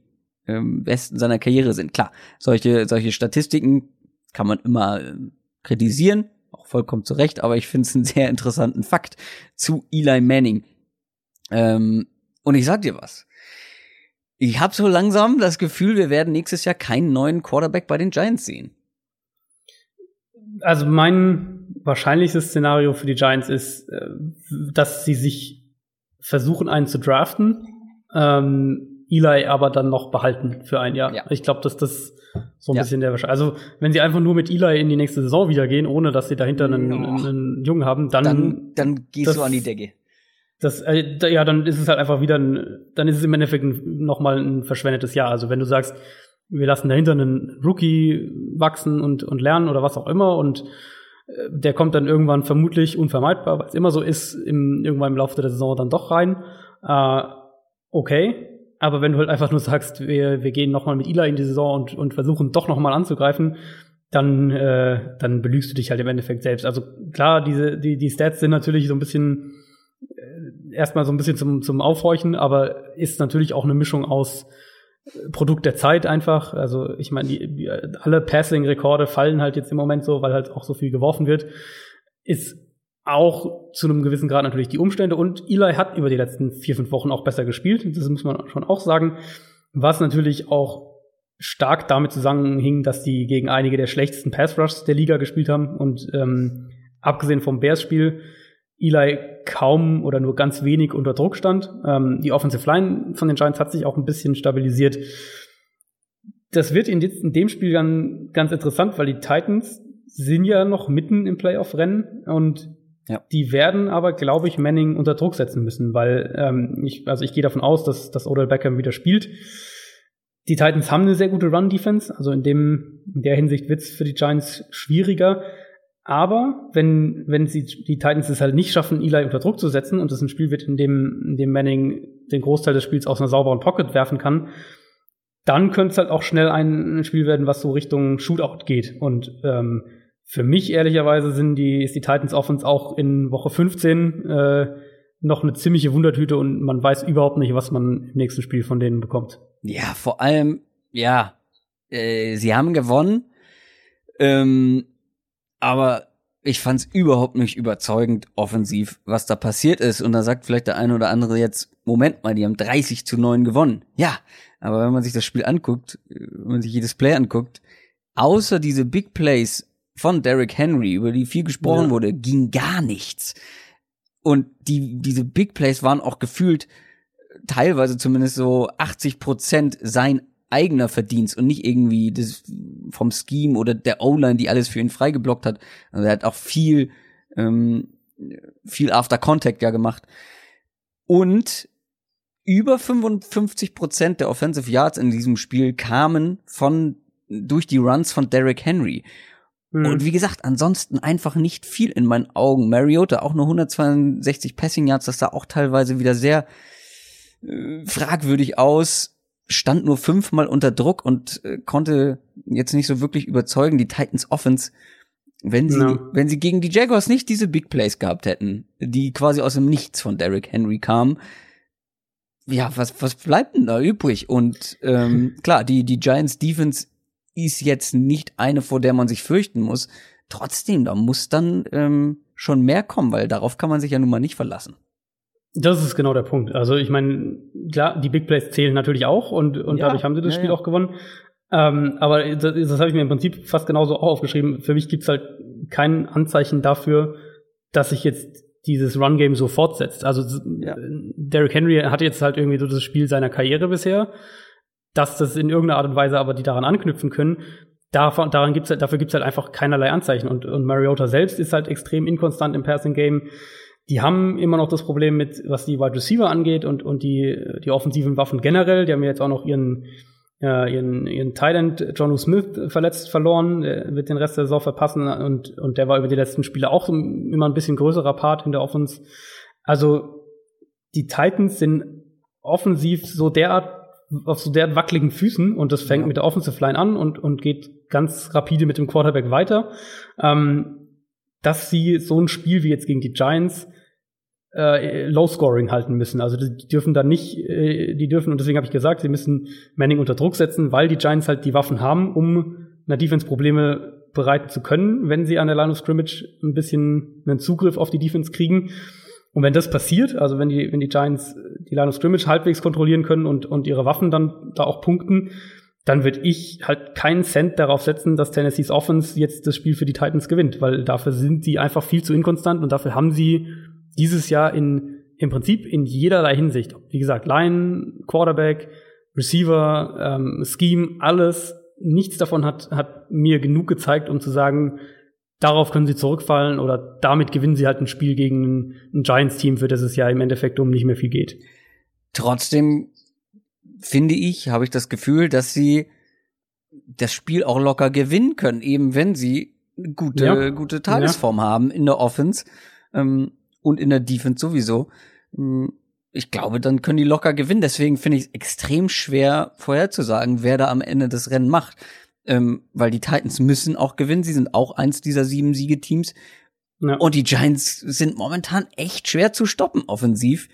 ähm, besten seiner Karriere sind. Klar, solche, solche Statistiken kann man immer äh, kritisieren, auch vollkommen zu Recht, aber ich finde es einen sehr interessanten Fakt zu Eli Manning ähm, und ich sag dir was. Ich habe so langsam das Gefühl, wir werden nächstes Jahr keinen neuen Quarterback bei den Giants sehen. Also mein wahrscheinlichstes Szenario für die Giants ist, äh, dass sie sich versuchen, einen zu draften, ähm, Eli aber dann noch behalten für ein Jahr. Ja. Ich glaube, dass das so ein ja. bisschen der Wahrscheinlichkeit. Also wenn sie einfach nur mit Eli in die nächste Saison wieder gehen, ohne dass sie dahinter einen, einen, einen Jungen haben, dann dann, dann gehst du an die Decke. Das, äh, ja, dann ist es halt einfach wieder ein, dann ist es im Endeffekt nochmal ein verschwendetes Jahr. Also wenn du sagst, wir lassen dahinter einen Rookie wachsen und, und lernen oder was auch immer und äh, der kommt dann irgendwann vermutlich unvermeidbar, weil es immer so ist, im, irgendwann im Laufe der Saison dann doch rein. Äh, okay. Aber wenn du halt einfach nur sagst, wir, wir gehen nochmal mit Ila in die Saison und, und versuchen doch nochmal anzugreifen, dann, äh, dann belügst du dich halt im Endeffekt selbst. Also klar, diese, die, die Stats sind natürlich so ein bisschen erstmal so ein bisschen zum, zum Aufhorchen, aber ist natürlich auch eine Mischung aus Produkt der Zeit einfach. Also ich meine, alle Passing-Rekorde fallen halt jetzt im Moment so, weil halt auch so viel geworfen wird. Ist auch zu einem gewissen Grad natürlich die Umstände. Und Eli hat über die letzten vier, fünf Wochen auch besser gespielt. Das muss man schon auch sagen. Was natürlich auch stark damit zusammenhing, dass die gegen einige der schlechtesten Pass-Rushs der Liga gespielt haben. Und ähm, abgesehen vom Bears-Spiel Eli kaum oder nur ganz wenig unter Druck stand. Ähm, die Offensive Line von den Giants hat sich auch ein bisschen stabilisiert. Das wird in, in dem Spiel dann ganz interessant, weil die Titans sind ja noch mitten im Playoff-Rennen und ja. die werden aber, glaube ich, Manning unter Druck setzen müssen, weil ähm, ich, also ich gehe davon aus, dass, dass Odell Beckham wieder spielt. Die Titans haben eine sehr gute Run-Defense, also in dem, in der Hinsicht wird's für die Giants schwieriger. Aber wenn, wenn sie die Titans es halt nicht schaffen, Eli unter Druck zu setzen und es ein Spiel wird, in dem, in dem Manning den Großteil des Spiels aus einer sauberen Pocket werfen kann, dann könnte es halt auch schnell ein Spiel werden, was so Richtung Shootout geht. Und ähm, für mich ehrlicherweise sind die, ist die Titans Offense auch in Woche 15 äh, noch eine ziemliche Wundertüte und man weiß überhaupt nicht, was man im nächsten Spiel von denen bekommt. Ja, vor allem, ja, äh, sie haben gewonnen. Ähm, aber ich fand's überhaupt nicht überzeugend offensiv, was da passiert ist. Und da sagt vielleicht der eine oder andere jetzt, Moment mal, die haben 30 zu 9 gewonnen. Ja, aber wenn man sich das Spiel anguckt, wenn man sich jedes Play anguckt, außer diese Big Plays von Derrick Henry, über die viel gesprochen ja. wurde, ging gar nichts. Und die, diese Big Plays waren auch gefühlt teilweise zumindest so 80 Prozent sein eigener Verdienst und nicht irgendwie das vom Scheme oder der O-Line, die alles für ihn freigeblockt hat. Also er hat auch viel, ähm, viel After Contact ja gemacht. Und über 55 Prozent der Offensive Yards in diesem Spiel kamen von durch die Runs von Derrick Henry. Mhm. Und wie gesagt, ansonsten einfach nicht viel in meinen Augen. Mariota auch nur 162 Passing Yards, das sah auch teilweise wieder sehr äh, fragwürdig aus stand nur fünfmal unter Druck und äh, konnte jetzt nicht so wirklich überzeugen. Die Titans Offense, wenn sie, no. wenn sie gegen die Jaguars nicht diese Big Plays gehabt hätten, die quasi aus dem Nichts von Derrick Henry kamen, ja, was, was bleibt denn da übrig? Und ähm, klar, die, die Giants Defense ist jetzt nicht eine, vor der man sich fürchten muss. Trotzdem, da muss dann ähm, schon mehr kommen, weil darauf kann man sich ja nun mal nicht verlassen. Das ist genau der Punkt. Also ich meine, klar, die Big Plays zählen natürlich auch und, und ja, dadurch haben sie das ja, Spiel ja. auch gewonnen. Ähm, aber das, das habe ich mir im Prinzip fast genauso auch aufgeschrieben. Für mich gibt's halt kein Anzeichen dafür, dass sich jetzt dieses Run-Game so fortsetzt. Also ja. Derrick Henry hat jetzt halt irgendwie so das Spiel seiner Karriere bisher, dass das in irgendeiner Art und Weise aber die daran anknüpfen können. Davon, daran gibt's halt, dafür gibt's halt einfach keinerlei Anzeichen. Und, und Mariota selbst ist halt extrem inkonstant im Passing-Game die haben immer noch das Problem mit, was die Wide Receiver angeht und, und die, die offensiven Waffen generell. Die haben jetzt auch noch ihren, äh, ihren, ihren Thailand John Smith verletzt verloren, der wird den Rest der Saison verpassen und, und der war über die letzten Spiele auch immer ein bisschen größerer Part in der Offense. Also die Titans sind offensiv so derart auf so derart wackeligen Füßen und das fängt mit der Offensive Line an und, und geht ganz rapide mit dem Quarterback weiter, ähm, dass sie so ein Spiel wie jetzt gegen die Giants äh, Low Scoring halten müssen. Also die dürfen dann nicht, äh, die dürfen, und deswegen habe ich gesagt, sie müssen Manning unter Druck setzen, weil die Giants halt die Waffen haben, um einer Defense Probleme bereiten zu können, wenn sie an der Line of Scrimmage ein bisschen einen Zugriff auf die Defense kriegen. Und wenn das passiert, also wenn die, wenn die Giants die Line of Scrimmage halbwegs kontrollieren können und, und ihre Waffen dann da auch punkten, dann würde ich halt keinen Cent darauf setzen, dass Tennessees Offense jetzt das Spiel für die Titans gewinnt, weil dafür sind sie einfach viel zu inkonstant und dafür haben sie dieses Jahr in im Prinzip in jederlei Hinsicht, wie gesagt, Line, Quarterback, Receiver, ähm, Scheme, alles, nichts davon hat, hat mir genug gezeigt, um zu sagen, darauf können sie zurückfallen oder damit gewinnen sie halt ein Spiel gegen ein, Giants-Team, für das es ja im Endeffekt um nicht mehr viel geht. Trotzdem finde ich, habe ich das Gefühl, dass sie das Spiel auch locker gewinnen können, eben wenn sie gute, ja. gute Tagesform ja. haben in der Offense. Ähm, und in der Defense sowieso. Hm, ich glaube, dann können die locker gewinnen. Deswegen finde ich es extrem schwer vorherzusagen, wer da am Ende das Rennen macht. Ähm, weil die Titans müssen auch gewinnen. Sie sind auch eins dieser sieben Siegeteams. Ja. Und die Giants sind momentan echt schwer zu stoppen offensiv.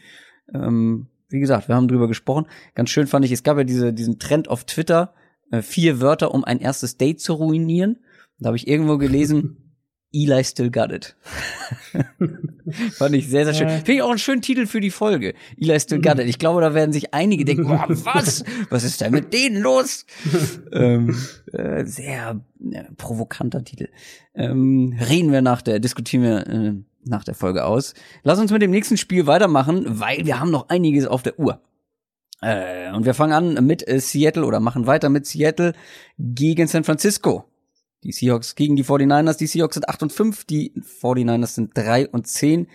Ähm, wie gesagt, wir haben drüber gesprochen. Ganz schön fand ich, es gab ja diese, diesen Trend auf Twitter, äh, vier Wörter, um ein erstes Date zu ruinieren. Da habe ich irgendwo gelesen, Eli still got it. Fand ich sehr, sehr schön. Finde ich auch einen schönen Titel für die Folge. Eli still got it. Ich glaube, da werden sich einige denken, boah, was? Was ist denn mit denen los? ähm, äh, sehr äh, provokanter Titel. Ähm, reden wir nach der, diskutieren wir äh, nach der Folge aus. Lass uns mit dem nächsten Spiel weitermachen, weil wir haben noch einiges auf der Uhr. Äh, und wir fangen an mit äh, Seattle oder machen weiter mit Seattle gegen San Francisco. Die Seahawks gegen die 49ers. Die Seahawks sind 8 und 5, die 49ers sind 3 und 10.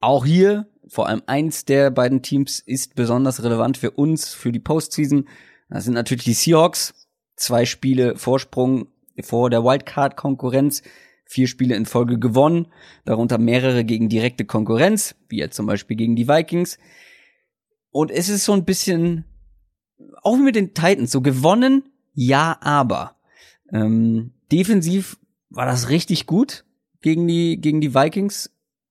Auch hier, vor allem eins der beiden Teams ist besonders relevant für uns, für die Postseason. Das sind natürlich die Seahawks. Zwei Spiele Vorsprung vor der Wildcard-Konkurrenz. Vier Spiele in Folge gewonnen, darunter mehrere gegen direkte Konkurrenz, wie jetzt zum Beispiel gegen die Vikings. Und es ist so ein bisschen, auch mit den Titans, so gewonnen, ja, aber. Ähm, defensiv war das richtig gut gegen die, gegen die Vikings.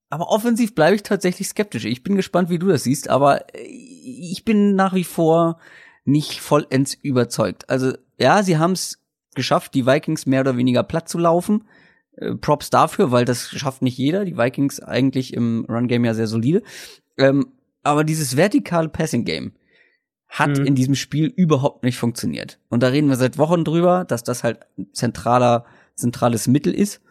Aber offensiv bleibe ich tatsächlich skeptisch. Ich bin gespannt, wie du das siehst, aber ich bin nach wie vor nicht vollends überzeugt. Also ja, sie haben es geschafft, die Vikings mehr oder weniger platt zu laufen. Äh, Props dafür, weil das schafft nicht jeder. Die Vikings eigentlich im Run-Game ja sehr solide. Ähm, aber dieses vertikale Passing-Game hat mhm. in diesem Spiel überhaupt nicht funktioniert. Und da reden wir seit Wochen drüber, dass das halt zentraler, zentrales Mittel ist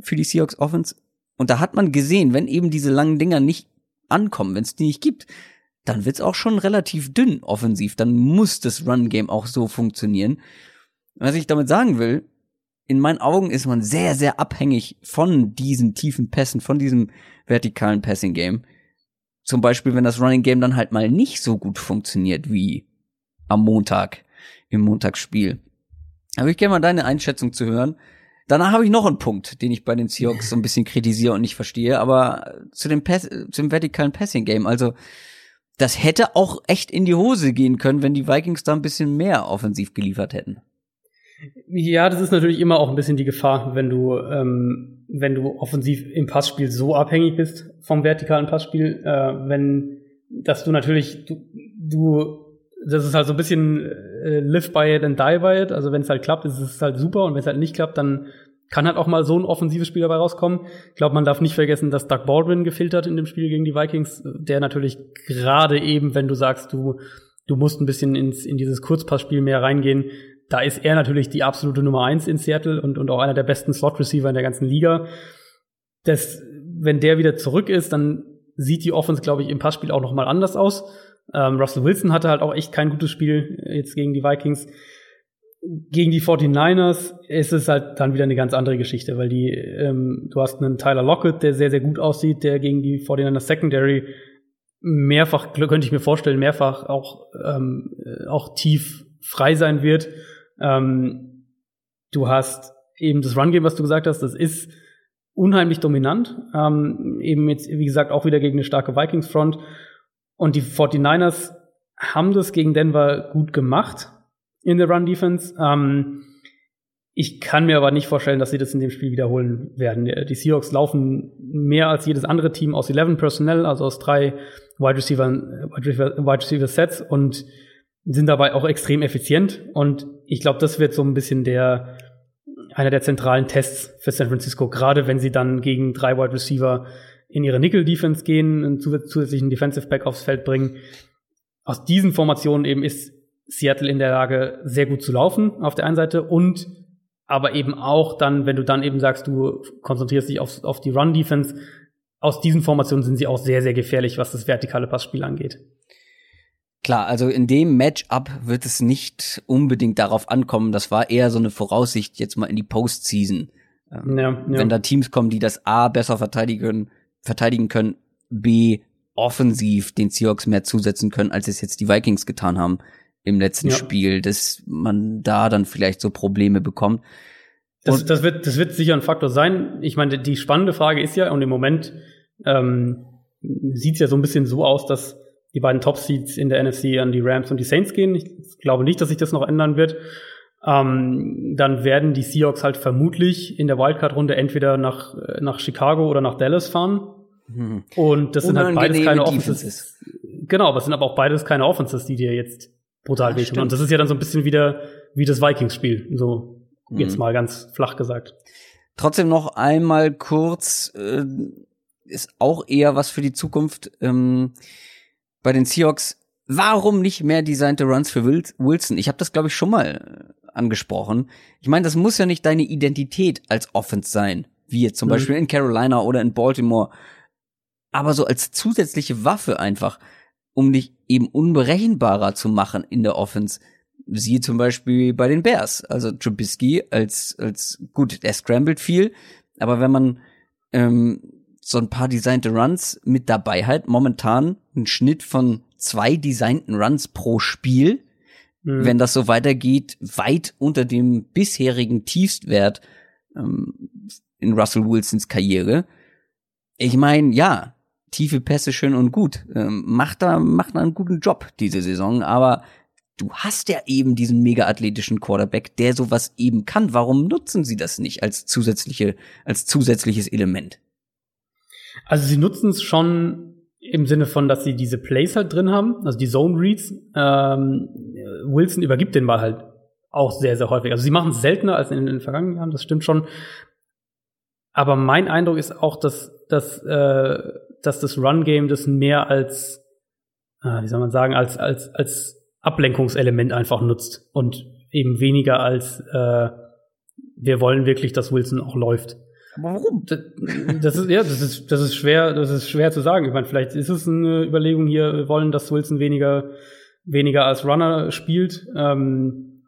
für die Seahawks Offense. Und da hat man gesehen, wenn eben diese langen Dinger nicht ankommen, wenn es die nicht gibt, dann wird's auch schon relativ dünn offensiv. Dann muss das Run-Game auch so funktionieren. Was ich damit sagen will, in meinen Augen ist man sehr, sehr abhängig von diesen tiefen Pässen, von diesem vertikalen Passing-Game zum Beispiel, wenn das Running Game dann halt mal nicht so gut funktioniert wie am Montag im Montagsspiel. Würde ich gerne mal deine Einschätzung zu hören. Danach habe ich noch einen Punkt, den ich bei den Seahawks so ein bisschen kritisiere und nicht verstehe, aber zu dem, Pass zu dem vertikalen Passing Game, also das hätte auch echt in die Hose gehen können, wenn die Vikings da ein bisschen mehr offensiv geliefert hätten. Ja, das ist natürlich immer auch ein bisschen die Gefahr, wenn du, ähm, wenn du offensiv im Passspiel so abhängig bist vom vertikalen Passspiel, äh, wenn, dass du natürlich, du, du, das ist halt so ein bisschen äh, live by it and die by it. Also wenn es halt klappt, ist es halt super und wenn es halt nicht klappt, dann kann halt auch mal so ein offensives Spiel dabei rauskommen. Ich glaube, man darf nicht vergessen, dass Doug Baldwin gefiltert in dem Spiel gegen die Vikings, der natürlich gerade eben, wenn du sagst, du du musst ein bisschen ins, in dieses Kurzpassspiel mehr reingehen, da ist er natürlich die absolute Nummer eins in Seattle und, und auch einer der besten Slot-Receiver in der ganzen Liga. Das, wenn der wieder zurück ist, dann sieht die Offense, glaube ich, im Passspiel auch noch mal anders aus. Ähm, Russell Wilson hatte halt auch echt kein gutes Spiel jetzt gegen die Vikings. Gegen die 49ers ist es halt dann wieder eine ganz andere Geschichte, weil die, ähm, du hast einen Tyler Lockett, der sehr, sehr gut aussieht, der gegen die 49ers Secondary mehrfach, könnte ich mir vorstellen, mehrfach auch, ähm, auch tief frei sein wird. Ähm, du hast eben das Run-Game, was du gesagt hast, das ist unheimlich dominant. Ähm, eben jetzt, wie gesagt, auch wieder gegen eine starke Vikings-Front. Und die 49ers haben das gegen Denver gut gemacht in der Run-Defense. Ähm, ich kann mir aber nicht vorstellen, dass sie das in dem Spiel wiederholen werden. Die Seahawks laufen mehr als jedes andere Team aus 11 Personnel, also aus drei Wide Receiver, Wide Receiver, Wide Receiver Sets und sind dabei auch extrem effizient. Und ich glaube, das wird so ein bisschen der, einer der zentralen Tests für San Francisco, gerade wenn sie dann gegen drei Wide Receiver in ihre Nickel-Defense gehen, einen zusätzlichen Defensive Back aufs Feld bringen. Aus diesen Formationen eben ist Seattle in der Lage, sehr gut zu laufen auf der einen Seite und aber eben auch dann, wenn du dann eben sagst, du konzentrierst dich auf, auf die Run-Defense, aus diesen Formationen sind sie auch sehr, sehr gefährlich, was das vertikale Passspiel angeht. Klar, also in dem Matchup wird es nicht unbedingt darauf ankommen. Das war eher so eine Voraussicht jetzt mal in die Postseason. Ähm, ja, ja. Wenn da Teams kommen, die das A besser verteidigen, verteidigen können, B offensiv den Seahawks mehr zusetzen können, als es jetzt die Vikings getan haben im letzten ja. Spiel, dass man da dann vielleicht so Probleme bekommt. Das, das, wird, das wird sicher ein Faktor sein. Ich meine, die spannende Frage ist ja, und im Moment ähm, sieht es ja so ein bisschen so aus, dass die beiden Top-Seeds in der NFC an die Rams und die Saints gehen. Ich glaube nicht, dass sich das noch ändern wird. Ähm, dann werden die Seahawks halt vermutlich in der Wildcard-Runde entweder nach, nach Chicago oder nach Dallas fahren. Mhm. Und das sind halt beides keine Offenses. Genau, aber es sind aber auch beides keine Offenses, die dir jetzt brutal Ja, wehtun. Und das ist ja dann so ein bisschen wieder wie das Vikings-Spiel. So, jetzt Mhm. mal ganz flach gesagt. Trotzdem noch einmal kurz, äh, ist auch eher was für die Zukunft ähm, bei den Seahawks. Warum nicht mehr designte Runs für Wil- Wilson? Ich habe das, glaube ich, schon mal äh, angesprochen. Ich meine, das muss ja nicht deine Identität als Offense sein, wie jetzt zum Mhm. Beispiel in Carolina oder in Baltimore. Aber so als zusätzliche Waffe einfach, um dich eben unberechenbarer zu machen in der Offense. Siehe zum Beispiel bei den Bears. Also Trubisky als, als gut, der scrambled viel, aber wenn man ähm, so ein paar designte Runs mit dabei hat, momentan ein Schnitt von zwei designten Runs pro Spiel, Mhm. wenn das so weitergeht, weit unter dem bisherigen Tiefstwert ähm, in Russell Wilsons Karriere. Ich meine, ja, tiefe Pässe schön und gut. Ähm, macht da, macht da einen guten Job diese Saison, aber du hast ja eben diesen mega athletischen Quarterback, der sowas eben kann. Warum nutzen sie das nicht als zusätzliche, als zusätzliches Element? Also sie nutzen es schon im Sinne von, dass sie diese Plays halt drin haben, also die Zone Reads. Ähm, Wilson übergibt den Ball halt auch sehr, sehr häufig. Also sie machen es seltener als in den vergangenen Jahren, das stimmt schon. Aber mein Eindruck ist auch, dass, dass, äh, dass das Run-Game das mehr als, äh, wie soll man sagen, als, als, als Ablenkungselement einfach nutzt und eben weniger als äh, wir wollen wirklich, dass Wilson auch läuft. Aber warum? Das, das ist ja, das ist das ist schwer, das ist schwer zu sagen. Ich meine, vielleicht ist es eine Überlegung hier, wir wollen, dass Wilson weniger weniger als Runner spielt. Ähm,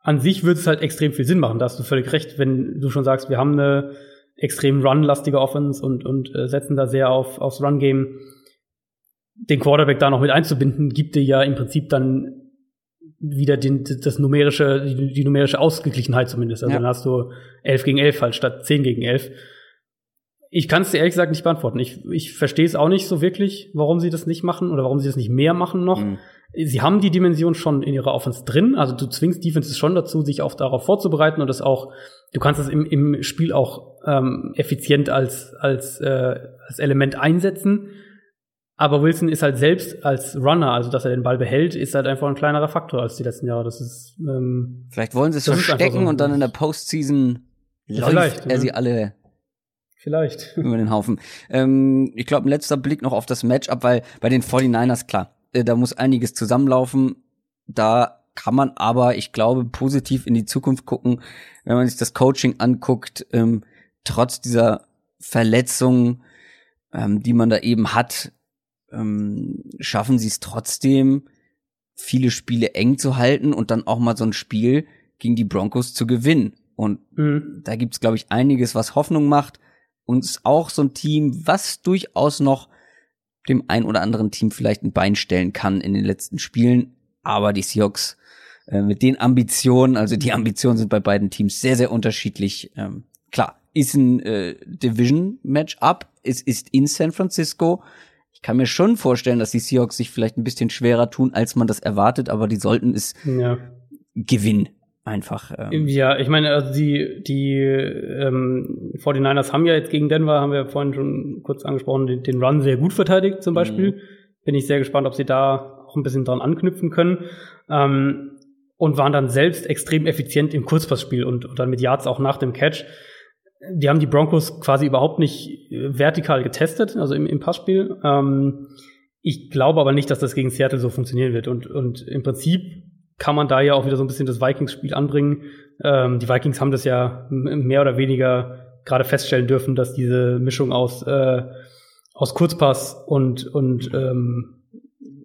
an sich würde es halt extrem viel Sinn machen. Da hast du völlig recht, wenn du schon sagst, wir haben eine extrem run-lastige Offense und und äh, setzen da sehr auf aufs Run-Game. Den Quarterback da noch mit einzubinden, gibt dir ja im Prinzip dann wieder den, das numerische, die, die numerische Ausgeglichenheit zumindest. Also Ja. dann hast du 11 gegen 11 halt statt 10 gegen 11. Ich kann es dir ehrlich gesagt nicht beantworten. Ich, ich verstehe es auch nicht so wirklich, warum sie das nicht machen oder warum sie das nicht mehr machen noch. Mhm. Sie haben die Dimension schon in ihrer Offense drin. Also du zwingst Defenses schon dazu, sich auch darauf vorzubereiten und das auch, du kannst das im, im Spiel auch ähm, effizient als, als, äh, als Element einsetzen. Aber Wilson ist halt selbst als Runner, also dass er den Ball behält, ist halt einfach ein kleinerer Faktor als die letzten Jahre. Das ist ähm, Vielleicht wollen sie es verstecken so. und dann in der Postseason Ja, läuft vielleicht, er ja. sie alle vielleicht. über den Haufen. Ähm, ich glaube, ein letzter Blick noch auf das Matchup, weil bei den 49ers, klar, äh, da muss einiges zusammenlaufen. Da kann man aber, ich glaube, positiv in die Zukunft gucken, wenn man sich das Coaching anguckt, ähm, trotz dieser Verletzungen, ähm, die man da eben hat, ähm, schaffen sie es trotzdem, viele Spiele eng zu halten und dann auch mal so ein Spiel gegen die Broncos zu gewinnen. Und Mhm. da gibt's glaube ich, einiges, was Hoffnung macht. Und ist auch so ein Team, was durchaus noch dem ein oder anderen Team vielleicht ein Bein stellen kann in den letzten Spielen. Aber die Seahawks äh, mit den Ambitionen, also die Ambitionen sind bei beiden Teams sehr, sehr unterschiedlich. Ähm, klar, ist ein äh, Division-Match-up, es ist in San Francisco. Ich kann mir schon vorstellen, dass die Seahawks sich vielleicht ein bisschen schwerer tun, als man das erwartet, aber die sollten es Ja. gewinnen. Einfach. Ähm, Ja, ich meine, also die, die ähm, 49ers haben ja jetzt gegen Denver, haben wir vorhin schon kurz angesprochen, den, den Run sehr gut verteidigt zum Beispiel. Bin ich sehr gespannt, ob sie da auch ein bisschen dran anknüpfen können. Ähm, und waren dann selbst extrem effizient im Kurzpassspiel und, und dann mit Yards auch nach dem Catch. Die haben die Broncos quasi überhaupt nicht äh, vertikal getestet, also im, im Passspiel. Ähm, ich glaube aber nicht, dass das gegen Seattle so funktionieren wird. Und, und im Prinzip kann man da ja auch wieder so ein bisschen das Vikings-Spiel anbringen. Ähm, die Vikings haben das ja mehr oder weniger gerade feststellen dürfen, dass diese Mischung aus, äh, aus Kurzpass und, und ähm,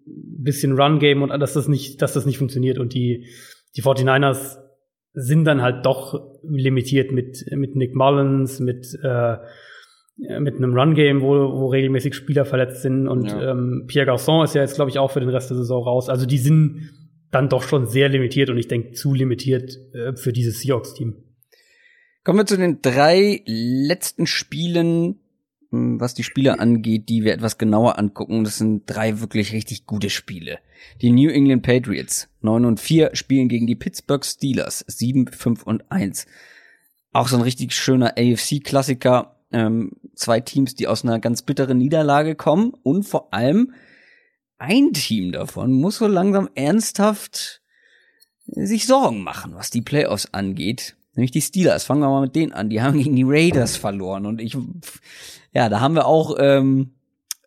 bisschen Run-Game und dass das nicht, dass das nicht funktioniert. Und die, die 49ers sind dann halt doch limitiert mit, mit Nick Mullins, mit, äh, mit einem Run-Game, wo, wo regelmäßig Spieler verletzt sind. Und Ja. ähm, Pierre Garçon ist ja jetzt, glaube ich, auch für den Rest der Saison raus. Also die sind dann doch schon sehr limitiert und ich denke zu limitiert äh, für dieses Seahawks-Team. Kommen wir zu den drei letzten Spielen, was die Spiele angeht, die wir etwas genauer angucken. Das sind drei wirklich richtig gute Spiele. Die New England Patriots 9 und 4 spielen gegen die Pittsburgh Steelers 7, 5 und 1. Auch so ein richtig schöner AFC-Klassiker. Ähm, zwei Teams, die aus einer ganz bitteren Niederlage kommen und vor allem ein Team davon muss so langsam ernsthaft sich Sorgen machen, was die Playoffs angeht. Nämlich die Steelers. Fangen wir mal mit denen an. Die haben gegen die Raiders verloren. Und ich, ja, da haben wir auch ähm,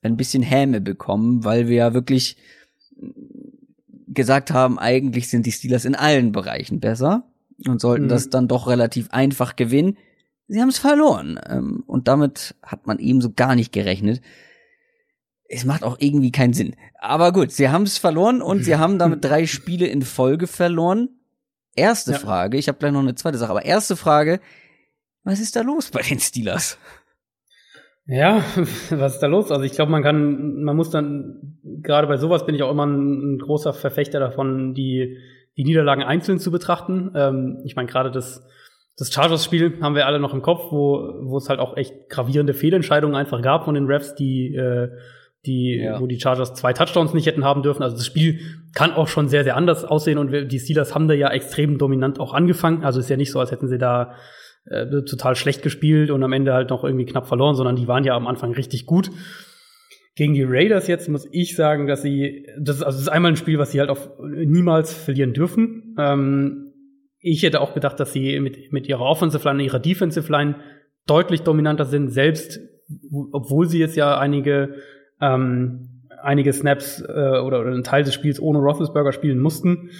ein bisschen Häme bekommen, weil wir ja wirklich gesagt haben, eigentlich sind die Steelers in allen Bereichen besser und sollten mhm. das dann doch relativ einfach gewinnen. Sie haben es verloren. Ähm, und damit hat man eben so gar nicht gerechnet. Es macht auch irgendwie keinen Sinn. Aber gut, sie haben es verloren und sie haben damit drei Spiele in Folge verloren. Erste ja. Frage, ich habe gleich noch eine zweite Sache, aber erste Frage, was ist da los bei den Steelers? Ja, was ist da los? Also ich glaube, man kann, man muss dann, gerade bei sowas bin ich auch immer ein, ein großer Verfechter davon, die, die Niederlagen einzeln zu betrachten. Ähm, ich meine, gerade das, das Chargers-Spiel haben wir alle noch im Kopf, wo, wo es halt auch echt gravierende Fehlentscheidungen einfach gab von den Refs, die, äh, die, ja. wo die Chargers zwei Touchdowns nicht hätten haben dürfen. Also das Spiel kann auch schon sehr, sehr anders aussehen und die Steelers haben da ja extrem dominant auch angefangen. Also ist ja nicht so, als hätten sie da äh, total schlecht gespielt und am Ende halt noch irgendwie knapp verloren, sondern die waren ja am Anfang richtig gut. Gegen die Raiders jetzt muss ich sagen, dass sie, das ist, also das ist einmal ein Spiel, was sie halt auf niemals verlieren dürfen. Ähm, ich hätte auch gedacht, dass sie mit, mit ihrer Offensive Line, ihrer Defensive Line deutlich dominanter sind, selbst obwohl sie jetzt ja einige ähm, einige Snaps äh, oder, oder einen Teil des Spiels ohne Roethlisberger spielen mussten.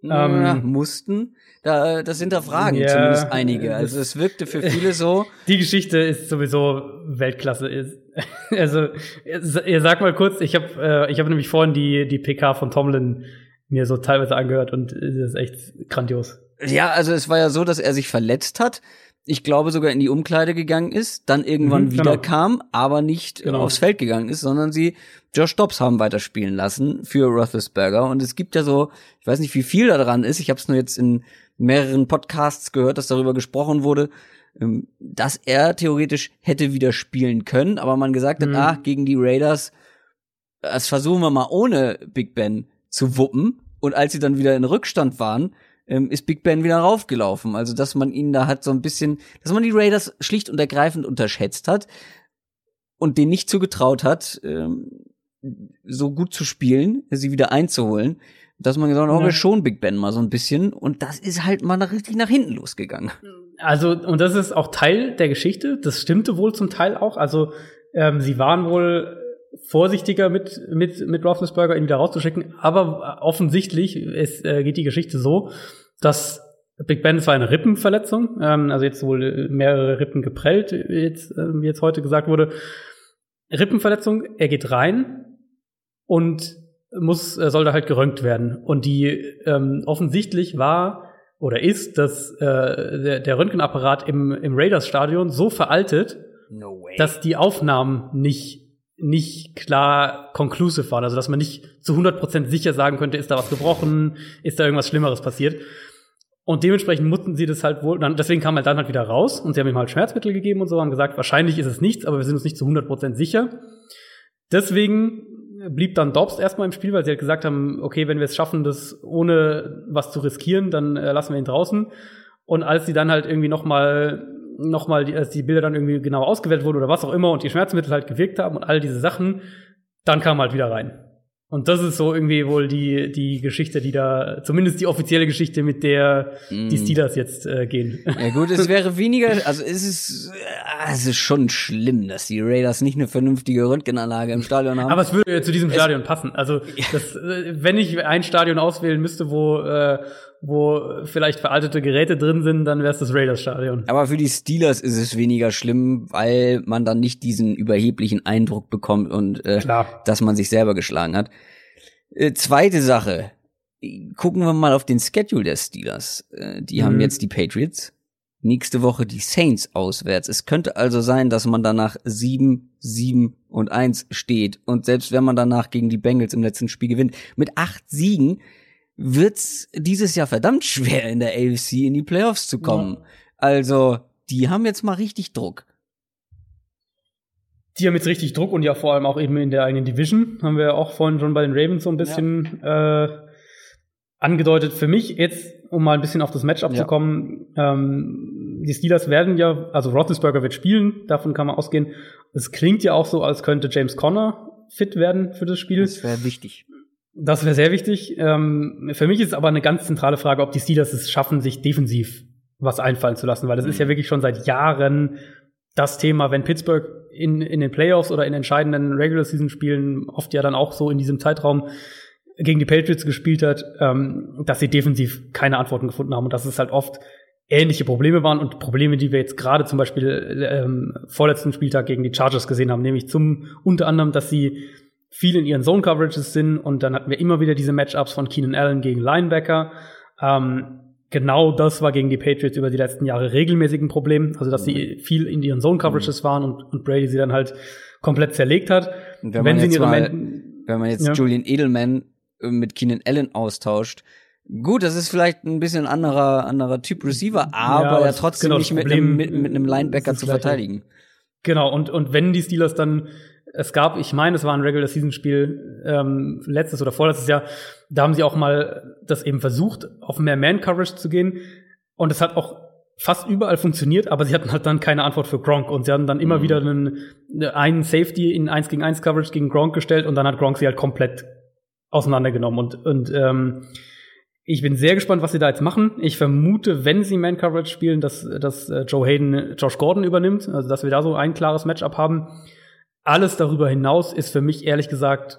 Ja, ähm, mussten. Da, das hinterfragen ja, zumindest einige. Also es wirkte für viele so. Die Geschichte ist sowieso Weltklasse. Also ihr sag mal kurz, ich habe äh, ich habe nämlich vorhin die die PK von Tomlin mir so teilweise angehört und es ist echt grandios. Ja, also es war ja so, dass er sich verletzt hat ich glaube sogar in die Umkleide gegangen ist, dann irgendwann mhm, wieder genau. kam, aber nicht genau. aufs Feld gegangen ist, sondern sie Josh Dobbs haben weiterspielen lassen für Roethlisberger. Und es gibt ja so, ich weiß nicht, wie viel da dran ist, ich habe es nur jetzt in mehreren Podcasts gehört, dass darüber gesprochen wurde, ähm, dass er theoretisch hätte wieder spielen können, aber man gesagt hat, mhm. ah, gegen die Raiders, das versuchen wir mal ohne Big Ben zu wuppen. Und als sie dann wieder in Rückstand waren, ähm, ist Big Ben wieder raufgelaufen. Also, dass man ihn da hat so ein bisschen, dass man die Raiders schlicht und ergreifend unterschätzt hat und denen nicht zugetraut hat, ähm, so gut zu spielen, sie wieder einzuholen, dass man gesagt hat, oh, wir schon Big Ben mal so ein bisschen und das ist halt mal richtig nach hinten losgegangen. Also, und das ist auch Teil der Geschichte, das stimmte wohl zum Teil auch, also ähm, sie waren wohl vorsichtiger mit, mit, mit Roethlisberger ihn wieder rauszuschicken. Aber offensichtlich es, äh, geht die Geschichte so, dass Big Ben, es war eine Rippenverletzung, ähm, also jetzt wohl mehrere Rippen geprellt, jetzt, äh, wie jetzt heute gesagt wurde. Rippenverletzung, er geht rein und muss, äh, soll da halt geröntgt werden. Und die ähm, offensichtlich war oder ist, dass äh, der, der Röntgenapparat im, im Raiders-Stadion so veraltet, no dass die Aufnahmen nicht nicht klar conclusive waren, also dass man nicht zu 100% sicher sagen könnte, ist da was gebrochen, ist da irgendwas Schlimmeres passiert. Und dementsprechend mussten sie das halt wohl, dann, deswegen kam er dann halt wieder raus und sie haben ihm halt Schmerzmittel gegeben und so, haben gesagt, wahrscheinlich ist es nichts, aber wir sind uns nicht zu 100% sicher. Deswegen blieb dann Dobbs erstmal im Spiel, weil sie halt gesagt haben, okay, wenn wir es schaffen, das ohne was zu riskieren, dann äh, lassen wir ihn draußen. Und als sie dann halt irgendwie noch mal nochmal, die, als die Bilder dann irgendwie genau ausgewählt wurden oder was auch immer und die Schmerzmittel halt gewirkt haben und all diese Sachen, dann kam halt wieder rein. Und das ist so irgendwie wohl die, die Geschichte, die da, zumindest die offizielle Geschichte, mit der mm. die Steelers jetzt äh, gehen. Ja gut, es wäre weniger, also es ist, äh, es ist schon schlimm, dass die Raiders nicht eine vernünftige Röntgenanlage im Stadion haben. Aber es würde zu diesem Stadion es, passen. Also, das, äh, wenn ich ein Stadion auswählen müsste, wo äh, wo vielleicht veraltete Geräte drin sind, dann wäre es das Raiders-Stadion. Aber für die Steelers ist es weniger schlimm, weil man dann nicht diesen überheblichen Eindruck bekommt und äh, dass man sich selber geschlagen hat. Äh, zweite Sache. Gucken wir mal auf den Schedule der Steelers. Äh, die mhm. haben jetzt die Patriots. Nächste Woche die Saints auswärts. Es könnte also sein, dass man danach sieben, sieben und eins steht. Und selbst wenn man danach gegen die Bengals im letzten Spiel gewinnt, mit acht Siegen wird's dieses Jahr verdammt schwer in der AFC in die Playoffs zu kommen. Ja. Also, die haben jetzt mal richtig Druck. Die haben jetzt richtig Druck und ja vor allem auch eben in der eigenen Division. Haben wir auch vorhin schon bei den Ravens so ein bisschen ja. äh, angedeutet. Für mich jetzt, um mal ein bisschen auf das Matchup ja. zu kommen, ähm, die Steelers werden ja, also Roethlisberger wird spielen, davon kann man ausgehen. Es klingt ja auch so, als könnte James Conner fit werden für das Spiel. Das wäre wichtig. Das wäre sehr wichtig. Ähm, für mich ist aber eine ganz zentrale Frage, ob die Steelers es schaffen, sich defensiv was einfallen zu lassen, weil das ist ja wirklich schon seit Jahren das Thema, wenn Pittsburgh in, in den Playoffs oder in entscheidenden Regular Season Spielen oft ja dann auch so in diesem Zeitraum gegen die Patriots gespielt hat, ähm, dass sie defensiv keine Antworten gefunden haben und dass es halt oft ähnliche Probleme waren und Probleme, die wir jetzt gerade zum Beispiel ähm, vorletzten Spieltag gegen die Chargers gesehen haben, nämlich zum unter anderem, dass sie viel in ihren Zone Coverages sind und dann hatten wir immer wieder diese Matchups von Keenan Allen gegen Linebacker. Ähm, genau das war gegen die Patriots über die letzten Jahre regelmäßig ein Problem, also dass sie viel in ihren Zone Coverages waren und, und Brady sie dann halt komplett zerlegt hat. wenn, wenn sie in ihre mal, wenn man jetzt ja. Julian Edelman äh, mit Keenan Allen austauscht, Gut, das ist vielleicht ein bisschen anderer, anderer Typ Receiver, aber ja, er trotzdem genau nicht mit einem, mit, mit einem Linebacker zu verteidigen. Genau, und, und wenn die Steelers dann, es gab, ich meine, es war ein Regular Season Spiel, ähm, letztes oder vorletztes Jahr, da haben sie auch mal das eben versucht, auf mehr Man-Coverage zu gehen. Und es hat auch fast überall funktioniert, aber sie hatten halt dann keine Antwort für Gronk und sie haben dann immer mhm. wieder einen, einen Safety in 1 gegen 1 Coverage gegen Gronk gestellt und dann hat Gronk sie halt komplett auseinandergenommen und, und ähm, ich bin sehr gespannt, was sie da jetzt machen. Ich vermute, wenn sie Man Coverage spielen, dass, dass äh, Joe Hayden Josh Gordon übernimmt, also dass wir da so ein klares Matchup haben. Alles darüber hinaus ist für mich ehrlich gesagt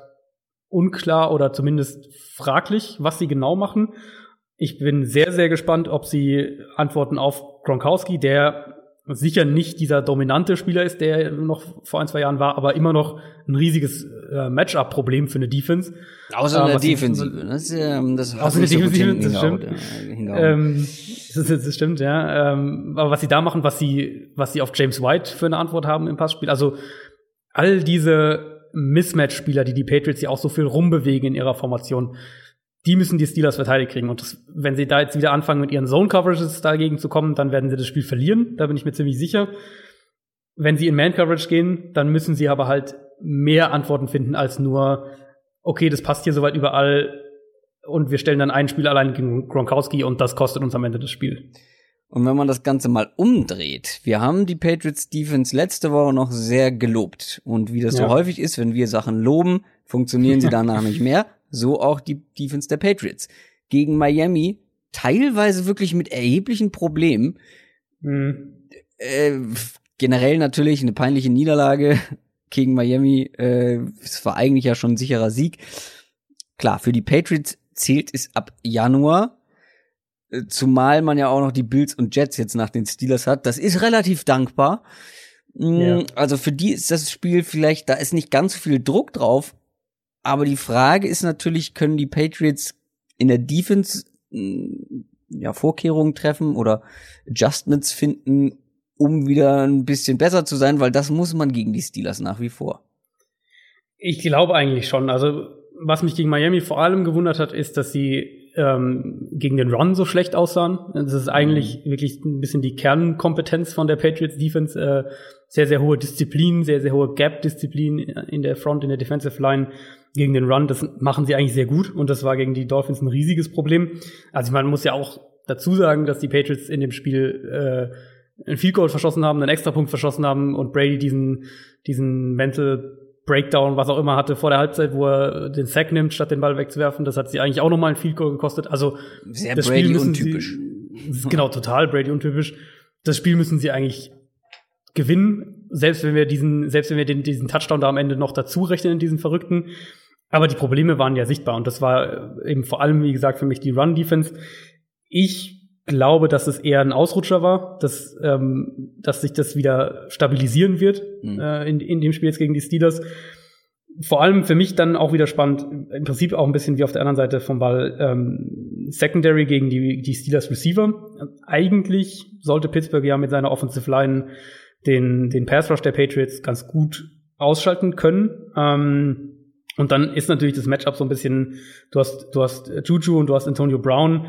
unklar oder zumindest fraglich, was sie genau machen. Ich bin sehr, sehr gespannt, ob sie antworten auf Gronkowski, der sicher nicht dieser dominante Spieler ist, der noch vor ein, zwei Jahren war, aber immer noch ein riesiges äh, Matchup-Problem für eine Defense. Außer äh, der Defensive. Das, ähm, das Außer der Defensive, das stimmt. Ähm, das, das stimmt, ja. Ähm, aber was sie da machen, was sie, was sie auf James White für eine Antwort haben im Passspiel, also all diese Mismatch-Spieler, die die Patriots ja auch so viel rumbewegen in ihrer Formation, die müssen die Steelers verteidigt kriegen. Und das, wenn sie da jetzt wieder anfangen, mit ihren Zone-Coverages dagegen zu kommen, dann werden sie das Spiel verlieren. Da bin ich mir ziemlich sicher. Wenn sie in Man-Coverage gehen, dann müssen sie aber halt mehr Antworten finden als nur, okay, das passt hier soweit überall und wir stellen dann ein Spiel allein gegen Gronkowski und das kostet uns am Ende das Spiel. Und wenn man das Ganze mal umdreht, wir haben die Patriots Defense letzte Woche noch sehr gelobt. Und wie das ja. so häufig ist, wenn wir Sachen loben, funktionieren sie danach nicht mehr so auch die Defense der Patriots. Gegen Miami teilweise wirklich mit erheblichen Problemen. Mhm. Äh, generell natürlich eine peinliche Niederlage gegen Miami. Äh, es war eigentlich ja schon ein sicherer Sieg. Klar, für die Patriots zählt es ab Januar. Äh, zumal man ja auch noch die Bills und Jets jetzt nach den Steelers hat. Das ist relativ dankbar. Mm, ja. Also für die ist das Spiel vielleicht, da ist nicht ganz so viel Druck drauf, aber die Frage ist natürlich, können die Patriots in der Defense hm, ja, Vorkehrungen treffen oder Adjustments finden, um wieder ein bisschen besser zu sein, weil das muss man gegen die Steelers nach wie vor. Ich glaube eigentlich schon. Also was mich gegen Miami vor allem gewundert hat, ist, dass sie ähm, gegen den Run so schlecht aussahen. Das ist eigentlich mhm. wirklich ein bisschen die Kernkompetenz von der Patriots Defense. Äh, sehr, sehr hohe Disziplin, sehr, sehr hohe Gap-Disziplin in der Front, in der Defensive Line gegen den Run, das machen sie eigentlich sehr gut und das war gegen die Dolphins ein riesiges Problem. Also man muss ja auch dazu sagen, dass die Patriots in dem Spiel äh, ein Field Goal verschossen haben, einen Extrapunkt verschossen haben und Brady diesen diesen Mental Breakdown, was auch immer hatte vor der Halbzeit, wo er den Sack nimmt, statt den Ball wegzuwerfen. Das hat sie eigentlich auch nochmal ein Field Goal gekostet. Also sehr das Brady Spiel untypisch. Sie, genau, total Brady untypisch. Das Spiel müssen sie eigentlich gewinnen, selbst wenn wir diesen, selbst wenn wir den, diesen Touchdown da am Ende noch dazu rechnen in diesen verrückten. Aber die Probleme waren ja sichtbar und das war eben vor allem, wie gesagt, für mich die Run-Defense. Ich glaube, dass es eher ein Ausrutscher war, dass, ähm, dass sich das wieder stabilisieren wird mhm. äh, in, in dem Spiel jetzt gegen die Steelers. Vor allem für mich dann auch wieder spannend, im Prinzip auch ein bisschen wie auf der anderen Seite vom Ball, ähm, Secondary gegen die, die Steelers Receiver. Eigentlich sollte Pittsburgh ja mit seiner Offensive Line den, den Pass Rush der Patriots ganz gut ausschalten können. Ähm, und dann ist natürlich das Matchup so ein bisschen, du hast, du hast Juju und du hast Antonio Brown.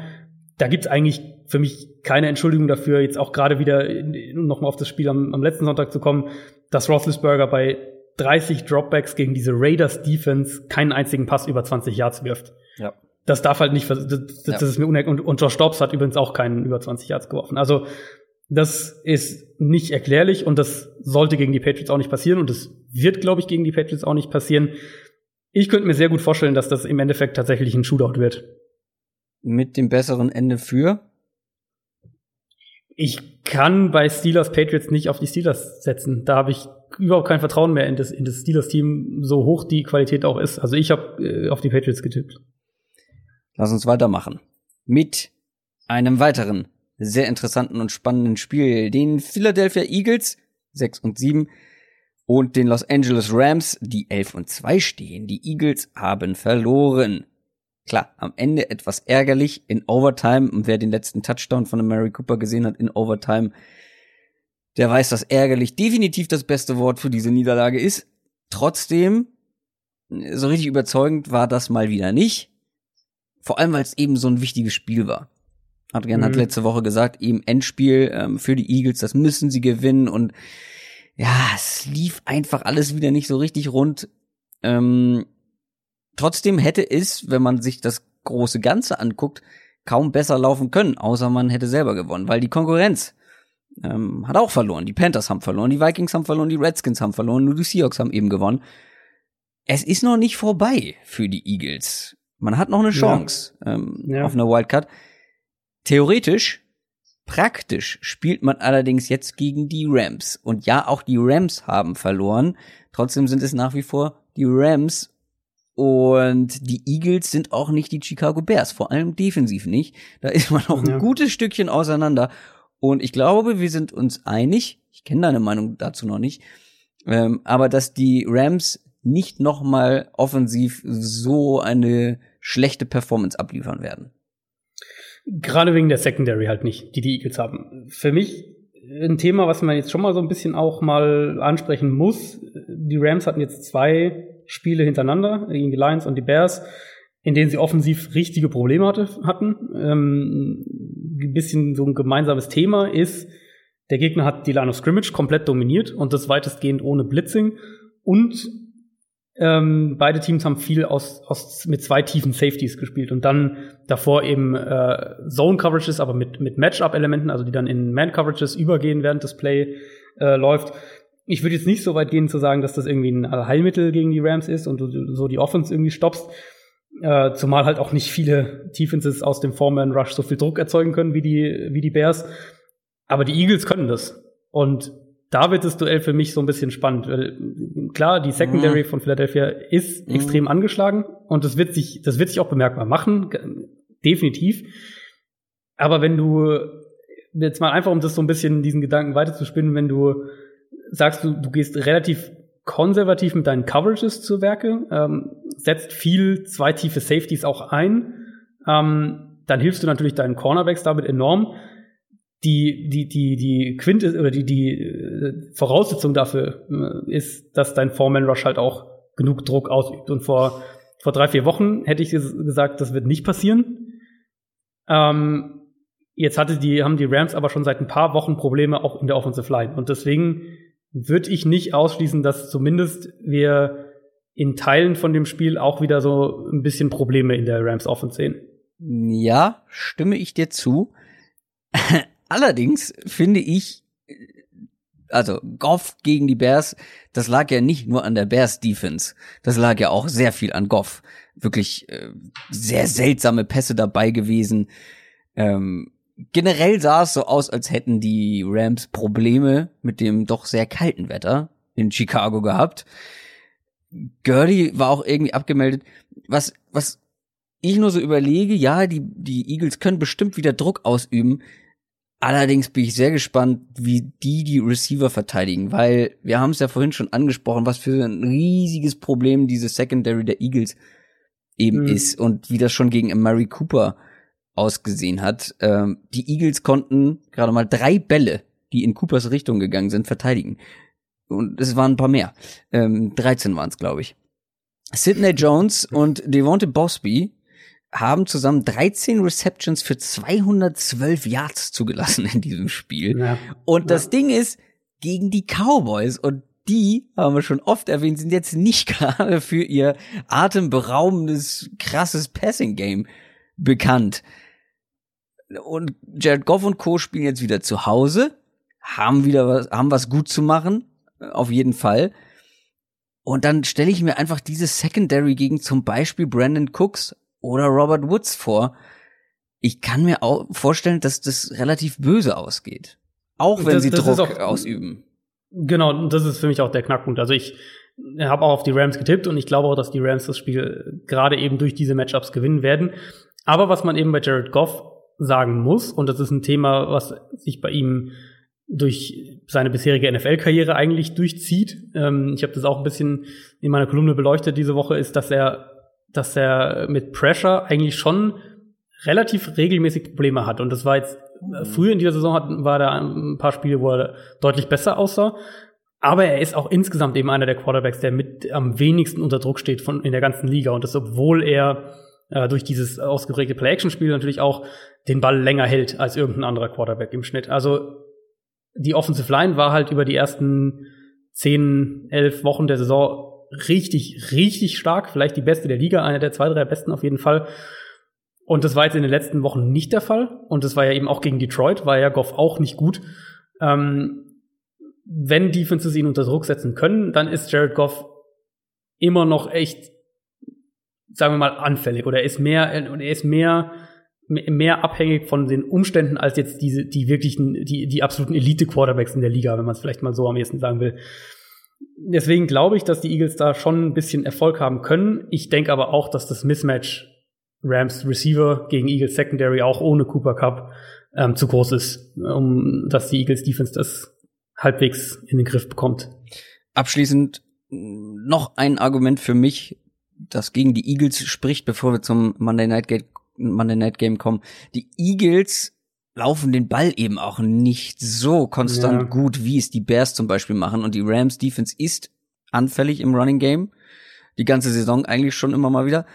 Da gibt's eigentlich für mich keine Entschuldigung dafür, jetzt auch gerade wieder nochmal auf das Spiel am, am letzten Sonntag zu kommen, dass Roethlisberger bei 30 Dropbacks gegen diese Raiders Defense keinen einzigen Pass über 20 Yards wirft. Ja. Das darf halt nicht, das, das, ja. ist mir unerkannt. Und, und Josh Dobbs hat übrigens auch keinen über 20 Yards geworfen. Also, Das ist nicht erklärlich und das sollte gegen die Patriots auch nicht passieren und das wird, glaube ich, gegen die Patriots auch nicht passieren. Ich könnte mir sehr gut vorstellen, dass das im Endeffekt tatsächlich ein Shootout wird. Mit dem besseren Ende für? Ich kann bei Steelers Patriots nicht auf die Steelers setzen. Da habe ich überhaupt kein Vertrauen mehr in das, in das Steelers-Team, so hoch die Qualität auch ist. Also ich habe äh, auf die Patriots getippt. Lass uns weitermachen. Mit einem weiteren sehr interessanten und spannenden Spiel. Den Philadelphia Eagles 6 und 7 und den Los Angeles Rams, die 11 und 2 stehen. Die Eagles haben verloren. Klar, am Ende etwas ärgerlich in Overtime. Und wer den letzten Touchdown von Mary Cooper gesehen hat in Overtime, der weiß, dass ärgerlich definitiv das beste Wort für diese Niederlage ist. Trotzdem, so richtig überzeugend war das mal wieder nicht. Vor allem, weil es eben so ein wichtiges Spiel war. Adrian mhm. hat letzte Woche gesagt, eben Endspiel ähm, für die Eagles, das müssen sie gewinnen und ja, es lief einfach alles wieder nicht so richtig rund. Ähm, trotzdem hätte es, wenn man sich das große Ganze anguckt, kaum besser laufen können, außer man hätte selber gewonnen, weil die Konkurrenz ähm, hat auch verloren. Die Panthers haben verloren, die Vikings haben verloren, die Redskins haben verloren, nur die Seahawks haben eben gewonnen. Es ist noch nicht vorbei für die Eagles. Man hat noch eine Chance ja. Ähm, ja. auf eine Wildcard. Theoretisch, praktisch spielt man allerdings jetzt gegen die Rams. Und ja, auch die Rams haben verloren. Trotzdem sind es nach wie vor die Rams. Und die Eagles sind auch nicht die Chicago Bears, vor allem defensiv nicht. Da ist man noch ein gutes Stückchen auseinander. Und ich glaube, wir sind uns einig, ich kenne deine Meinung dazu noch nicht, ähm, aber dass die Rams nicht noch mal offensiv so eine schlechte Performance abliefern werden. Gerade wegen der Secondary halt nicht, die die Eagles haben. Für mich ein Thema, was man jetzt schon mal so ein bisschen auch mal ansprechen muss. Die Rams hatten jetzt zwei Spiele hintereinander gegen die Lions und die Bears, in denen sie offensiv richtige Probleme hatte, hatten. Ähm, ein bisschen so ein gemeinsames Thema ist, der Gegner hat die Line of Scrimmage komplett dominiert und das weitestgehend ohne Blitzing und ähm, beide Teams haben viel aus, aus mit zwei tiefen Safeties gespielt und dann davor eben äh, Zone Coverages, aber mit mit Matchup Elementen, also die dann in Man Coverages übergehen, während das Play äh, läuft. Ich würde jetzt nicht so weit gehen zu sagen, dass das irgendwie ein Heilmittel gegen die Rams ist und du so die Offense irgendwie stoppst. Äh, zumal halt auch nicht viele Defenses aus dem Foreman Rush so viel Druck erzeugen können wie die wie die Bears. Aber die Eagles können das. Und da wird das Duell für mich so ein bisschen spannend. Weil, klar, die Secondary mhm. von Philadelphia ist mhm. extrem angeschlagen und das wird sich, das wird sich auch bemerkbar machen, definitiv. Aber wenn du jetzt mal einfach, um das so ein bisschen diesen Gedanken weiterzuspinnen, wenn du sagst, du, du gehst relativ konservativ mit deinen Coverages zu Werke, ähm, setzt viel zwei tiefe Safeties auch ein, ähm, dann hilfst du natürlich deinen Cornerbacks damit enorm die, die, die, die Quint oder die, die äh, Voraussetzung dafür äh, ist, dass dein Foreman Rush halt auch genug Druck ausübt. Und vor, vor drei, vier Wochen hätte ich gesagt, das wird nicht passieren. Ähm, jetzt hatte die, haben die Rams aber schon seit ein paar Wochen Probleme auch in der Offensive Line. Und deswegen würde ich nicht ausschließen, dass zumindest wir in Teilen von dem Spiel auch wieder so ein bisschen Probleme in der Rams Offense sehen. Ja, stimme ich dir zu. Allerdings finde ich, also Goff gegen die Bears, das lag ja nicht nur an der Bears Defense, das lag ja auch sehr viel an Goff. Wirklich äh, sehr seltsame Pässe dabei gewesen. Ähm, generell sah es so aus, als hätten die Rams Probleme mit dem doch sehr kalten Wetter in Chicago gehabt. Gurley war auch irgendwie abgemeldet. Was, was ich nur so überlege, ja, die, die Eagles können bestimmt wieder Druck ausüben, Allerdings bin ich sehr gespannt, wie die die Receiver verteidigen, weil wir haben es ja vorhin schon angesprochen, was für ein riesiges Problem diese Secondary der Eagles eben mhm. ist und wie das schon gegen Murray Cooper ausgesehen hat. Ähm, die Eagles konnten gerade mal drei Bälle, die in Coopers Richtung gegangen sind, verteidigen. Und es waren ein paar mehr. Ähm, 13 waren es, glaube ich. Sidney Jones und Devonte Bosby haben zusammen 13 Receptions für 212 Yards zugelassen in diesem Spiel. Ja. Und das ja. Ding ist, gegen die Cowboys und die, haben wir schon oft erwähnt, sind jetzt nicht gerade für ihr atemberaubendes, krasses Passing-Game bekannt. Und Jared Goff und Co. spielen jetzt wieder zu Hause haben wieder was, haben was gut zu machen, auf jeden Fall. Und dann stelle ich mir einfach diese Secondary gegen zum Beispiel Brandon Cooks oder Robert Woods vor. Ich kann mir auch vorstellen, dass das relativ böse ausgeht. Auch wenn Das- sie das Druck auch- ausüben. Genau, und das ist für mich auch der Knackpunkt. Also ich habe auch auf die Rams getippt und ich glaube auch, dass die Rams das Spiel gerade eben durch diese Matchups gewinnen werden. Aber was man eben bei Jared Goff sagen muss, und das ist ein Thema, was sich bei ihm durch seine bisherige NFL-Karriere eigentlich durchzieht. Ähm, ich habe das auch ein bisschen in meiner Kolumne beleuchtet diese Woche, ist, dass er, dass er mit Pressure eigentlich schon relativ regelmäßig Probleme hat. Und das war jetzt äh, früher in dieser Saison hat, war da ein paar Spiele, wo er deutlich besser aussah. Aber er ist auch insgesamt eben einer der Quarterbacks, der mit am wenigsten unter Druck steht von in der ganzen Liga. Und das, obwohl er äh, durch dieses ausgeprägte Play-Action-Spiel natürlich auch den Ball länger hält als irgendein anderer Quarterback im Schnitt. Also die Offensive Line war halt über die ersten zehn, elf Wochen der Saison richtig, richtig stark. Vielleicht die beste der Liga, einer der zwei, drei besten auf jeden Fall. Und das war jetzt in den letzten Wochen nicht der Fall. Und das war ja eben auch gegen Detroit, war ja Goff auch nicht gut. Ähm, wenn Defenses ihn unter Druck setzen können, dann ist Jared Goff immer noch echt, sagen wir mal, anfällig. Oder er ist mehr, er ist mehr, mehr abhängig von den Umständen als jetzt diese, die wirklichen, die, die absoluten Elite-Quarterbacks in der Liga, wenn man es vielleicht mal so am ehesten sagen will. Deswegen glaube ich, dass die Eagles da schon ein bisschen Erfolg haben können. Ich denke aber auch, dass das Mismatch Rams Receiver gegen Eagles Secondary auch ohne Cooper Cup ähm, zu groß ist, um dass die Eagles Defense das halbwegs in den Griff bekommt. Abschließend noch ein Argument für mich, das gegen die Eagles spricht, bevor wir zum Monday Night, Game, Monday Night Game kommen. Die Eagles laufen den Ball eben auch nicht so konstant Ja. gut, wie es die Bears zum Beispiel machen. Und die Rams Defense ist anfällig im Running Game. Die ganze Saison eigentlich schon immer mal wieder.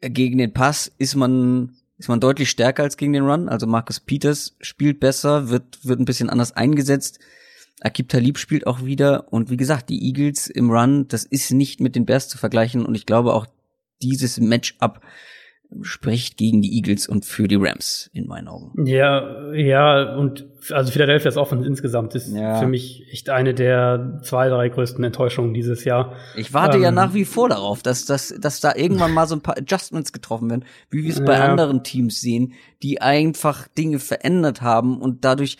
Gegen den Pass ist man, ist man deutlich stärker als gegen den Run. Also Marcus Peters spielt besser, wird, wird ein bisschen anders eingesetzt. Akib Talib spielt auch wieder. Und wie gesagt, die Eagles im Run, das ist nicht mit den Bears zu vergleichen. Und ich glaube auch dieses Matchup spricht gegen die Eagles und für die Rams in meinen Augen. Ja, ja, und also Philadelphia's Offense insgesamt ist Ja. für mich echt eine der zwei, drei größten Enttäuschungen dieses Jahr. Ich warte ja Ähm. nach wie vor darauf, dass, dass, dass da irgendwann mal so ein paar Adjustments getroffen werden, wie wir es bei Ja. anderen Teams sehen, die einfach Dinge verändert haben und dadurch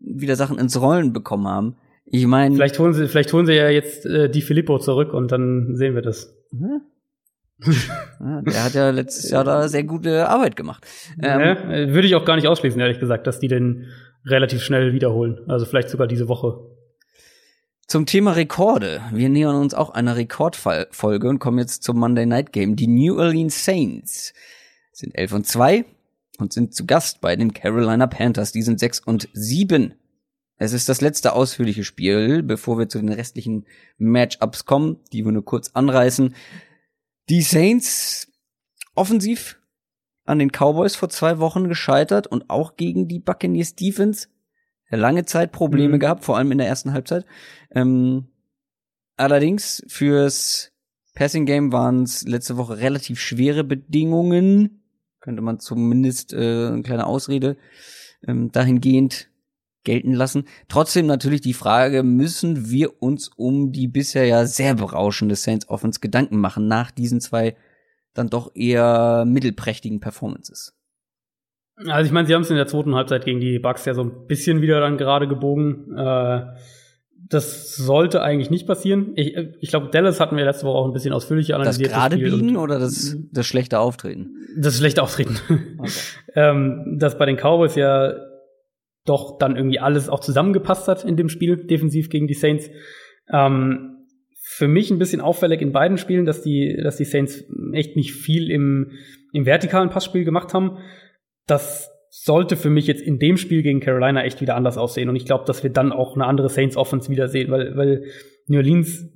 wieder Sachen ins Rollen bekommen haben. Ich meine, Vielleicht holen sie, vielleicht holen sie ja jetzt äh, die Filippo zurück und dann sehen wir das. Ja, der hat ja letztes Jahr da sehr gute Arbeit gemacht. Ähm, ja, würde ich auch gar nicht ausschließen, ehrlich gesagt, dass die den relativ schnell wiederholen. Also vielleicht sogar diese Woche. Zum Thema Rekorde. Wir nähern uns auch einer Rekordfolge und kommen jetzt zum Monday Night Game. Die New Orleans Saints sind 11 und 2 und sind zu Gast bei den Carolina Panthers. Die sind 6 und 7. Es ist das letzte ausführliche Spiel, bevor wir zu den restlichen Matchups kommen, die wir nur kurz anreißen. Die Saints offensiv an den Cowboys vor zwei Wochen gescheitert und auch gegen die Buccaneers Defense lange Zeit Probleme Mhm. gehabt, vor allem in der ersten Halbzeit. Ähm, allerdings fürs Passing Game waren es letzte Woche relativ schwere Bedingungen, könnte man zumindest äh, eine kleine Ausrede ähm, dahingehend gelten lassen. Trotzdem natürlich die Frage, müssen wir uns um die bisher ja sehr berauschende Saints Offense Gedanken machen nach diesen zwei dann doch eher mittelprächtigen Performances? Also ich meine, sie haben es in der zweiten Halbzeit gegen die Bucks ja so ein bisschen wieder dann gerade gebogen. Äh, das sollte eigentlich nicht passieren. Ich, äh, ich glaube, Dallas hatten wir letzte Woche auch ein bisschen ausführlicher Das analysiert. gerade Spiel biegen oder das, das schlechte Auftreten? Das schlechte Auftreten. Okay. ähm, dass bei den Cowboys ja doch dann irgendwie alles auch zusammengepasst hat in dem Spiel, defensiv gegen die Saints. Ähm, für mich ein bisschen auffällig in beiden Spielen, dass die, dass die Saints echt nicht viel im, im vertikalen Passspiel gemacht haben. Das sollte für mich jetzt in dem Spiel gegen Carolina echt wieder anders aussehen. Und ich glaube, dass wir dann auch eine andere Saints Offense wiedersehen, weil, weil New Orleans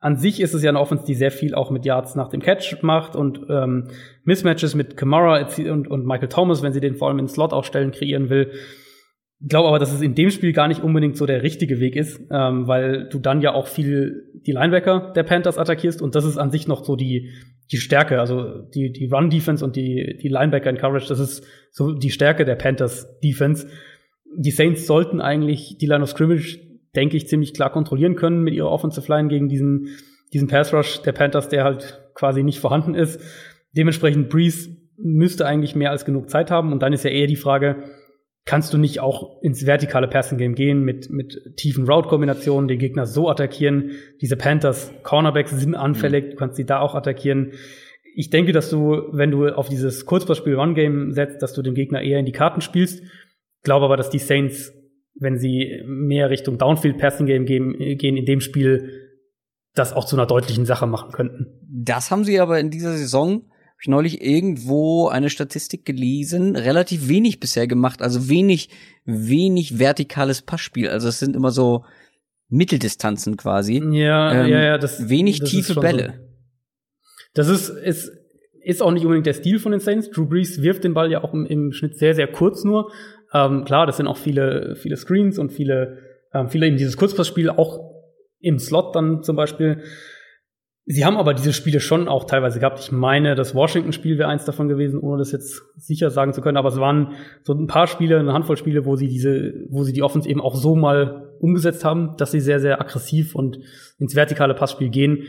an sich ist es ja eine Offense, die sehr viel auch mit Yards nach dem Catch macht und ähm, Mismatches mit Kamara und, und Michael Thomas, wenn sie den vor allem in den Slot aufstellen, kreieren will. Ich glaube aber, dass es in dem Spiel gar nicht unbedingt so der richtige Weg ist, ähm, weil du dann ja auch viel die Linebacker der Panthers attackierst und das ist an sich noch so die, die Stärke, also die, die Run-Defense und die, die Linebacker in Coverage, das ist so die Stärke der Panthers Defense. die Saints sollten eigentlich die Line of Scrimmage, denke ich, ziemlich klar kontrollieren können mit ihrer Offensive Line gegen diesen, diesen Pass Rush der Panthers, der halt quasi nicht vorhanden ist. Dementsprechend Breeze müsste eigentlich mehr als genug Zeit haben. Und dann ist ja eher die Frage, kannst du nicht auch ins vertikale Passing Game gehen mit, mit tiefen Route-Kombinationen, den Gegner so attackieren? Diese Panthers Cornerbacks sind anfällig, mhm. du kannst sie da auch attackieren. Ich denke, dass du, wenn du auf dieses Kurzpassspiel One-Game setzt, dass du den Gegner eher in die Karten spielst. Glaube aber, dass die Saints, wenn sie mehr Richtung Downfield Passing Game gehen, gehen in dem Spiel, das auch zu einer deutlichen Sache machen könnten. Das haben sie aber in dieser Saison habe ich neulich irgendwo eine Statistik gelesen, relativ wenig bisher gemacht, also wenig, wenig vertikales Passspiel. Also es sind immer so Mitteldistanzen quasi. Ja, ähm, ja, ja, das wenig das tiefe Bälle. So. Das ist, ist, ist auch nicht unbedingt der Stil von den Saints. Drew Brees wirft den Ball ja auch im, im Schnitt sehr, sehr kurz nur. Ähm, klar, das sind auch viele, viele Screens und viele, ähm, viele eben dieses Kurzpassspiel auch im Slot dann zum Beispiel. Sie haben aber diese Spiele schon auch teilweise gehabt. Ich meine, das Washington-Spiel wäre eins davon gewesen, ohne das jetzt sicher sagen zu können. Aber es waren so ein paar Spiele, eine Handvoll Spiele, wo sie diese, wo sie die Offense eben auch so mal umgesetzt haben, dass sie sehr, sehr aggressiv und ins vertikale Passspiel gehen.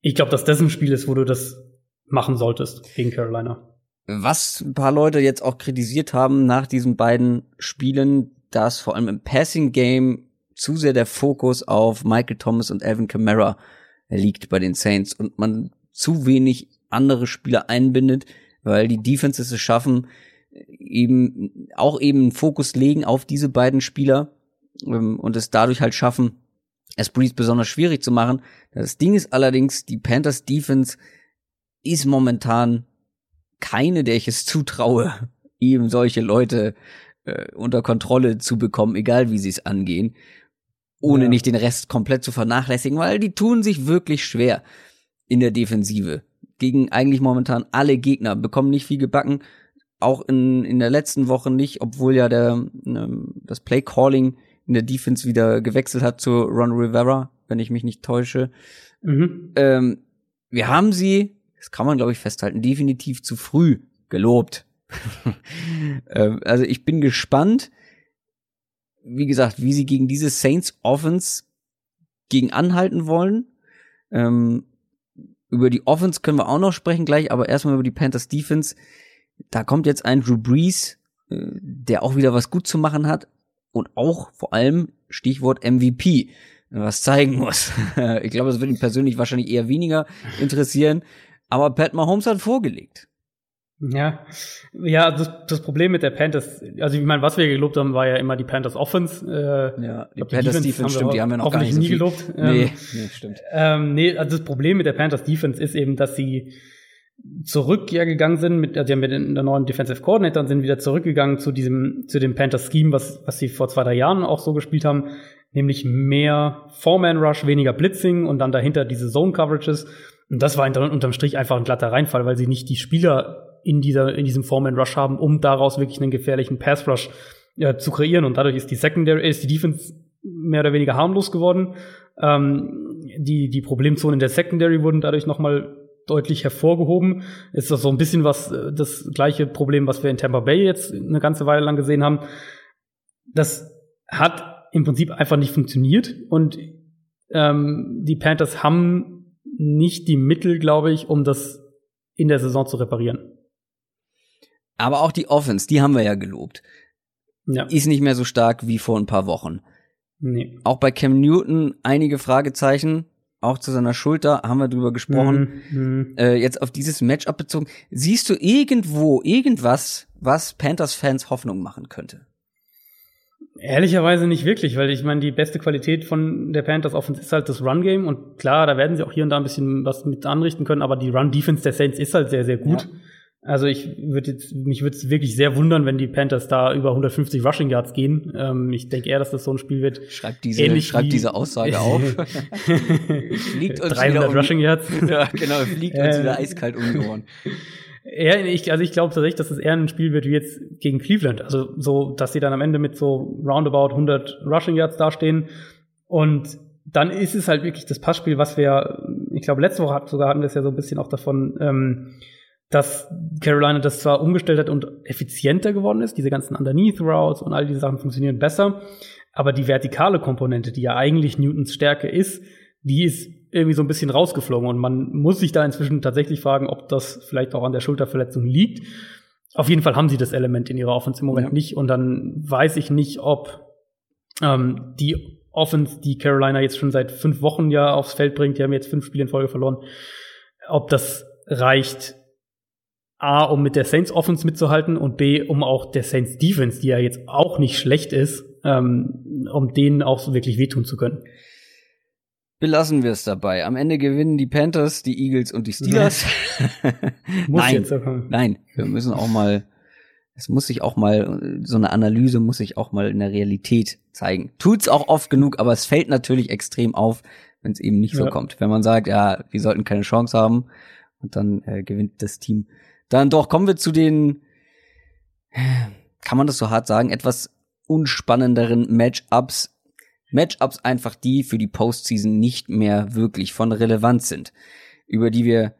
Ich glaube, dass das ein Spiel ist, wo du das machen solltest gegen Carolina. Was ein paar Leute jetzt auch kritisiert haben nach diesen beiden Spielen, dass vor allem im Passing Game zu sehr der Fokus auf Michael Thomas und Alvin Kamara liegt bei den Saints und man zu wenig andere Spieler einbindet, weil die Defenses es schaffen, eben auch eben Fokus legen auf diese beiden Spieler ähm, und es dadurch halt schaffen, es Breeze besonders schwierig zu machen. Das Ding ist allerdings, die Panthers Defense ist momentan keine, der ich es zutraue, eben solche Leute äh, unter Kontrolle zu bekommen, egal wie sie es angehen ohne ja. nicht den Rest komplett zu vernachlässigen, weil die tun sich wirklich schwer in der Defensive. Gegen eigentlich momentan alle Gegner, bekommen nicht viel gebacken, auch in, in der letzten Woche nicht, obwohl ja der, ähm, das Play Calling in der Defense wieder gewechselt hat zu Ron Rivera, wenn ich mich nicht täusche. Mhm. Ähm, wir haben sie, das kann man glaube ich festhalten, definitiv zu früh gelobt. ähm, also ich bin gespannt, wie gesagt, wie sie gegen diese Saints Offense gegen anhalten wollen. Ähm, über die Offense können wir auch noch sprechen gleich, aber erstmal über die Panthers Defense. Da kommt jetzt ein Drew Brees, äh, der auch wieder was gut zu machen hat und auch vor allem Stichwort MVP was zeigen muss. ich glaube, das wird ihn persönlich wahrscheinlich eher weniger interessieren. Aber Pat Mahomes hat vorgelegt. Ja, ja, das, das Problem mit der Panthers, also ich meine, was wir gelobt haben, war ja immer die Panthers Offense. Äh, ja, die, Panthers Defense, Defense stimmt, die haben wir noch gar nicht so nie viel. gelobt. Nee, ähm, nee, stimmt. Ähm, nee, also das Problem mit der Panthers Defense ist eben, dass sie zurück ja gegangen sind mit, also die haben mit der neuen Defensive Coordinator und sind wieder zurückgegangen zu diesem, zu dem Panthers Scheme, was, was sie vor zwei, drei Jahren auch so gespielt haben, nämlich mehr Four-Man Rush, weniger Blitzing und dann dahinter diese Zone Coverages. Und das war unterm Strich einfach ein glatter Reinfall, weil sie nicht die Spieler in dieser, in diesem Foreman Rush haben, um daraus wirklich einen gefährlichen Pass Rush äh, zu kreieren. Und dadurch ist die Secondary, ist die Defense mehr oder weniger harmlos geworden. Ähm, die, die Problemzonen der Secondary wurden dadurch nochmal deutlich hervorgehoben. Ist das so ein bisschen was, äh, das gleiche Problem, was wir in Tampa Bay jetzt eine ganze Weile lang gesehen haben. Das hat im Prinzip einfach nicht funktioniert und ähm, die Panthers haben nicht die Mittel, glaube ich, um das in der Saison zu reparieren. Aber auch die Offense, die haben wir ja gelobt. Ja. Ist nicht mehr so stark wie vor ein paar Wochen. Nee. Auch bei Cam Newton einige Fragezeichen. Auch zu seiner Schulter haben wir drüber gesprochen. Mhm. Äh, jetzt auf dieses Matchup bezogen. Siehst du irgendwo irgendwas, was Panthers-Fans Hoffnung machen könnte? Ehrlicherweise nicht wirklich, weil ich meine, die beste Qualität von der Panthers Offense ist halt das Run-Game und klar, da werden sie auch hier und da ein bisschen was mit anrichten können, aber die Run-Defense der Saints ist halt sehr, sehr gut. Ja. Also ich würde jetzt, mich würde es wirklich sehr wundern, wenn die Panthers da über 150 Rushing Yards gehen. Ähm, ich denke eher, dass das so ein Spiel wird. Schreibt diese, ähnlich schreibt diese Aussage auf. fliegt uns 300 um, Rushing Yards. ja, genau, fliegt uns wieder ähm. eiskalt um die Ohren. Ja, ich, also ich glaube tatsächlich, dass es eher ein Spiel wird wie jetzt gegen Cleveland. Also so, dass sie dann am Ende mit so roundabout 100 Rushing Yards dastehen. Und dann ist es halt wirklich das Passspiel, was wir, ich glaube, letzte Woche sogar hatten wir es ja so ein bisschen auch davon, ähm, dass Carolina das zwar umgestellt hat und effizienter geworden ist, diese ganzen Underneath Routes und all diese Sachen funktionieren besser, aber die vertikale Komponente, die ja eigentlich Newtons Stärke ist, die ist irgendwie so ein bisschen rausgeflogen und man muss sich da inzwischen tatsächlich fragen, ob das vielleicht auch an der Schulterverletzung liegt. Auf jeden Fall haben sie das Element in ihrer Offense im Moment ja. nicht und dann weiß ich nicht, ob ähm, die Offense, die Carolina jetzt schon seit fünf Wochen ja aufs Feld bringt, die haben jetzt fünf Spiele in Folge verloren, ob das reicht, A, um mit der Saints Offense mitzuhalten und B, um auch der Saints Defense, die ja jetzt auch nicht schlecht ist, ähm, um denen auch so wirklich wehtun zu können. Belassen wir es dabei. Am Ende gewinnen die Panthers, die Eagles und die Steelers. muss nein, nein, wir müssen auch mal, es muss sich auch mal, so eine Analyse muss sich auch mal in der Realität zeigen. Tut's auch oft genug, aber es fällt natürlich extrem auf, wenn es eben nicht so kommt. Wenn man sagt, ja, wir sollten keine Chance haben und dann äh, gewinnt das Team dann doch kommen wir zu den, kann man das so hart sagen, etwas unspannenderen Matchups. Matchups einfach die für die Postseason nicht mehr wirklich von Relevanz sind, über die wir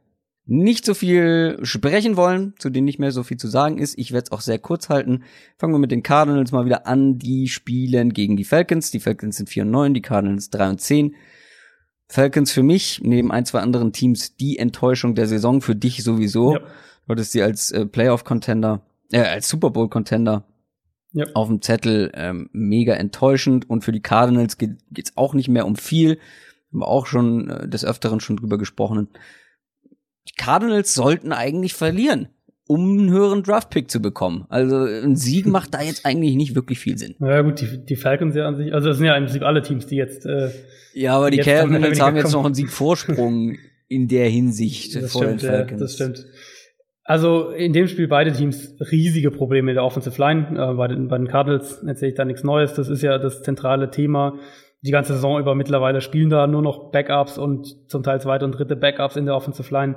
nicht so viel sprechen wollen, zu denen nicht mehr so viel zu sagen ist. Ich werde es auch sehr kurz halten. Fangen wir mit den Cardinals mal wieder an. Die spielen gegen die Falcons. Die Falcons sind 4 und 9, die Cardinals 3 und 10. Falcons für mich, neben ein, zwei anderen Teams, die Enttäuschung der Saison, für dich sowieso. Ja. Du hattest sie als äh, Playoff-Contender, äh, als Super Bowl-Contender ja. auf dem Zettel ähm, mega enttäuschend. Und für die Cardinals geht es auch nicht mehr um viel. Haben wir auch schon äh, des Öfteren schon drüber gesprochen. Die Cardinals sollten eigentlich verlieren, um einen höheren Draft-Pick zu bekommen. Also ein Sieg macht da jetzt eigentlich nicht wirklich viel Sinn. Ja gut, die, die Falcons ja an sich, also das sind ja im Prinzip alle Teams, die jetzt äh, Ja, aber die Cardinals haben jetzt noch einen Siegvorsprung in der Hinsicht das vor stimmt, den Falcons. Ja, das stimmt. Also in dem Spiel beide Teams riesige Probleme in der Offensive Line. Äh, bei, den, bei den Cardinals erzähle ich da nichts Neues. Das ist ja das zentrale Thema. Die ganze Saison über mittlerweile spielen da nur noch Backups und zum Teil zweite und dritte Backups in der Offensive Line.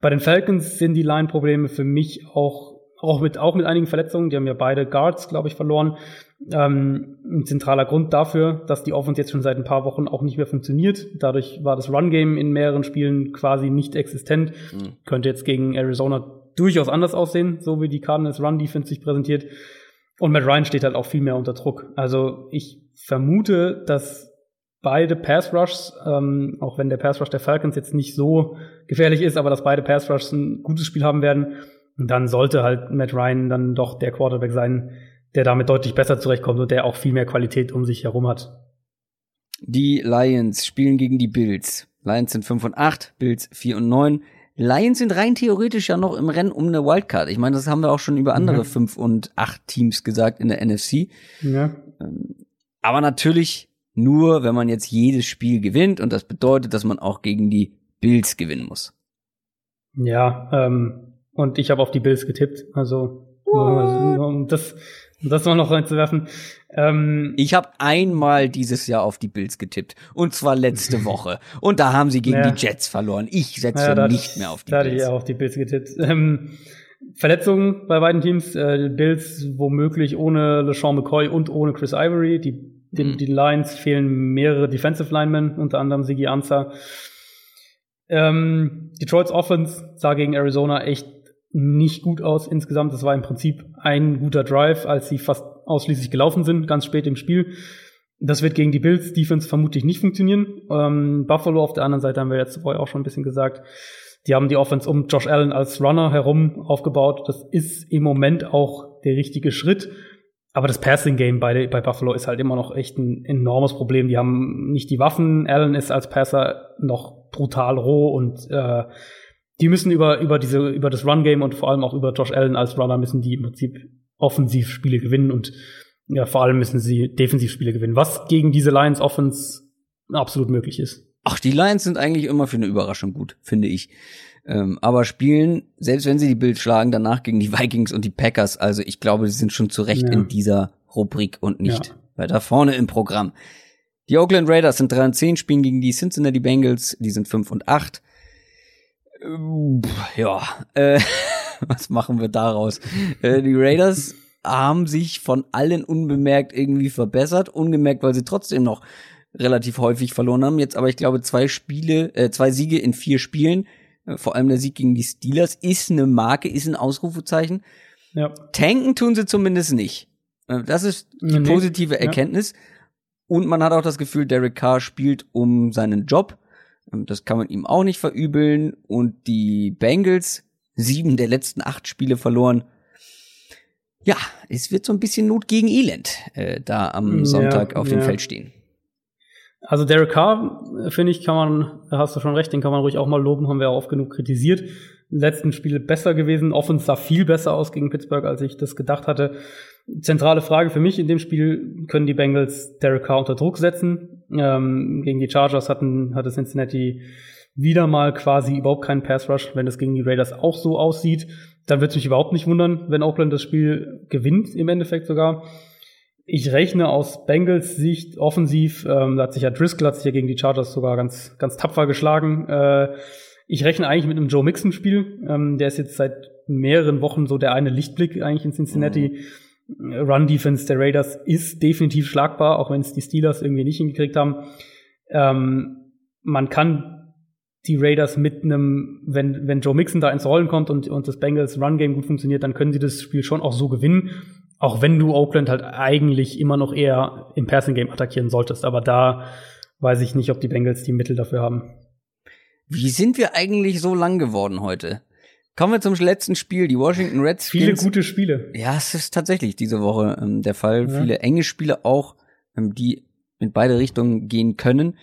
Bei den Falcons sind die Line-Probleme für mich auch, auch mit, auch mit einigen Verletzungen. Die haben ja beide Guards, glaube ich, verloren. Ähm, ein zentraler Grund dafür, dass die Offense jetzt schon seit ein paar Wochen auch nicht mehr funktioniert. Dadurch war das Run-Game in mehreren Spielen quasi nicht existent. Mhm. Könnte jetzt gegen Arizona durchaus anders aussehen, so wie die Cardinals Run-Defense sich präsentiert. Und Matt Ryan steht halt auch viel mehr unter Druck. Also ich vermute, dass beide Pass Rushs, ähm, auch wenn der Pass Rush der Falcons jetzt nicht so gefährlich ist, aber dass beide Pass Rushs ein gutes Spiel haben werden, dann sollte halt Matt Ryan dann doch der Quarterback sein, der damit deutlich besser zurechtkommt und der auch viel mehr Qualität um sich herum hat. Die Lions spielen gegen die Bills. Lions sind 5 und 8, Bills 4 und 9. Lions sind rein theoretisch ja noch im Rennen um eine Wildcard. Ich meine, das haben wir auch schon über andere mhm. 5 und 8 Teams gesagt in der NFC. Ja. Ähm, aber natürlich nur, wenn man jetzt jedes Spiel gewinnt und das bedeutet, dass man auch gegen die Bills gewinnen muss. Ja, ähm, und ich habe auf die Bills getippt. Also, um das um das mal noch reinzuwerfen. Ähm, ich habe einmal dieses Jahr auf die Bills getippt. Und zwar letzte Woche. Und da haben sie gegen ja. die Jets verloren. Ich setze ja, nicht mehr auf die da Bills. Da hatte ich auch auf die Bills getippt. Ähm, Verletzungen bei beiden Teams. Äh, Bills womöglich ohne LeSean McCoy und ohne Chris Ivory. Die, den, mhm. die Lions fehlen mehrere Defensive Linemen, unter anderem Sigi Anza. Ähm, Detroits Offense sah gegen Arizona echt nicht gut aus insgesamt. Das war im Prinzip ein guter Drive, als sie fast ausschließlich gelaufen sind, ganz spät im Spiel. Das wird gegen die Bills Defense vermutlich nicht funktionieren. Ähm, Buffalo auf der anderen Seite haben wir jetzt vorher auch schon ein bisschen gesagt. Die haben die Offense um Josh Allen als Runner herum aufgebaut. Das ist im Moment auch der richtige Schritt. Aber das Passing Game bei, bei Buffalo ist halt immer noch echt ein enormes Problem. Die haben nicht die Waffen. Allen ist als Passer noch brutal roh und äh, die müssen über, über diese, über das Run-Game und vor allem auch über Josh Allen als Runner müssen die im Prinzip Offensivspiele gewinnen und ja, vor allem müssen sie Defensivspiele gewinnen, was gegen diese Lions Offense absolut möglich ist. Ach, die Lions sind eigentlich immer für eine Überraschung gut, finde ich. Ähm, aber spielen, selbst wenn sie die Bild schlagen, danach gegen die Vikings und die Packers. Also ich glaube, sie sind schon zu Recht ja. in dieser Rubrik und nicht ja. weiter vorne im Programm. Die Oakland Raiders sind 3 und 10, spielen gegen die Cincinnati Bengals, die sind 5 und 8. Ja, äh, was machen wir daraus? Äh, die Raiders haben sich von allen unbemerkt irgendwie verbessert, ungemerkt, weil sie trotzdem noch relativ häufig verloren haben. Jetzt aber, ich glaube, zwei Spiele, äh, zwei Siege in vier Spielen. Vor allem der Sieg gegen die Steelers ist eine Marke, ist ein Ausrufezeichen. Ja. Tanken tun sie zumindest nicht. Das ist die nee, positive Erkenntnis. Ja. Und man hat auch das Gefühl, Derek Carr spielt um seinen Job. Das kann man ihm auch nicht verübeln. Und die Bengals, sieben der letzten acht Spiele verloren. Ja, es wird so ein bisschen Not gegen Elend äh, da am Sonntag auf dem Feld stehen. Also Derek Carr, finde ich, kann man, da hast du schon recht, den kann man ruhig auch mal loben, haben wir auch oft genug kritisiert. Letzten Spiele besser gewesen, Offense sah viel besser aus gegen Pittsburgh, als ich das gedacht hatte. Zentrale Frage für mich in dem Spiel, können die Bengals Derek Carr unter Druck setzen? Ähm, gegen die Chargers hatten, hatte Cincinnati wieder mal quasi überhaupt keinen Pass Rush. Wenn es gegen die Raiders auch so aussieht, dann wird es mich überhaupt nicht wundern, wenn Oakland das Spiel gewinnt, im Endeffekt sogar. Ich rechne aus Bengals Sicht offensiv, ähm, da hat sich ja Driscoll hat sich ja gegen die Chargers sogar ganz, ganz tapfer geschlagen. Äh, ich rechne eigentlich mit einem Joe Mixon-Spiel. Ähm, der ist jetzt seit mehreren Wochen so der eine Lichtblick eigentlich in Cincinnati. Mhm. Run-Defense der Raiders ist definitiv schlagbar, auch wenn es die Steelers irgendwie nicht hingekriegt haben. Ähm, man kann die Raiders mit einem, wenn, wenn Joe Mixon da ins Rollen kommt und, und das Bengals Run-Game gut funktioniert, dann können sie das Spiel schon auch so gewinnen. Auch wenn du Oakland halt eigentlich immer noch eher im Passing Game attackieren solltest. Aber da weiß ich nicht, ob die Bengals die Mittel dafür haben. Wie sind wir eigentlich so lang geworden heute? Kommen wir zum letzten Spiel, die Washington Redskins. Viele gute Spiele. Ja, es ist tatsächlich diese Woche ähm, der Fall. Ja. Viele enge Spiele auch, ähm, die in beide Richtungen gehen können.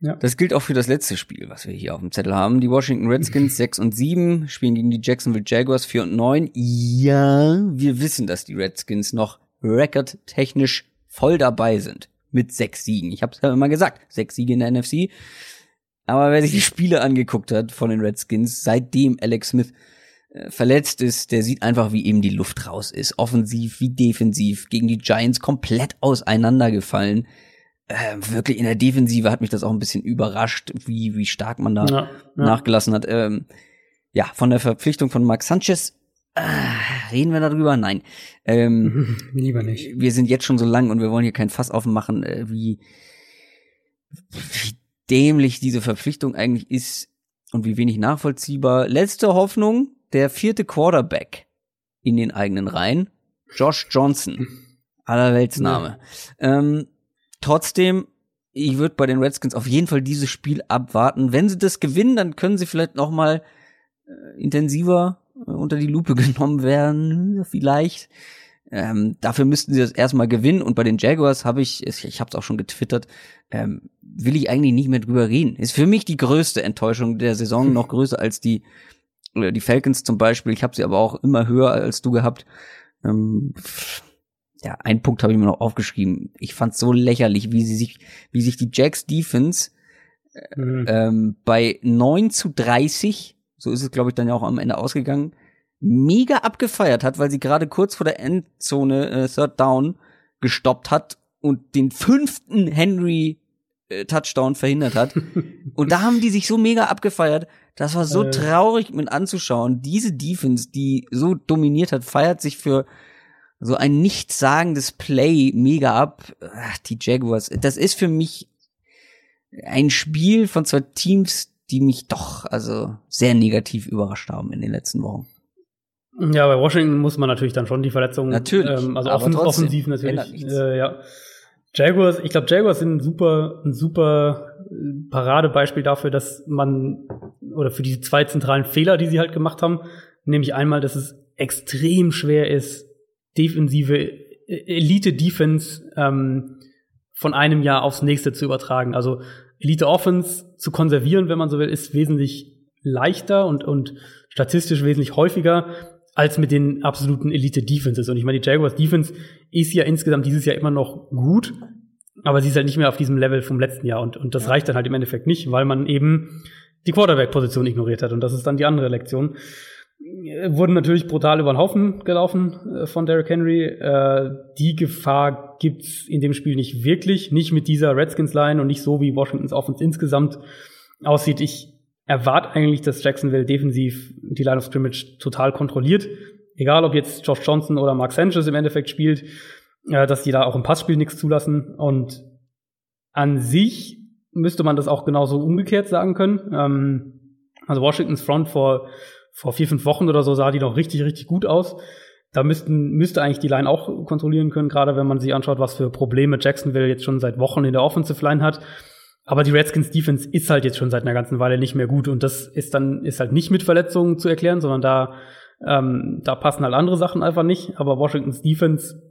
Ja. Das gilt auch für das letzte Spiel, was wir hier auf dem Zettel haben. Die Washington Redskins 6 und 7 spielen gegen die Jacksonville Jaguars 4 und 9. Ja, wir wissen, dass die Redskins noch recordtechnisch voll dabei sind mit sechs Siegen. Ich habe es ja immer gesagt, sechs Siege in der NFC. Aber wer sich die Spiele angeguckt hat von den Redskins, seitdem Alex Smith äh, verletzt ist, der sieht einfach, wie eben die Luft raus ist. Offensiv wie defensiv. Gegen die Giants komplett auseinandergefallen äh, wirklich in der Defensive hat mich das auch ein bisschen überrascht, wie, wie stark man da ja, ja. nachgelassen hat. Ähm, ja, von der Verpflichtung von Mark Sanchez äh, reden wir darüber? Nein. Ähm, Lieber nicht. Wir sind jetzt schon so lang und wir wollen hier kein Fass aufmachen, äh, wie, wie dämlich diese Verpflichtung eigentlich ist und wie wenig nachvollziehbar. Letzte Hoffnung, der vierte Quarterback in den eigenen Reihen, Josh Johnson. Allerweltsname. Ja. Ähm, Trotzdem, ich würde bei den Redskins auf jeden Fall dieses Spiel abwarten. Wenn sie das gewinnen, dann können sie vielleicht noch mal äh, intensiver äh, unter die Lupe genommen werden, vielleicht. Ähm, dafür müssten sie das erstmal gewinnen. Und bei den Jaguars habe ich, ich, habe es auch schon getwittert, ähm, will ich eigentlich nicht mehr drüber reden. Ist für mich die größte Enttäuschung der Saison, noch größer als die die Falcons zum Beispiel. Ich habe sie aber auch immer höher als du gehabt. Ähm, ja, ein Punkt habe ich mir noch aufgeschrieben. Ich fand so lächerlich, wie sie sich, wie sich die Jacks Defense mhm. ähm, bei 9 zu 30, so ist es, glaube ich, dann ja auch am Ende ausgegangen, mega abgefeiert hat, weil sie gerade kurz vor der Endzone äh, Third Down gestoppt hat und den fünften Henry äh, Touchdown verhindert hat. und da haben die sich so mega abgefeiert. Das war so äh. traurig mit anzuschauen. Diese Defense, die so dominiert hat, feiert sich für so ein nichtssagendes Play mega ab. Ach, die Jaguars, das ist für mich ein Spiel von zwei Teams, die mich doch also sehr negativ überrascht haben in den letzten Wochen. Ja, bei Washington muss man natürlich dann schon die Verletzungen, natürlich, ähm, also offen, offensiv natürlich, äh, ja. Jaguars, ich glaube, Jaguars sind ein super, ein super äh, Paradebeispiel dafür, dass man oder für die zwei zentralen Fehler, die sie halt gemacht haben, nämlich einmal, dass es extrem schwer ist, defensive Elite-Defense ähm, von einem Jahr aufs nächste zu übertragen. Also Elite-Offense zu konservieren, wenn man so will, ist wesentlich leichter und, und statistisch wesentlich häufiger als mit den absoluten Elite-Defenses. Und ich meine, die Jaguars Defense ist ja insgesamt dieses Jahr immer noch gut, aber sie ist halt nicht mehr auf diesem Level vom letzten Jahr. Und, und das ja. reicht dann halt im Endeffekt nicht, weil man eben die Quarterback-Position ignoriert hat. Und das ist dann die andere Lektion wurden natürlich brutal über den Haufen gelaufen äh, von Derrick Henry. Äh, die Gefahr gibt's in dem Spiel nicht wirklich, nicht mit dieser Redskins-Line und nicht so, wie Washingtons Offense insgesamt aussieht. Ich erwarte eigentlich, dass Jacksonville defensiv die Line of Scrimmage total kontrolliert. Egal, ob jetzt Josh Johnson oder Mark Sanchez im Endeffekt spielt, äh, dass die da auch im Passspiel nichts zulassen. Und an sich müsste man das auch genauso umgekehrt sagen können. Ähm, Also Washingtons Front vor, vor vier, fünf Wochen oder so sah die noch richtig, richtig gut aus. Da müssten, müsste eigentlich die Line auch kontrollieren können, gerade wenn man sich anschaut, was für Probleme Jacksonville jetzt schon seit Wochen in der Offensive Line hat. Aber die Redskins Defense ist halt jetzt schon seit einer ganzen Weile nicht mehr gut und das ist dann ist halt nicht mit Verletzungen zu erklären, sondern da ähm, da passen halt andere Sachen einfach nicht. Aber Washingtons Defense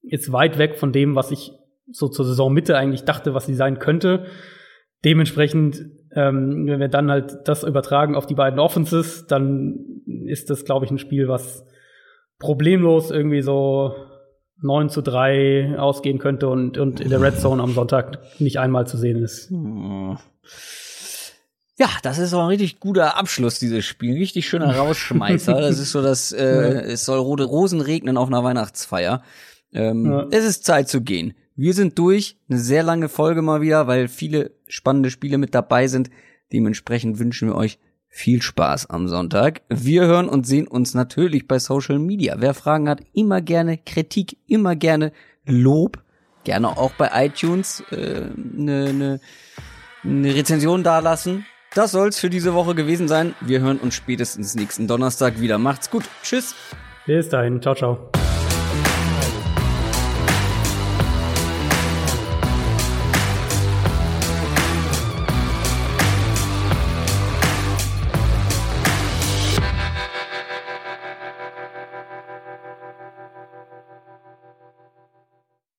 ist weit weg von dem, was ich so zur Saisonmitte eigentlich dachte, was sie sein könnte. Dementsprechend, ähm, wenn wir dann halt das übertragen auf die beiden Offenses, dann ist das, glaube ich, ein Spiel, was problemlos irgendwie so 9 zu 3 ausgehen könnte und, und in der Red Zone am Sonntag nicht einmal zu sehen ist. Hm. Ja, das ist auch ein richtig guter Abschluss, dieses Spiel. Richtig schöner Rausschmeißer. Das ist so, dass äh, es soll rote Rosen regnen auf einer Weihnachtsfeier. Ähm, ja. Es ist Zeit zu gehen. Wir sind durch. Eine sehr lange Folge mal wieder, weil viele spannende Spiele mit dabei sind. Dementsprechend wünschen wir euch viel Spaß am Sonntag. Wir hören und sehen uns natürlich bei Social Media. Wer Fragen hat, immer gerne Kritik, immer gerne Lob. Gerne auch bei iTunes eine äh, ne, ne, ne Rezension dalassen. Das soll's für diese Woche gewesen sein. Wir hören uns spätestens nächsten Donnerstag wieder. Macht's gut. Tschüss. Bis dahin. Ciao, ciao.